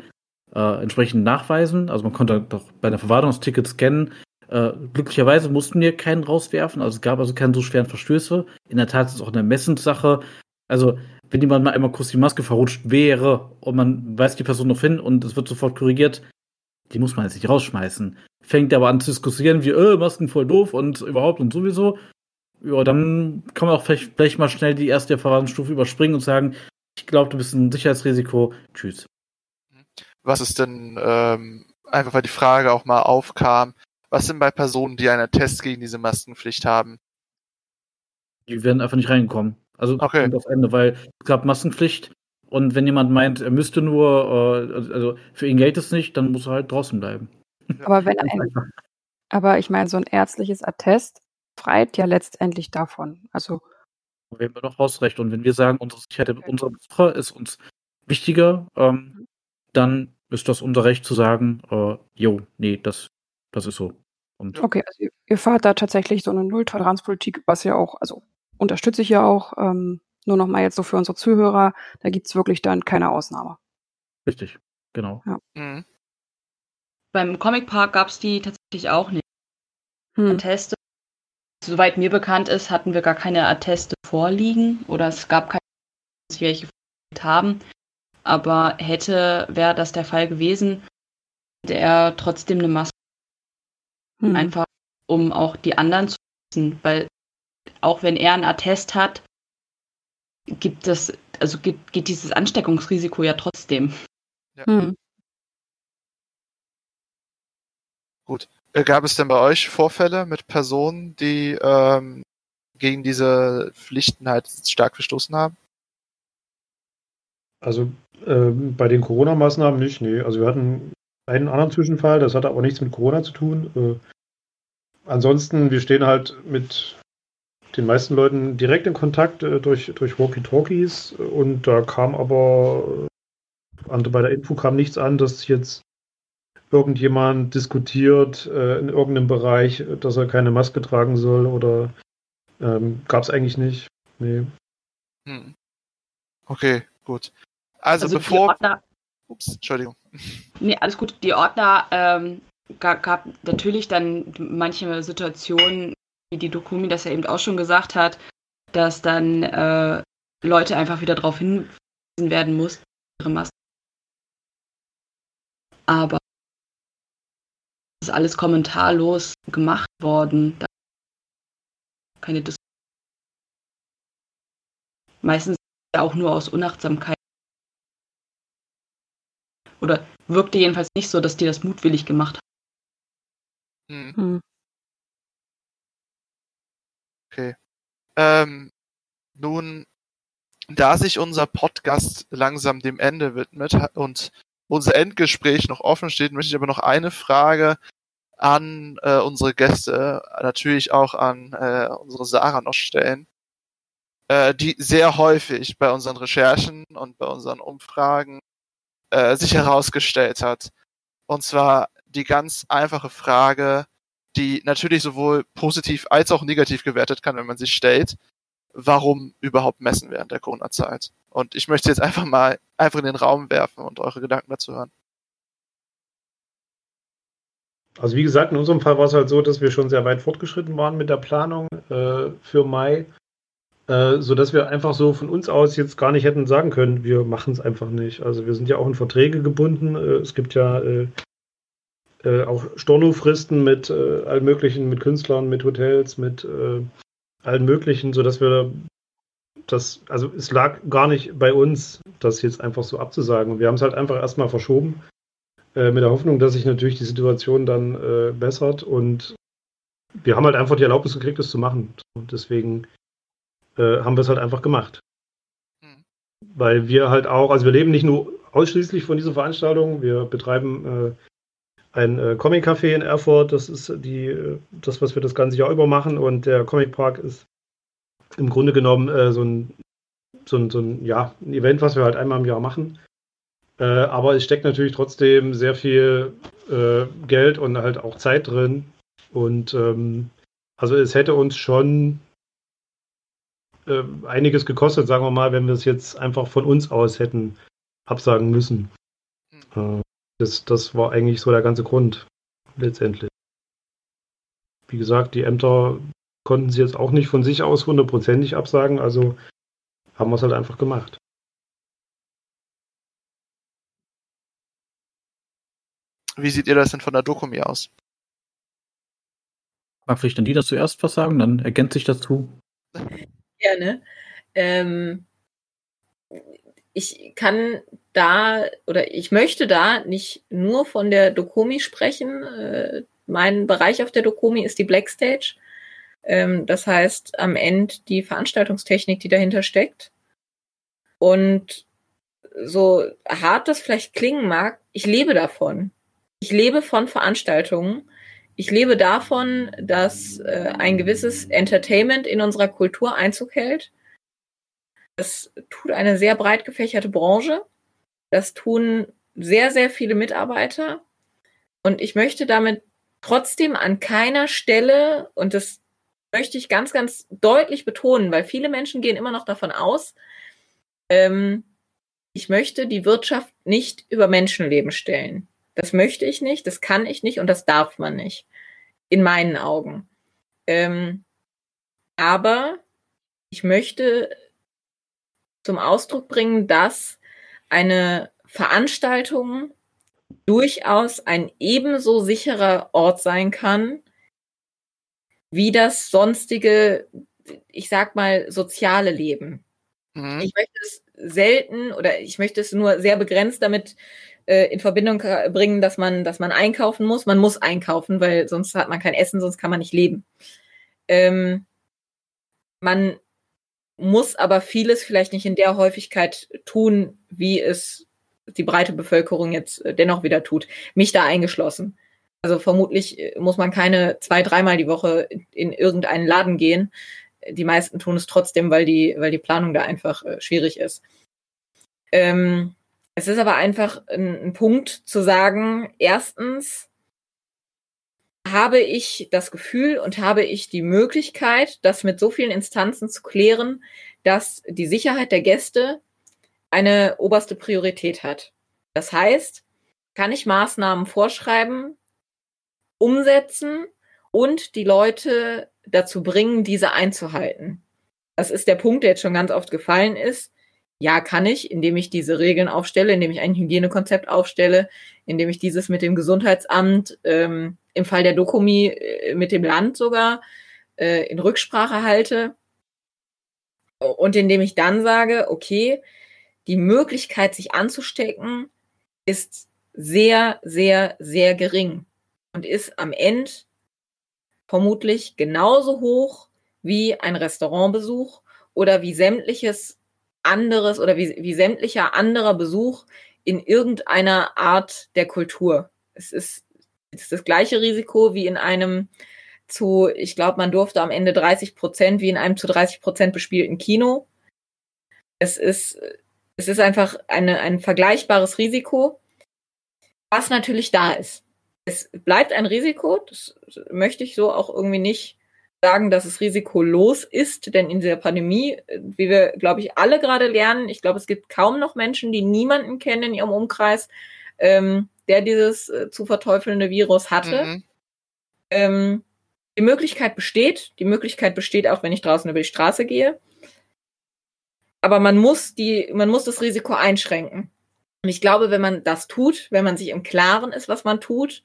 äh, entsprechend nachweisen. Also man konnte doch bei einer Verwarnung das Ticket scannen. Äh, glücklicherweise mussten wir keinen rauswerfen, also es gab also keine so schweren Verstöße. In der Tat ist es auch eine Messenssache. Also wenn jemand mal einmal kurz die Maske verrutscht wäre und man weist die Person noch hin und es wird sofort korrigiert, die muss man jetzt nicht rausschmeißen. Fängt aber an zu diskutieren, wie, äh, Masken voll doof und überhaupt und sowieso. Ja, dann kann man auch vielleicht, vielleicht mal schnell die erste Verfahrensstufe überspringen und sagen, ich glaube, du bist ein Sicherheitsrisiko. Tschüss. Was ist denn, ähm, einfach weil die Frage auch mal aufkam, was sind bei Personen, die einen Test gegen diese Maskenpflicht haben? Die werden einfach nicht reingekommen. Also okay. das Ende, weil es gab Maskenpflicht und wenn jemand meint, er müsste nur, äh, also für ihn gilt es nicht, dann muss er halt draußen bleiben. Aber wenn ein, aber ich meine, so ein ärztliches Attest freit ja letztendlich davon. Also wir haben doch Hausrecht und wenn wir sagen, unsere Sicherheit unserer Besucher ist uns wichtiger, ähm, dann ist das unser Recht zu sagen, äh, jo, nee, das, das ist so. Und okay, also ihr fahrt da tatsächlich so eine Nulltoleranzpolitik, was ja auch, also unterstütze ich ja auch. Ähm, nur noch mal jetzt so für unsere Zuhörer, da gibt es wirklich dann keine Ausnahme. Richtig, genau. Ja. Mhm. Beim Comic Park gab es die tatsächlich auch nicht. Hm. Atteste. Soweit mir bekannt ist, hatten wir gar keine Atteste vorliegen oder es gab keine, welche haben. Aber hätte, wäre das der Fall gewesen, hätte er trotzdem eine Maske. Hm. Einfach, um auch die anderen zu wissen, weil auch wenn er einen Attest hat, gibt das, also geht, geht dieses Ansteckungsrisiko ja trotzdem. Ja. Hm. Gut. Äh, gab es denn bei euch Vorfälle mit Personen, die ähm, gegen diese Pflichten halt stark verstoßen haben? Also äh, bei den Corona-Maßnahmen nicht, nee. Also wir hatten einen anderen Zwischenfall, das hatte aber nichts mit Corona zu tun. Äh, ansonsten, wir stehen halt mit den meisten Leuten direkt in Kontakt äh, durch, durch Walkie-Talkies und da kam aber äh, bei der Info kam nichts an, dass jetzt irgendjemand diskutiert äh, in irgendeinem Bereich, dass er keine Maske tragen soll oder ähm, gab es eigentlich nicht. Nee. Hm. Okay, gut. Also, also bevor. Ordner, Ups, Entschuldigung. Nee, alles gut. Die Ordner ähm, gab, gab natürlich dann manche Situationen, wie die Dokumi das ja eben auch schon gesagt hat, dass dann äh, Leute einfach wieder darauf hinweisen werden mussten, ihre Masken. Aber ist alles kommentarlos gemacht worden. Da keine Diskussion. Meistens ja auch nur aus Unachtsamkeit. Oder wirkte jedenfalls nicht so, dass die das mutwillig gemacht haben. Hm. Hm. Okay. Ähm, nun, da sich unser Podcast langsam dem Ende widmet und unser Endgespräch noch offen steht, möchte ich aber noch eine Frage an äh, unsere Gäste, natürlich auch an äh, unsere Sarah noch stellen, äh, die sehr häufig bei unseren Recherchen und bei unseren Umfragen äh, sich herausgestellt hat. Und zwar die ganz einfache Frage, die natürlich sowohl positiv als auch negativ gewertet kann, wenn man sich stellt, warum überhaupt messen während der Corona-Zeit. Und ich möchte jetzt einfach mal einfach in den Raum werfen und eure Gedanken dazu hören. Also wie gesagt, in unserem Fall war es halt so, dass wir schon sehr weit fortgeschritten waren mit der Planung äh, für Mai. äh, sodass wir einfach so von uns aus jetzt gar nicht hätten sagen können, wir machen es einfach nicht. Also wir sind ja auch in Verträge gebunden. Äh, es gibt ja äh, äh, auch Stornofristen mit äh, allen möglichen, mit Künstlern, mit Hotels, mit allen möglichen, sodass wir das, also es lag gar nicht bei uns, das jetzt einfach so abzusagen. Und wir haben es halt einfach erstmal verschoben, äh, mit der Hoffnung, dass sich natürlich die Situation dann äh, bessert. Und wir haben halt einfach die Erlaubnis gekriegt, das zu machen. Und deswegen äh, haben wir es halt einfach gemacht. Mhm. Weil wir halt auch, also wir leben nicht nur ausschließlich von dieser Veranstaltung, wir betreiben äh, ein äh, Comic-Café in Erfurt, das ist die, das, was wir das ganze Jahr über machen. Und der Comic Park ist im Grunde genommen so, ein, so, ein, so ein, ja, ein Event, was wir halt einmal im Jahr machen. Äh, aber es steckt natürlich trotzdem sehr viel äh, Geld und halt auch Zeit drin. Und ähm, also es hätte uns schon äh, einiges gekostet, sagen wir mal, wenn wir es jetzt einfach von uns aus hätten absagen müssen. Mhm. das, das war eigentlich so der ganze Grund letztendlich. Wie gesagt, die Ämter konnten sie jetzt auch nicht von sich aus hundertprozentig absagen, also haben wir es halt einfach gemacht. Wie seht ihr das denn von der Dokumi aus? Mag vielleicht dann die das zuerst was sagen, dann ergänze ich dazu. Gerne. Ähm, ich kann da oder ich möchte da nicht nur von der Dokumi sprechen. Äh, mein Bereich auf der Dokumi ist die Blackstage. Ähm, das heißt, am Ende die Veranstaltungstechnik, die dahinter steckt. Und so hart das vielleicht klingen mag, ich lebe davon. Ich lebe von Veranstaltungen. Ich lebe davon, dass äh, ein gewisses Entertainment in unserer Kultur Einzug hält. Das tut eine sehr breit gefächerte Branche. Das tun sehr, sehr viele Mitarbeiter. Und ich möchte damit trotzdem an keiner Stelle, und das möchte ich ganz, ganz deutlich betonen, weil viele Menschen gehen immer noch davon aus, ähm, ich möchte die Wirtschaft nicht über Menschenleben stellen. Das möchte ich nicht, das kann ich nicht und das darf man nicht. In meinen Augen. Ähm, aber ich möchte zum Ausdruck bringen, dass eine Veranstaltung durchaus ein ebenso sicherer Ort sein kann wie das sonstige, ich sag mal, soziale Leben. Mhm. Ich möchte es selten oder ich möchte es nur sehr begrenzt damit äh, in Verbindung bringen, dass man, dass man einkaufen muss. Man muss einkaufen, weil sonst hat man kein Essen, sonst kann man nicht leben. Ähm, man muss aber vieles vielleicht nicht in der Häufigkeit tun, wie es die breite Bevölkerung jetzt äh, dennoch wieder tut. Mich da eingeschlossen. Also vermutlich äh, muss man keine zwei, dreimal die Woche in irgendeinen Laden gehen. Die meisten tun es trotzdem, weil die, weil die Planung da einfach schwierig ist. Ähm, es ist aber einfach ein, ein Punkt zu sagen, erstens habe ich das Gefühl und habe ich die Möglichkeit, das mit so vielen Instanzen zu klären, dass die Sicherheit der Gäste eine oberste Priorität hat. Das heißt, kann ich Maßnahmen vorschreiben, umsetzen und die Leute dazu bringen, diese einzuhalten. Das ist der Punkt, der jetzt schon ganz oft gefallen ist. Ja, kann ich, indem ich diese Regeln aufstelle, indem ich ein Hygienekonzept aufstelle, indem ich dieses mit dem Gesundheitsamt, ähm, im Fall der Dokumi äh, mit dem Land sogar äh, in Rücksprache halte. Und indem ich dann sage, okay, die Möglichkeit, sich anzustecken, ist sehr, sehr, sehr gering und ist am Ende vermutlich genauso hoch wie ein Restaurantbesuch oder wie sämtliches anderes oder wie, wie sämtlicher anderer Besuch in irgendeiner Art der Kultur. Es ist, es ist das gleiche Risiko wie in einem zu, ich glaube, man durfte am Ende 30 Prozent, wie in einem zu 30 Prozent bespielten Kino. Es ist, es ist einfach eine, ein vergleichbares Risiko, was natürlich da ist es bleibt ein Risiko, das möchte ich so auch irgendwie nicht sagen, dass es risikolos ist, denn in dieser Pandemie, wie wir, glaube ich, alle gerade lernen, ich glaube, es gibt kaum noch Menschen, die niemanden kennen in ihrem Umkreis, ähm, der dieses äh, zu verteufelnde Virus hatte. Mhm. Ähm, die Möglichkeit besteht, die Möglichkeit besteht auch, wenn ich draußen über die Straße gehe. aber man muss die, man muss das Risiko einschränken. Und ich glaube, wenn man das tut, wenn man sich im Klaren ist, was man tut,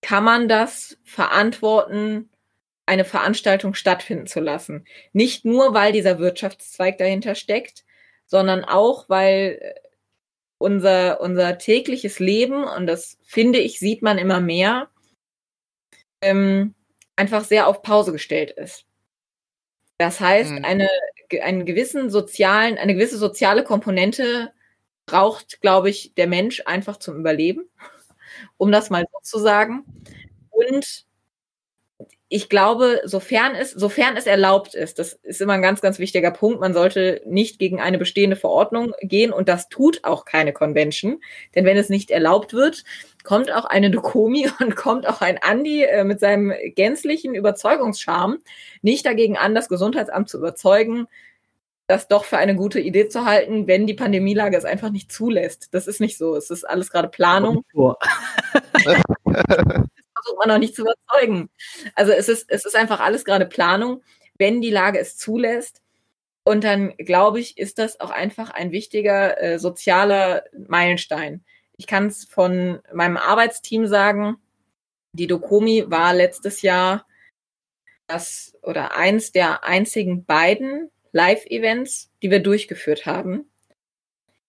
kann man das verantworten, eine Veranstaltung stattfinden zu lassen. Nicht nur, weil dieser Wirtschaftszweig dahinter steckt, sondern auch, weil äh, unser, unser tägliches Leben, und das finde ich, sieht man immer mehr, ähm, einfach sehr auf Pause gestellt ist. Das heißt, mhm. eine, einen gewissen sozialen, eine gewisse soziale Komponente braucht, glaube ich, der Mensch einfach zum Überleben, um das mal so zu sagen. Und ich glaube, sofern es, sofern es erlaubt ist, das ist immer ein ganz, ganz wichtiger Punkt, man sollte nicht gegen eine bestehende Verordnung gehen und das tut auch keine Convention, denn wenn es nicht erlaubt wird, kommt auch eine Dokomi und kommt auch ein Andi äh, mit seinem gänzlichen Überzeugungscharme nicht dagegen an, das Gesundheitsamt zu überzeugen, das doch für eine gute Idee zu halten, wenn die Pandemielage es einfach nicht zulässt. Das ist nicht so. Es ist alles gerade Planung. versucht man noch nicht zu überzeugen. Also es ist, es ist einfach alles gerade Planung, wenn die Lage es zulässt. Und dann glaube ich, ist das auch einfach ein wichtiger äh, sozialer Meilenstein. Ich kann es von meinem Arbeitsteam sagen. Die Dokomi war letztes Jahr das oder eins der einzigen beiden Live-Events, die wir durchgeführt haben.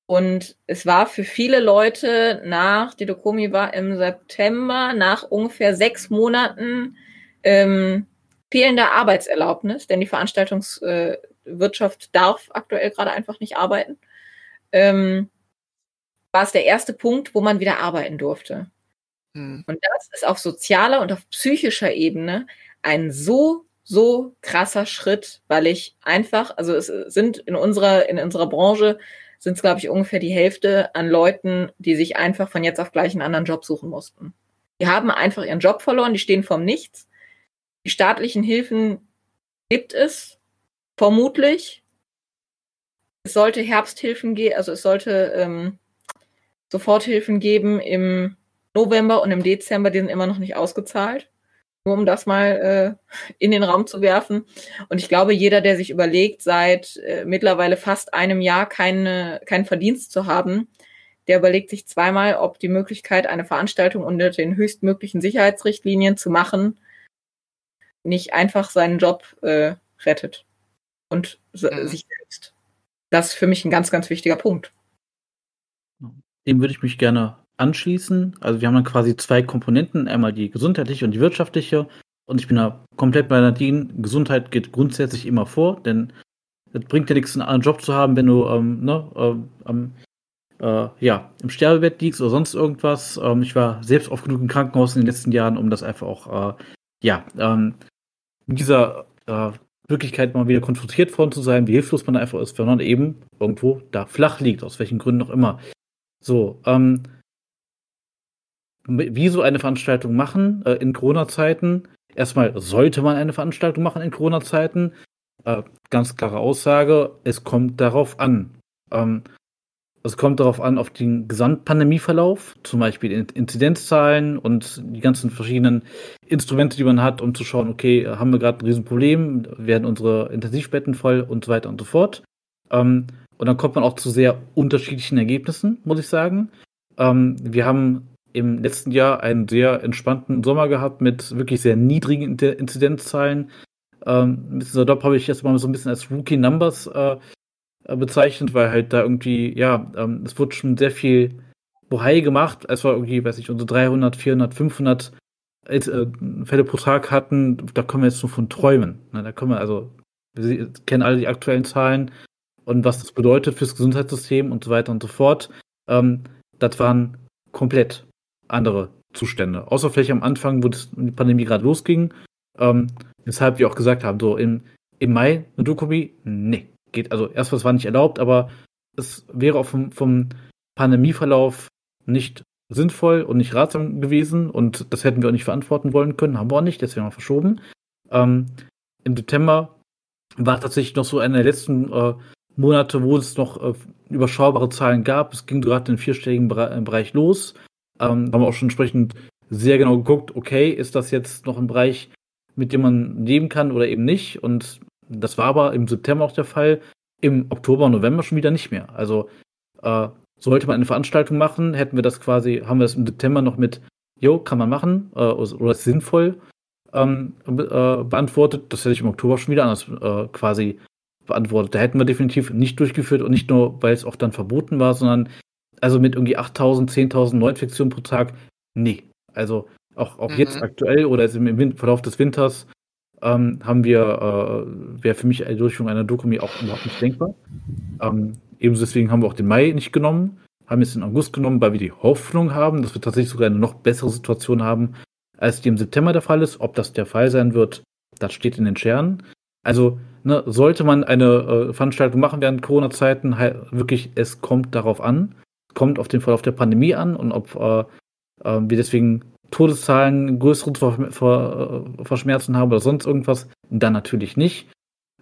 Und es war für viele Leute nach, die Dokomi war im September, nach ungefähr sechs Monaten ähm, fehlender Arbeitserlaubnis, denn die Veranstaltungswirtschaft äh, darf aktuell gerade einfach nicht arbeiten, ähm, war es der erste Punkt, wo man wieder arbeiten durfte. Hm. Und das ist auf sozialer und auf psychischer Ebene ein so, so krasser Schritt, weil ich einfach, also es sind in unserer, in unserer Branche sind es, glaube ich, ungefähr die Hälfte an Leuten, die sich einfach von jetzt auf gleich einen anderen Job suchen mussten. Die haben einfach ihren Job verloren, die stehen vorm Nichts. Die staatlichen Hilfen gibt es, vermutlich. Es sollte Herbsthilfen geben, also es sollte ähm, Soforthilfen geben im November und im Dezember, die sind immer noch nicht ausgezahlt. Nur um das mal äh, in den Raum zu werfen. Und ich glaube, jeder, der sich überlegt, seit äh, mittlerweile fast einem Jahr keine, keinen Verdienst zu haben, der überlegt sich zweimal, ob die Möglichkeit, eine Veranstaltung unter den höchstmöglichen Sicherheitsrichtlinien zu machen, nicht einfach seinen Job äh, rettet und mhm. sich selbst. Das ist für mich ein ganz, ganz wichtiger Punkt. Dem würde ich mich gerne anschließen. Also wir haben dann quasi zwei Komponenten, einmal die gesundheitliche und die wirtschaftliche. Und ich bin da komplett bei Nadine. Gesundheit geht grundsätzlich immer vor, denn es bringt ja nichts, einen anderen Job zu haben, wenn du ähm, ne, ähm, äh, ja, im Sterbebett liegst oder sonst irgendwas. Ähm, ich war selbst oft genug im Krankenhaus in den letzten Jahren, um das einfach auch, äh, ja, ähm, dieser äh, Wirklichkeit mal wieder konfrontiert worden zu sein, wie hilflos man einfach ist, wenn man eben irgendwo da flach liegt, aus welchen Gründen auch immer. So, ähm, wie so eine Veranstaltung machen äh, in Corona-Zeiten. Erstmal sollte man eine Veranstaltung machen in Corona-Zeiten. Äh, ganz klare Aussage, es kommt darauf an. Ähm, es kommt darauf an, auf den Gesamtpandemieverlauf, zum Beispiel Inzidenzzahlen und die ganzen verschiedenen Instrumente, die man hat, um zu schauen, okay, haben wir gerade ein Riesenproblem, werden unsere Intensivbetten voll und so weiter und so fort. Ähm, und dann kommt man auch zu sehr unterschiedlichen Ergebnissen, muss ich sagen. Ähm, wir haben im letzten Jahr einen sehr entspannten Sommer gehabt mit wirklich sehr niedrigen Inzidenzzahlen. Ähm, dieser Job habe ich jetzt mal so ein bisschen als Rookie Numbers äh, äh, bezeichnet, weil halt da irgendwie, ja, ähm, es wurde schon sehr viel Bohai gemacht. Es war irgendwie, weiß ich, unsere 300, 400, 500 äh, Fälle pro Tag hatten. Da können wir jetzt nur von träumen. Ne? Da können wir also, wir kennen alle die aktuellen Zahlen und was das bedeutet fürs Gesundheitssystem und so weiter und so fort. Ähm, das waren komplett andere Zustände. Außer vielleicht am Anfang, wo die Pandemie gerade losging. Ähm, weshalb wir auch gesagt haben, so im, im Mai eine Dokumi, nee, geht, also erstmal war nicht erlaubt, aber es wäre auch vom, vom Pandemieverlauf nicht sinnvoll und nicht ratsam gewesen und das hätten wir auch nicht verantworten wollen können, haben wir auch nicht, deswegen haben wir verschoben. Ähm, Im September war tatsächlich noch so einer der letzten äh, Monate, wo es noch äh, überschaubare Zahlen gab. Es ging gerade im vierstelligen Bereich los. Ähm, haben wir auch schon entsprechend sehr genau geguckt, okay, ist das jetzt noch ein Bereich, mit dem man leben kann oder eben nicht? Und das war aber im September auch der Fall. im Oktober, November schon wieder nicht mehr. Also äh, sollte man eine Veranstaltung machen, hätten wir das quasi, haben wir das im September noch mit, jo, kann man machen äh, oder ist sinnvoll ähm, äh, beantwortet. Das hätte ich im Oktober schon wieder anders äh, quasi beantwortet. Da hätten wir definitiv nicht durchgeführt und nicht nur, weil es auch dann verboten war, sondern also mit irgendwie 8000, 10.000 Neuinfektionen pro Tag, nee. Also auch, auch mhm. jetzt aktuell oder jetzt im, im Verlauf des Winters ähm, haben wir, äh, wäre für mich eine Durchführung einer Dokumi auch überhaupt nicht denkbar. Ähm, ebenso deswegen haben wir auch den Mai nicht genommen, haben jetzt den August genommen, weil wir die Hoffnung haben, dass wir tatsächlich sogar eine noch bessere Situation haben, als die im September der Fall ist. Ob das der Fall sein wird, das steht in den Sternen. Also ne, sollte man eine äh, Veranstaltung machen während Corona-Zeiten, wirklich, es kommt darauf an, kommt auf den Verlauf der Pandemie an und ob äh, äh, wir deswegen Todeszahlen größere Ver Ver Verschmerzen haben oder sonst irgendwas, dann natürlich nicht.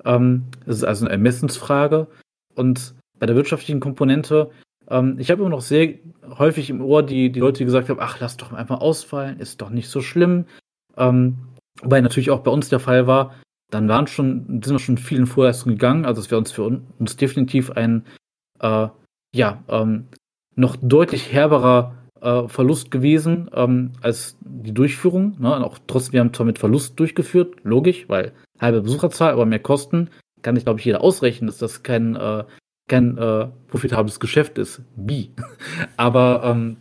Ähm, das ist also eine Ermessensfrage. Und bei der wirtschaftlichen Komponente, ähm, ich habe immer noch sehr häufig im Ohr die, die Leute, die gesagt haben, ach, lass doch einfach ausfallen, ist doch nicht so schlimm. Ähm, wobei natürlich auch bei uns der Fall war, dann waren schon, sind wir schon vielen Vorleistungen gegangen. Also es wäre uns für uns definitiv ein äh, ja, ähm, noch deutlich herberer äh, Verlust gewesen ähm, als die Durchführung. Ne? Und auch trotzdem, wir haben zwar mit Verlust durchgeführt, logisch, weil halbe Besucherzahl, aber mehr Kosten. Kann ich, glaube ich, jeder ausrechnen, dass das kein, äh, kein äh, profitables Geschäft ist. Wie? aber ähm,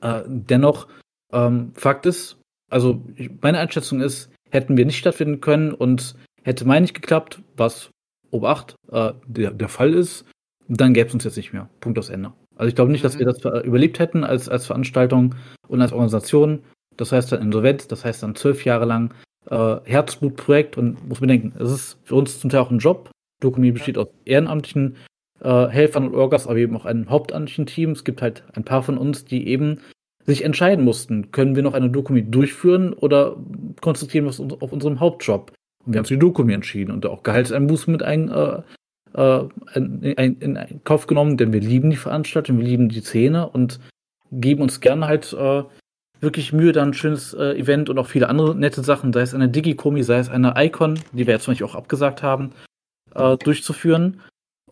äh, dennoch, ähm, Fakt ist, also meine Einschätzung ist, hätten wir nicht stattfinden können und hätte mein nicht geklappt, was Obacht äh, der, der Fall ist, dann gäbe es uns jetzt nicht mehr. Punkt aus Ende. Also ich glaube nicht, dass wir das überlebt hätten als, als Veranstaltung und als Organisation. Das heißt dann insolvent, das heißt dann zwölf Jahre lang äh, Herzblutprojekt und muss bedenken, es ist für uns zum Teil auch ein Job. Dokumi besteht aus ehrenamtlichen äh, Helfern und Orgas, aber eben auch einem hauptamtlichen Team. Es gibt halt ein paar von uns, die eben sich entscheiden mussten, können wir noch eine Dokumi durchführen oder konzentrieren wir uns auf unserem Hauptjob. Und wir haben uns für die Dokumi entschieden und auch Gehaltseinbußen mit ein, äh, äh, in, in, in, Kauf genommen, denn wir lieben die Veranstaltung, wir lieben die Szene und geben uns gerne halt äh, wirklich Mühe, dann ein schönes äh, Event und auch viele andere nette Sachen, sei es eine Digikomi, sei es eine Icon, die wir jetzt Beispiel auch abgesagt haben, äh, durchzuführen.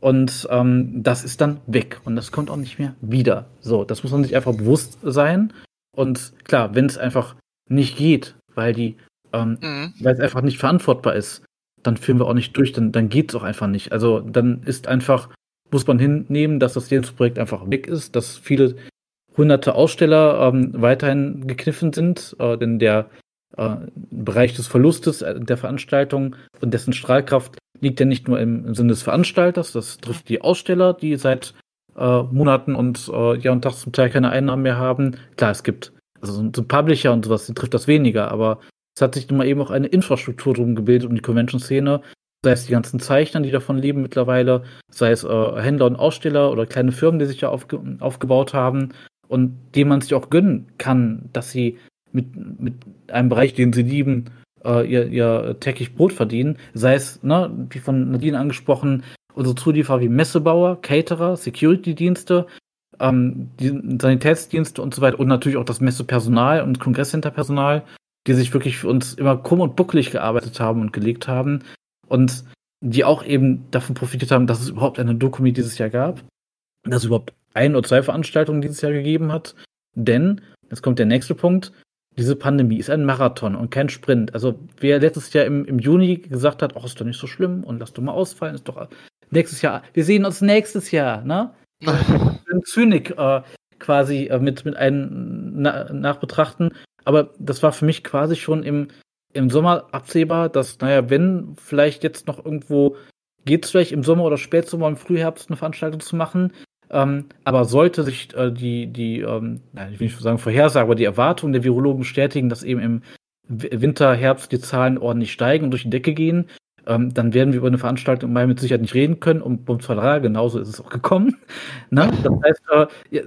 Und ähm, das ist dann weg und das kommt auch nicht mehr wieder. So, das muss man sich einfach bewusst sein. Und klar, wenn es einfach nicht geht, weil die, ähm, mhm. weil es einfach nicht verantwortbar ist, dann führen wir auch nicht durch, dann, dann geht es auch einfach nicht. Also dann ist einfach, muss man hinnehmen, dass das Projekt einfach weg ist, dass viele hunderte Aussteller ähm, weiterhin gekniffen sind, äh, denn der äh, Bereich des Verlustes äh, der Veranstaltung und dessen Strahlkraft liegt ja nicht nur im, im Sinne des Veranstalters, das trifft die Aussteller, die seit äh, Monaten und äh, Jahr und Tag zum Teil keine Einnahmen mehr haben. Klar, es gibt also so, so Publisher und sowas, die trifft das weniger, aber es hat sich nun mal eben auch eine Infrastruktur drum gebildet um die Convention-Szene. Sei es die ganzen Zeichner, die davon leben mittlerweile, sei es äh, Händler und Aussteller oder kleine Firmen, die sich ja aufge aufgebaut haben und dem man sich auch gönnen kann, dass sie mit, mit einem Bereich, den sie lieben, äh, ihr, ihr täglich Brot verdienen. Sei es, ne, wie von Nadine angesprochen, unsere Zulieferer wie Messebauer, Caterer, Security-Dienste, ähm, die Sanitätsdienste und so weiter und natürlich auch das Messepersonal und Kongresscenter-Personal, die sich wirklich für uns immer krumm und bucklig gearbeitet haben und gelegt haben und die auch eben davon profitiert haben, dass es überhaupt eine Dokumi dieses Jahr gab, dass es überhaupt ein oder zwei Veranstaltungen dieses Jahr gegeben hat. Denn, jetzt kommt der nächste Punkt, diese Pandemie ist ein Marathon und kein Sprint. Also wer letztes Jahr im, im Juni gesagt hat, ach, ist doch nicht so schlimm und lass doch mal ausfallen, ist doch nächstes Jahr, wir sehen uns nächstes Jahr, ne? Zynik äh, quasi äh, mit, mit einem na, nachbetrachten. Aber das war für mich quasi schon im, im Sommer absehbar, dass, naja, wenn vielleicht jetzt noch irgendwo geht es vielleicht im Sommer oder Spätsommer, im Frühherbst eine Veranstaltung zu machen. Ähm, aber sollte sich äh, die, die ähm, ich will nicht sagen Vorhersage, aber die Erwartungen der Virologen bestätigen, dass eben im Winter, Herbst die Zahlen ordentlich steigen und durch die Decke gehen, ähm, dann werden wir über eine Veranstaltung im Mai mit Sicherheit nicht reden können. Und Vertrag genauso ist es auch gekommen. Ne? Das heißt, äh,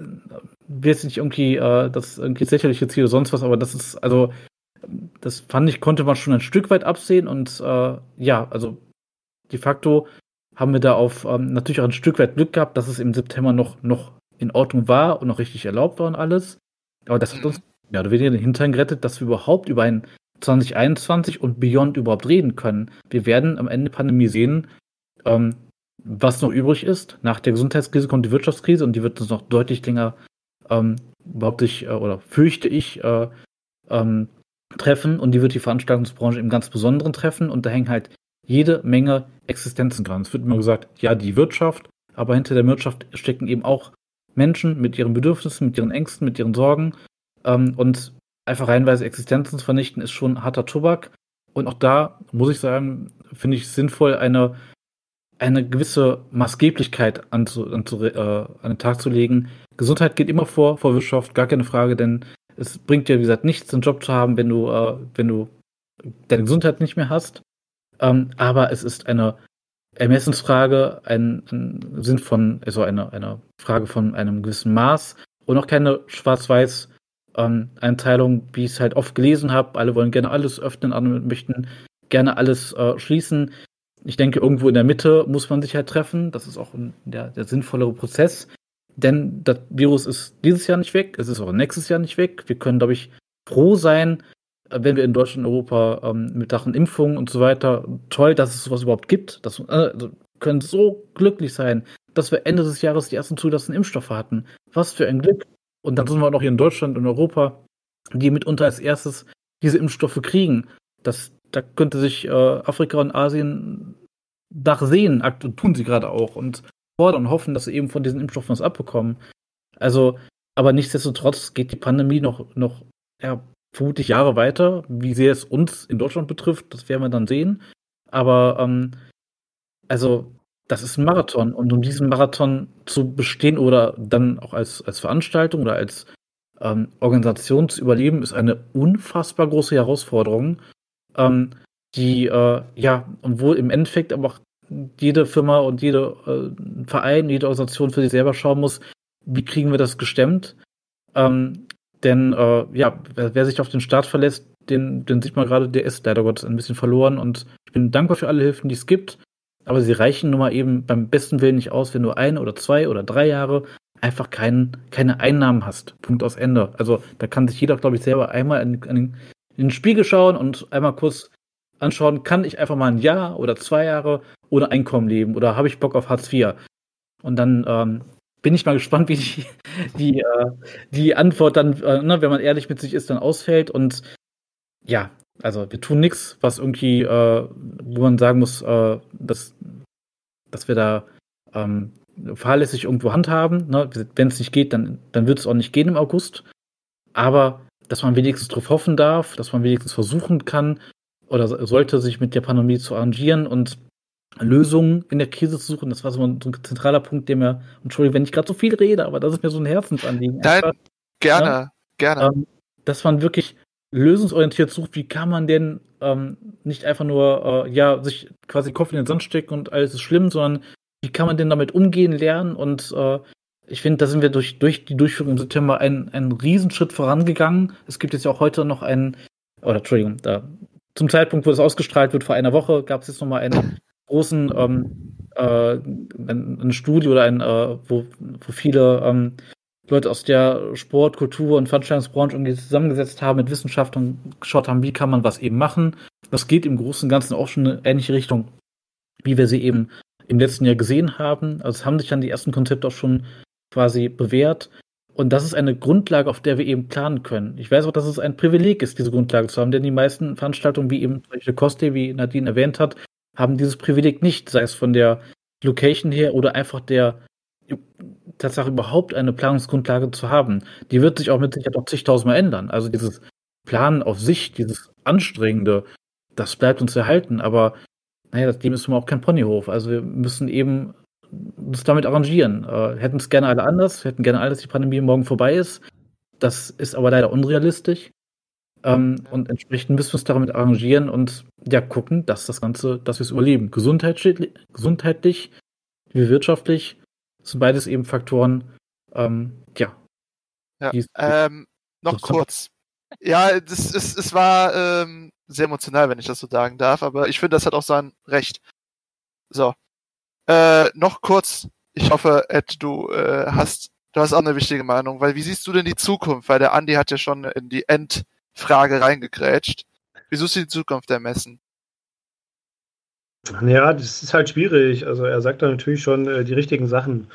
will jetzt nicht irgendwie äh, das irgendwie lächerliche Ziel oder sonst was, aber das ist, also, das fand ich, konnte man schon ein Stück weit absehen und äh, ja, also de facto haben wir da auf ähm, natürlich auch ein Stück weit Glück gehabt, dass es im September noch, noch in Ordnung war und noch richtig erlaubt war und alles. Aber das hat uns ja oder weniger den Hintern gerettet, dass wir überhaupt über ein 2021 und Beyond überhaupt reden können. Wir werden am Ende Pandemie sehen, ähm, was noch übrig ist. Nach der Gesundheitskrise kommt die Wirtschaftskrise und die wird uns noch deutlich länger, ähm, behaupte ich, äh, oder fürchte ich, äh, ähm, treffen und die wird die Veranstaltungsbranche im ganz Besonderen treffen und da hängen halt jede Menge Existenzen dran. Es wird immer gesagt, ja, die Wirtschaft, aber hinter der Wirtschaft stecken eben auch Menschen mit ihren Bedürfnissen, mit ihren Ängsten, mit ihren Sorgen ähm, und einfach reinweise Existenzen zu vernichten, ist schon harter Tobak. Und auch da muss ich sagen, finde ich sinnvoll, eine, eine gewisse Maßgeblichkeit anzu, anzu, äh, an den Tag zu legen. Gesundheit geht immer vor, vor Wirtschaft, gar keine Frage, denn es bringt dir, wie gesagt, nichts, einen Job zu haben, wenn du, äh, wenn du deine Gesundheit nicht mehr hast. Ähm, aber es ist eine Ermessensfrage, ein, ein Sinn von, also eine, eine Frage von einem gewissen Maß und auch keine schwarz-weiß ähm, Einteilung, wie ich es halt oft gelesen habe. Alle wollen gerne alles öffnen, andere möchten gerne alles äh, schließen. Ich denke, irgendwo in der Mitte muss man sich halt treffen. Das ist auch der, der sinnvollere Prozess. Denn das Virus ist dieses Jahr nicht weg, es ist auch nächstes Jahr nicht weg. Wir können, glaube ich, froh sein, wenn wir in Deutschland und Europa ähm, mit Sachen Impfungen und so weiter, toll, dass es sowas überhaupt gibt. Das, äh, also können so glücklich sein, dass wir Ende des Jahres die ersten zulassenden Impfstoffe hatten. Was für ein Glück. Und dann sind wir noch hier in Deutschland und Europa, die mitunter als erstes diese Impfstoffe kriegen. Das, da könnte sich äh, Afrika und Asien nachsehen, tun sie gerade auch und fordern und hoffen, dass sie eben von diesen Impfstoffen was abbekommen. Also, aber nichtsdestotrotz geht die Pandemie noch, noch ja, vermutlich Jahre weiter. Wie sehr es uns in Deutschland betrifft, das werden wir dann sehen. Aber ähm, also das ist ein Marathon und um diesen Marathon zu bestehen oder dann auch als, als Veranstaltung oder als ähm, Organisation zu überleben, ist eine unfassbar große Herausforderung, ähm, die äh, ja, und wohl im Endeffekt aber auch jede Firma und jeder äh, Verein, jede Organisation für sich selber schauen muss, wie kriegen wir das gestemmt. Ähm, denn äh, ja, wer, wer, sich auf den Staat verlässt, den, den sieht man gerade, der ist leider Gottes ein bisschen verloren und ich bin dankbar für alle Hilfen, die es gibt. Aber sie reichen nun mal eben beim besten Willen nicht aus, wenn du ein oder zwei oder drei Jahre einfach kein, keine Einnahmen hast. Punkt aus Ende. Also da kann sich jeder, glaube ich, selber einmal in, in, in, den Spiegel schauen und einmal kurz anschauen, kann ich einfach mal ein Jahr oder zwei Jahre ohne Einkommen leben oder habe ich Bock auf Hartz IV? Und dann ähm, bin ich mal gespannt, wie die, die, äh, die Antwort dann, äh, ne, wenn man ehrlich mit sich ist, dann ausfällt. Und ja, also wir tun nichts, was irgendwie, äh, wo man sagen muss, äh, dass, dass wir da ähm, fahrlässig irgendwo handhaben. Ne? Wenn es nicht geht, dann, dann wird es auch nicht gehen im August. Aber dass man wenigstens darauf hoffen darf, dass man wenigstens versuchen kann oder sollte sich mit der Pandemie zu arrangieren und Lösungen in der Krise zu suchen. Das war so ein, so ein zentraler Punkt, der mir, Entschuldigung, wenn ich gerade so viel rede, aber das ist mir so ein Herzensanliegen. Nein, gerne, ja, gerne. Ähm, dass man wirklich lösungsorientiert sucht, wie kann man denn ähm, nicht einfach nur, äh, ja, sich quasi Kopf in den Sand stecken und alles ist schlimm, sondern wie kann man denn damit umgehen lernen und äh, ich finde, da sind wir durch, durch die Durchführung im September einen, einen Riesenschritt vorangegangen. Es gibt jetzt ja auch heute noch einen, oder Entschuldigung, da, zum Zeitpunkt, wo es ausgestrahlt wird, vor einer Woche, gab es jetzt noch mal einen großen ähm, äh, ein, ein Studio oder ein, äh, wo, wo viele ähm, Leute aus der Sport, Kultur und Veranstaltungsbranche irgendwie zusammengesetzt haben mit Wissenschaft und geschaut haben, wie kann man was eben machen. Das geht im Großen und Ganzen auch schon in eine ähnliche Richtung, wie wir sie eben im letzten Jahr gesehen haben. Also es haben sich dann die ersten Konzepte auch schon quasi bewährt. Und das ist eine Grundlage, auf der wir eben planen können. Ich weiß auch, dass es ein Privileg ist, diese Grundlage zu haben, denn die meisten Veranstaltungen, wie eben solche Koste, wie Nadine erwähnt hat, haben dieses Privileg nicht, sei es von der Location her oder einfach der Tatsache überhaupt eine Planungsgrundlage zu haben. Die wird sich auch mit Sicherheit noch zigtausendmal ändern. Also dieses Planen auf sich, dieses Anstrengende, das bleibt uns erhalten. Aber naja, dem ist immer auch kein Ponyhof. Also wir müssen eben uns damit arrangieren. Äh, hätten es gerne alle anders, hätten gerne alle, dass die Pandemie morgen vorbei ist. Das ist aber leider unrealistisch. Ähm, und entsprechend müssen wir uns damit arrangieren und ja gucken, dass das Ganze, dass wir es überleben. Gesundheitlich, gesundheitlich wie wirtschaftlich sind beides eben Faktoren, ähm, ja. Ja, ähm, noch kurz. Ja, das ist, es war ähm, sehr emotional, wenn ich das so sagen darf, aber ich finde, das hat auch sein Recht. So. Äh, noch kurz. Ich hoffe, Ed, du äh, hast, du hast auch eine wichtige Meinung, weil wie siehst du denn die Zukunft? Weil der Andi hat ja schon in die End Frage reingegrätscht. Wieso ist die Zukunft der Messen? Ja, das ist halt schwierig. Also er sagt da natürlich schon äh, die richtigen Sachen.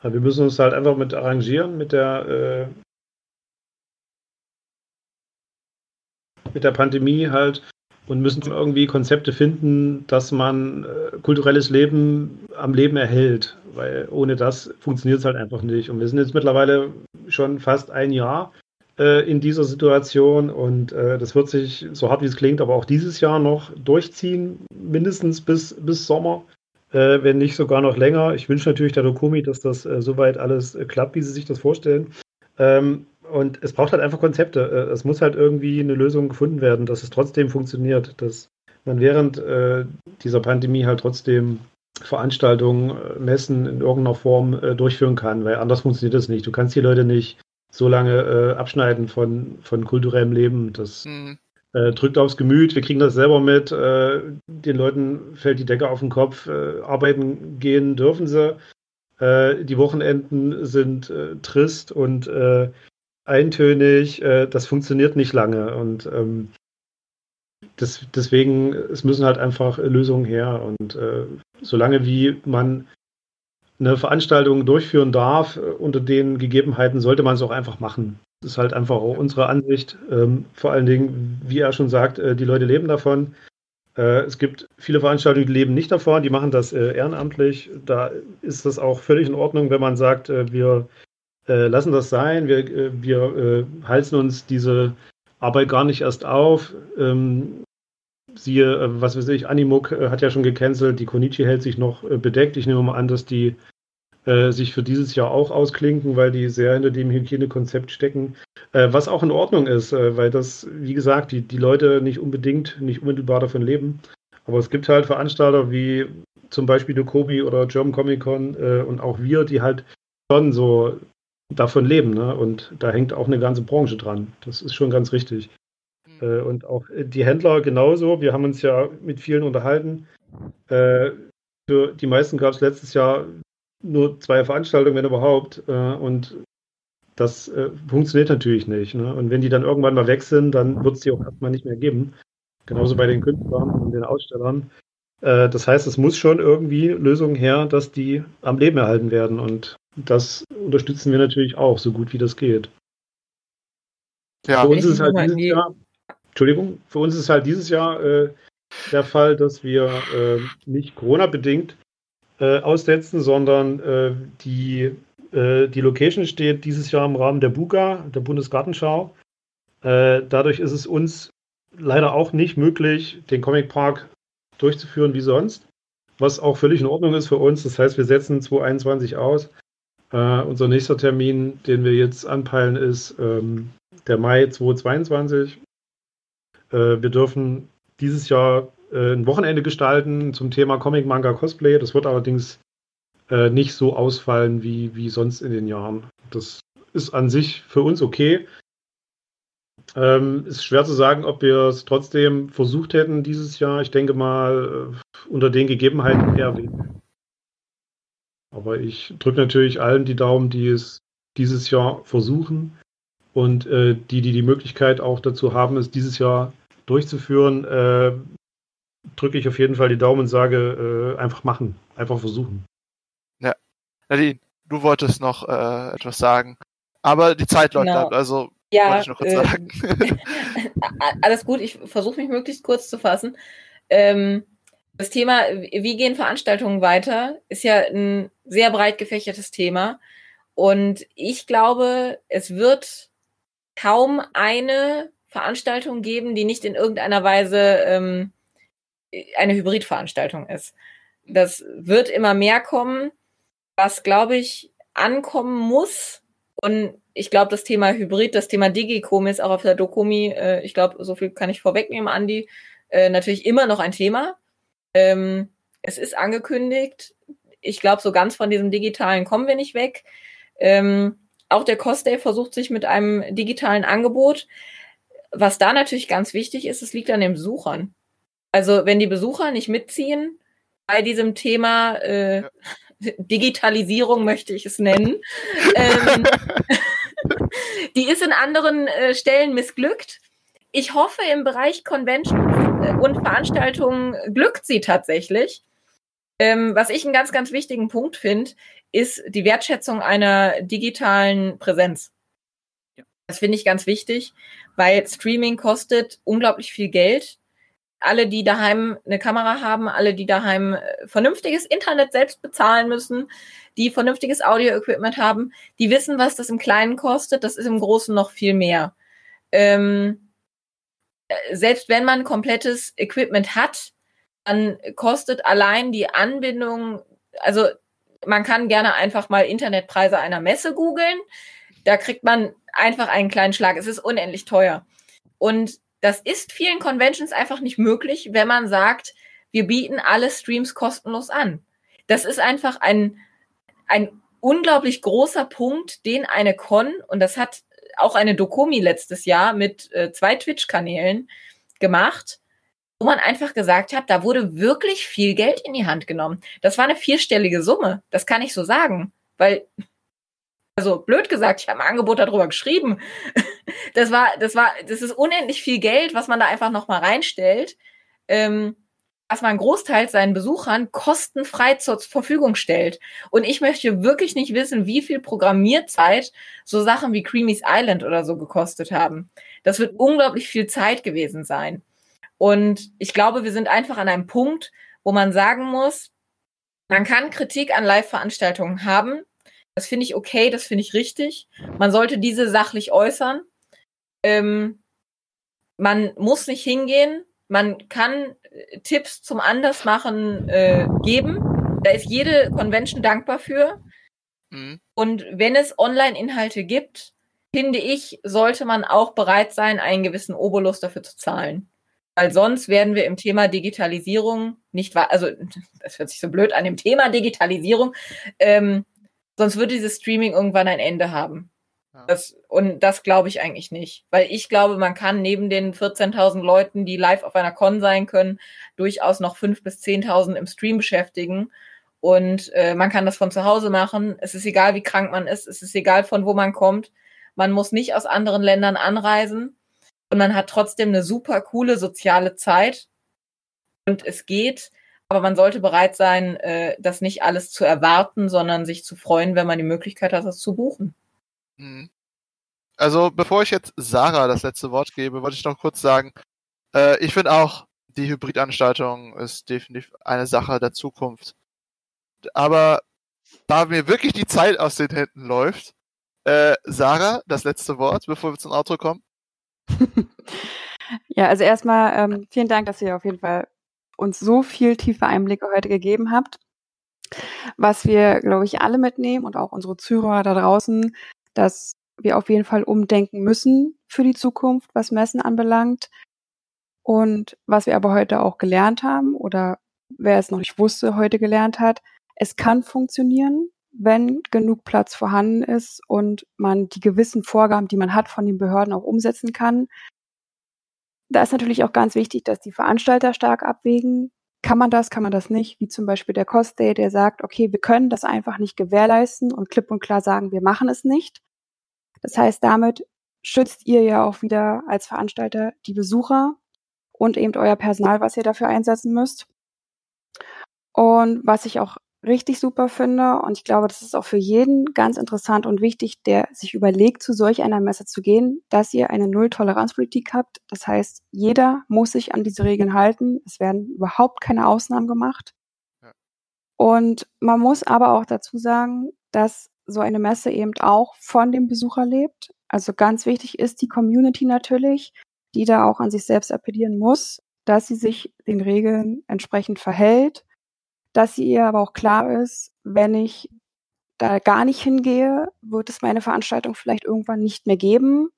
Aber wir müssen uns halt einfach mit arrangieren, mit der, äh, mit der Pandemie halt und müssen irgendwie Konzepte finden, dass man äh, kulturelles Leben am Leben erhält, weil ohne das funktioniert es halt einfach nicht. Und wir sind jetzt mittlerweile schon fast ein Jahr äh, in dieser Situation und äh, das wird sich, so hart wie es klingt, aber auch dieses Jahr noch durchziehen, mindestens bis, bis Sommer, äh, wenn nicht sogar noch länger. Ich wünsche natürlich der Dokumi, dass das äh, soweit alles äh, klappt, wie sie sich das vorstellen. Ähm, und es braucht halt einfach Konzepte. Es muss halt irgendwie eine Lösung gefunden werden, dass es trotzdem funktioniert, dass man während äh, dieser Pandemie halt trotzdem Veranstaltungen, Messen in irgendeiner Form äh, durchführen kann, weil anders funktioniert das nicht. Du kannst die Leute nicht so lange äh, abschneiden von, von kulturellem Leben. Das mhm. Äh, drückt aufs Gemüt. Wir kriegen das selber mit. den Leuten fällt die Decke auf den Kopf. arbeiten gehen dürfen sie. die Wochenenden sind trist und eintönig, äh, das funktioniert nicht lange. Und ähm, das, deswegen, es müssen halt einfach Lösungen her. Und äh, solange wie man eine Veranstaltung durchführen darf, äh, unter den Gegebenheiten sollte man es auch einfach machen. Das ist halt einfach auch unsere Ansicht. Ähm, vor allen Dingen, wie er schon sagt, äh, die Leute leben davon. Äh, es gibt viele Veranstaltungen, die leben nicht davon, die machen das äh, ehrenamtlich. Da ist das auch völlig in Ordnung, wenn man sagt, wir lassen das sein, wir, wir halten uns diese Arbeit gar nicht erst auf. Ähm, siehe, äh, was weiß ich, Animuk äh, hat ja schon gecancelt, die Konichi hält sich noch äh, bedeckt. Ich nehme mal an, dass die sich für dieses Jahr auch ausklinken, weil die sehr hinter dem Hygienekonzept stecken. was auch in Ordnung ist, weil das, wie gesagt, die, die Leute nicht unbedingt, nicht unmittelbar davon leben. Aber es gibt halt Veranstalter wie zum Beispiel Dokobi oder German Comic Con und auch wir, die halt schon so davon leben. Ne? Und da hängt auch eine ganze Branche dran. Das ist schon ganz richtig. Mhm. Äh, und auch die Händler genauso. Wir haben uns ja mit vielen unterhalten. Äh, für die meisten gab es letztes Jahr nur zwei Veranstaltungen, wenn überhaupt. Äh, und das äh, funktioniert natürlich nicht. Ne? Und wenn die dann irgendwann mal weg sind, dann wird es die auch erstmal nicht mehr geben. Genauso bei den Künstlern und den Ausstellern. Äh, das heißt, es muss schon irgendwie Lösungen her, dass die am Leben erhalten werden. Und das unterstützen wir natürlich auch, so gut wie das geht. Ja, für uns ist halt dieses Jahr, Entschuldigung, für uns ist halt dieses Jahr äh, der Fall, dass wir äh, nicht Corona-bedingt äh, aussetzen, sondern äh, die, äh, die Location steht dieses Jahr im Rahmen der BUGA, der Bundesgartenschau. Äh, dadurch ist es uns leider auch nicht möglich, den Comic Park durchzuführen wie sonst, was auch völlig in Ordnung ist für uns. Das heißt, wir setzen 2021 aus. Unser nächster Termin, den wir jetzt anpeilen, ist ähm, der Mai 2022. Äh, wir dürfen dieses Jahr äh, ein Wochenende gestalten zum Thema Comic, Manga, Cosplay. Das wird allerdings äh, nicht so ausfallen wie, wie sonst in den Jahren. Das ist an sich für uns okay. Ähm, ist schwer zu sagen, ob wir es trotzdem versucht hätten dieses Jahr. Ich denke mal, äh, unter den Gegebenheiten eher weniger. Aber ich drücke natürlich allen die Daumen, die es dieses Jahr versuchen und äh, die, die die Möglichkeit auch dazu haben, es dieses Jahr durchzuführen, äh, drücke ich auf jeden Fall die Daumen und sage, äh, einfach machen, einfach versuchen. Ja, Nadine, du wolltest noch äh, etwas sagen, aber die Zeit läuft genau. ab, also ja, wollte ich noch kurz äh, sagen. alles gut, ich versuche mich möglichst kurz zu fassen. Ähm, das Thema, wie gehen Veranstaltungen weiter, ist ja ein sehr breit gefächertes Thema. Und ich glaube, es wird kaum eine Veranstaltung geben, die nicht in irgendeiner Weise ähm, eine Hybridveranstaltung ist. Das wird immer mehr kommen, was, glaube ich, ankommen muss. Und ich glaube, das Thema Hybrid, das Thema Digicom ist auch auf der Dokumi, äh, ich glaube, so viel kann ich vorwegnehmen, Andi, äh, natürlich immer noch ein Thema. Ähm, es ist angekündigt. Ich glaube, so ganz von diesem Digitalen kommen wir nicht weg. Ähm, auch der Costday versucht sich mit einem digitalen Angebot. Was da natürlich ganz wichtig ist, es liegt an den Besuchern. Also wenn die Besucher nicht mitziehen bei diesem Thema äh, ja. Digitalisierung, möchte ich es nennen, ähm, die ist in anderen äh, Stellen missglückt. Ich hoffe, im Bereich Conventions und Veranstaltungen glückt sie tatsächlich. Ähm, was ich einen ganz, ganz wichtigen Punkt finde, ist die Wertschätzung einer digitalen Präsenz. Das finde ich ganz wichtig, weil Streaming kostet unglaublich viel Geld. Alle, die daheim eine Kamera haben, alle, die daheim äh, vernünftiges Internet selbst bezahlen müssen, die vernünftiges Audio-Equipment haben, die wissen, was das im Kleinen kostet. Das ist im Großen noch viel mehr. Ähm, äh, selbst wenn man komplettes Equipment hat, dann kostet allein die Anbindung, also man kann gerne einfach mal Internetpreise einer Messe googeln. Da kriegt man einfach einen kleinen Schlag. Es ist unendlich teuer. Und das ist vielen Conventions einfach nicht möglich, wenn man sagt, wir bieten alle Streams kostenlos an. Das ist einfach ein, ein unglaublich großer Punkt, den eine Con, und das hat auch eine Dokomi letztes Jahr mit äh, zwei Twitch-Kanälen gemacht, wo man einfach gesagt hat, da wurde wirklich viel Geld in die Hand genommen. Das war eine vierstellige Summe, das kann ich so sagen, weil also blöd gesagt, ich habe ein Angebot darüber geschrieben. Das war, das war, das ist unendlich viel Geld, was man da einfach noch mal reinstellt, ähm, was man Großteil seinen Besuchern kostenfrei zur Verfügung stellt. Und ich möchte wirklich nicht wissen, wie viel Programmierzeit so Sachen wie Creamy's Island oder so gekostet haben. Das wird unglaublich viel Zeit gewesen sein. Und ich glaube, wir sind einfach an einem Punkt, wo man sagen muss, man kann Kritik an Live-Veranstaltungen haben. Das finde ich okay, das finde ich richtig. Man sollte diese sachlich äußern. Ähm, man muss nicht hingehen. Man kann äh, Tipps zum Andersmachen äh, geben. Da ist jede Convention dankbar für. Mhm. Und wenn es Online-Inhalte gibt, finde ich, sollte man auch bereit sein, einen gewissen Obolus dafür zu zahlen. Weil sonst werden wir im Thema Digitalisierung nicht, also das hört sich so blöd an, im Thema Digitalisierung, ähm, sonst würde dieses Streaming irgendwann ein Ende haben. Das, und das glaube ich eigentlich nicht. Weil ich glaube, man kann neben den 14.000 Leuten, die live auf einer Con sein können, durchaus noch 5.000 bis 10.000 im Stream beschäftigen. Und äh, man kann das von zu Hause machen. Es ist egal, wie krank man ist. Es ist egal, von wo man kommt. Man muss nicht aus anderen Ländern anreisen und man hat trotzdem eine super coole soziale Zeit und es geht, aber man sollte bereit sein, äh, das nicht alles zu erwarten, sondern sich zu freuen, wenn man die Möglichkeit hat, das zu buchen. Mhm. Also bevor ich jetzt Sarah das letzte Wort gebe, wollte ich noch kurz sagen, äh, ich finde auch, die Hybridanstaltung ist definitiv eine Sache der Zukunft. Aber da mir wirklich die Zeit aus den Händen läuft, äh, Sarah, das letzte Wort, bevor wir zum Outro kommen. ja, also erstmal ähm, vielen Dank, dass ihr auf jeden Fall uns so viel tiefe Einblicke heute gegeben habt. Was wir, glaube ich, alle mitnehmen und auch unsere Zuhörer da draußen, dass wir auf jeden Fall umdenken müssen für die Zukunft, was Messen anbelangt. Und was wir aber heute auch gelernt haben oder wer es noch nicht wusste, heute gelernt hat, es kann funktionieren wenn genug Platz vorhanden ist und man die gewissen Vorgaben, die man hat, von den Behörden auch umsetzen kann. Da ist natürlich auch ganz wichtig, dass die Veranstalter stark abwägen. Kann man das, kann man das nicht? Wie zum Beispiel der Cost Day, der sagt, okay, wir können das einfach nicht gewährleisten und klipp und klar sagen, wir machen es nicht. Das heißt, damit schützt ihr ja auch wieder als Veranstalter die Besucher und eben euer Personal, was ihr dafür einsetzen müsst. Und was ich auch richtig super finde. Und ich glaube, das ist auch für jeden ganz interessant und wichtig, der sich überlegt, zu solch einer Messe zu gehen, dass ihr eine Null-Toleranz-Politik habt. Das heißt, jeder muss sich an diese Regeln halten. Es werden überhaupt keine Ausnahmen gemacht. Ja. Und man muss aber auch dazu sagen, dass so eine Messe eben auch von dem Besucher lebt. Also ganz wichtig ist die Community natürlich, die da auch an sich selbst appellieren muss, dass sie sich den Regeln entsprechend verhält dass sie ihr aber auch klar ist, wenn ich da gar nicht hingehe, wird es meine Veranstaltung vielleicht irgendwann nicht mehr geben.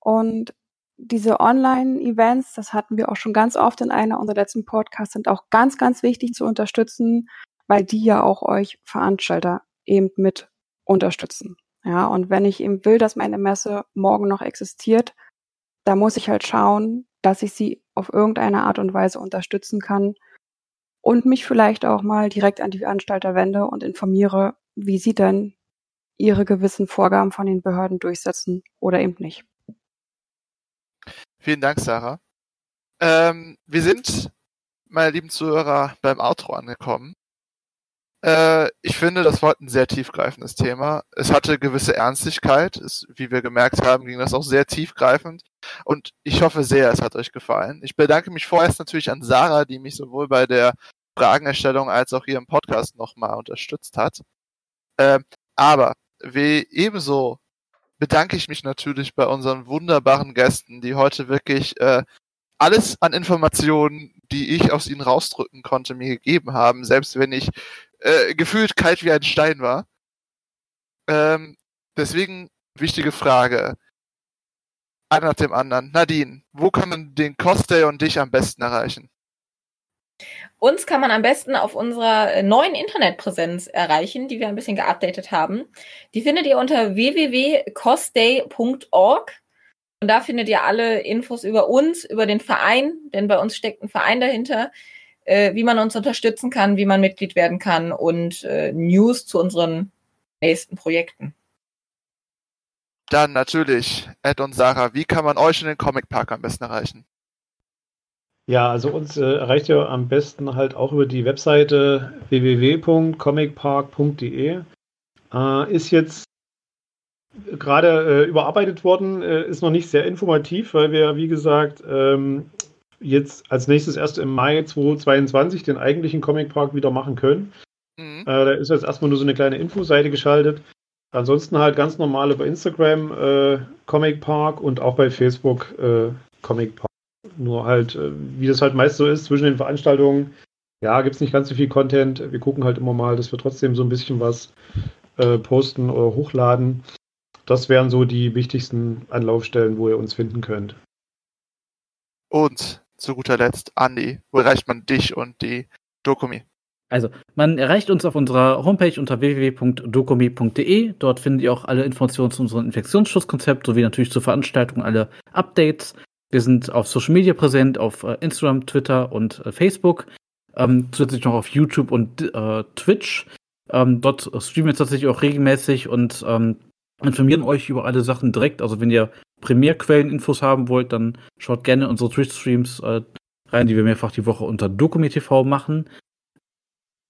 Und diese Online-Events, das hatten wir auch schon ganz oft in einer unserer letzten Podcasts, sind auch ganz, ganz wichtig zu unterstützen, weil die ja auch euch Veranstalter eben mit unterstützen. Ja, und wenn ich eben will, dass meine Messe morgen noch existiert, da muss ich halt schauen, dass ich sie auf irgendeine Art und Weise unterstützen kann, und mich vielleicht auch mal direkt an die Veranstalter wende und informiere, wie sie denn ihre gewissen Vorgaben von den Behörden durchsetzen oder eben nicht. Vielen Dank, Sarah. Ähm, wir sind, meine lieben Zuhörer, beim Outro angekommen. Äh, ich finde, das war ein sehr tiefgreifendes Thema. Es hatte gewisse Ernstigkeit. Es, wie wir gemerkt haben, ging das auch sehr tiefgreifend. Und ich hoffe sehr, es hat euch gefallen. Ich bedanke mich vorerst natürlich an Sarah, die mich sowohl bei der Fragenerstellung als auch hier im Podcast nochmal unterstützt hat. Äh, aber wie ebenso bedanke ich mich natürlich bei unseren wunderbaren Gästen, die heute wirklich äh, alles an Informationen, die ich aus ihnen rausdrücken konnte, mir gegeben haben, selbst wenn ich äh, gefühlt kalt wie ein Stein war. Ähm, deswegen wichtige Frage. Einer nach dem anderen. Nadine, wo kann man den Cosplay und dich am besten erreichen? Uns kann man am besten auf unserer äh, neuen Internetpräsenz erreichen, die wir ein bisschen geupdatet haben. Die findet ihr unter www.cosday.org. Und da findet ihr alle Infos über uns, über den Verein, denn bei uns steckt ein Verein dahinter, äh, wie man uns unterstützen kann, wie man Mitglied werden kann und äh, News zu unseren nächsten Projekten. Dann natürlich, Ed und Sarah, wie kann man euch in den Comic Park am besten erreichen? Ja, also uns äh, erreicht ihr am besten halt auch über die Webseite www.comicpark.de. Äh, ist jetzt gerade äh, überarbeitet worden, äh, ist noch nicht sehr informativ, weil wir, wie gesagt, ähm, jetzt als nächstes erst im Mai 2022 den eigentlichen Comic Park wieder machen können. Mhm. Äh, da ist jetzt erstmal nur so eine kleine Infoseite geschaltet. Ansonsten halt ganz normal über Instagram äh, Comic Park und auch bei Facebook äh, Comic Park. Nur halt, äh, wie das halt meist so ist, zwischen den Veranstaltungen, ja, gibt es nicht ganz so viel Content. Wir gucken halt immer mal, dass wir trotzdem so ein bisschen was äh, posten oder hochladen. Das wären so die wichtigsten Anlaufstellen, wo ihr uns finden könnt. Und zu guter Letzt, Andi, wo erreicht man dich und die Dokumi? Also, man erreicht uns auf unserer Homepage unter www.dokumi.de. Dort findet ihr auch alle Informationen zu unserem Infektionsschutzkonzept sowie natürlich zur Veranstaltung alle Updates. Wir sind auf Social Media präsent, auf äh, Instagram, Twitter und äh, Facebook. Ähm, zusätzlich noch auf YouTube und äh, Twitch. Ähm, dort streamen wir tatsächlich auch regelmäßig und ähm, informieren euch über alle Sachen direkt. Also wenn ihr Primärquellen-Infos haben wollt, dann schaut gerne unsere Twitch-Streams äh, rein, die wir mehrfach die Woche unter DokumiTV machen.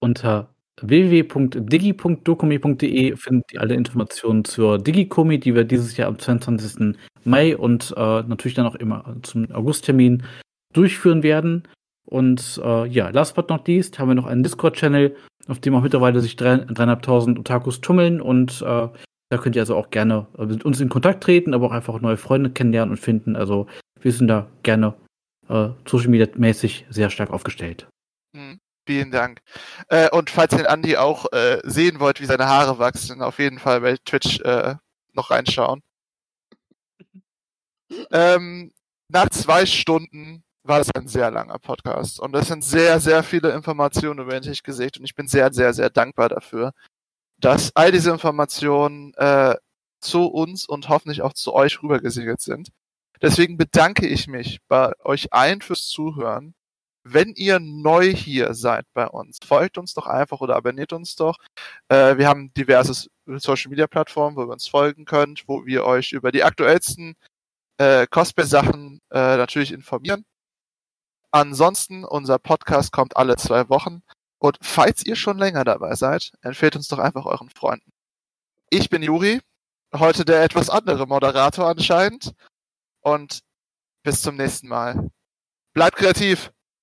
Unter www.digi.dokumi.de findet ihr alle Informationen zur Digikomi, die wir dieses Jahr am 22. Mai und äh, natürlich dann auch immer zum Augusttermin durchführen werden. Und äh, ja, last but not least haben wir noch einen Discord-Channel, auf dem auch mittlerweile sich dreieinhalbtausend Otakus tummeln und äh, da könnt ihr also auch gerne äh, mit uns in Kontakt treten, aber auch einfach neue Freunde kennenlernen und finden. Also wir sind da gerne äh, Social Media mäßig sehr stark aufgestellt. Mhm. Vielen Dank. Äh, und falls ihr den Andi auch äh, sehen wollt, wie seine Haare wachsen, auf jeden Fall bei Twitch äh, noch reinschauen. ähm, nach zwei Stunden war es ein sehr langer Podcast und es sind sehr, sehr viele Informationen über den Tisch gesägt und ich bin sehr, sehr, sehr dankbar dafür dass all diese Informationen äh, zu uns und hoffentlich auch zu euch rübergesegelt sind. Deswegen bedanke ich mich bei euch allen fürs Zuhören. Wenn ihr neu hier seid bei uns, folgt uns doch einfach oder abonniert uns doch. Äh, wir haben diverse Social Media Plattformen, wo ihr uns folgen könnt, wo wir euch über die aktuellsten äh, Cosplay-Sachen äh, natürlich informieren. Ansonsten, unser Podcast kommt alle zwei Wochen. Und falls ihr schon länger dabei seid, empfehlt uns doch einfach euren Freunden. Ich bin Juri, heute der etwas andere Moderator anscheinend. Und bis zum nächsten Mal. Bleibt kreativ.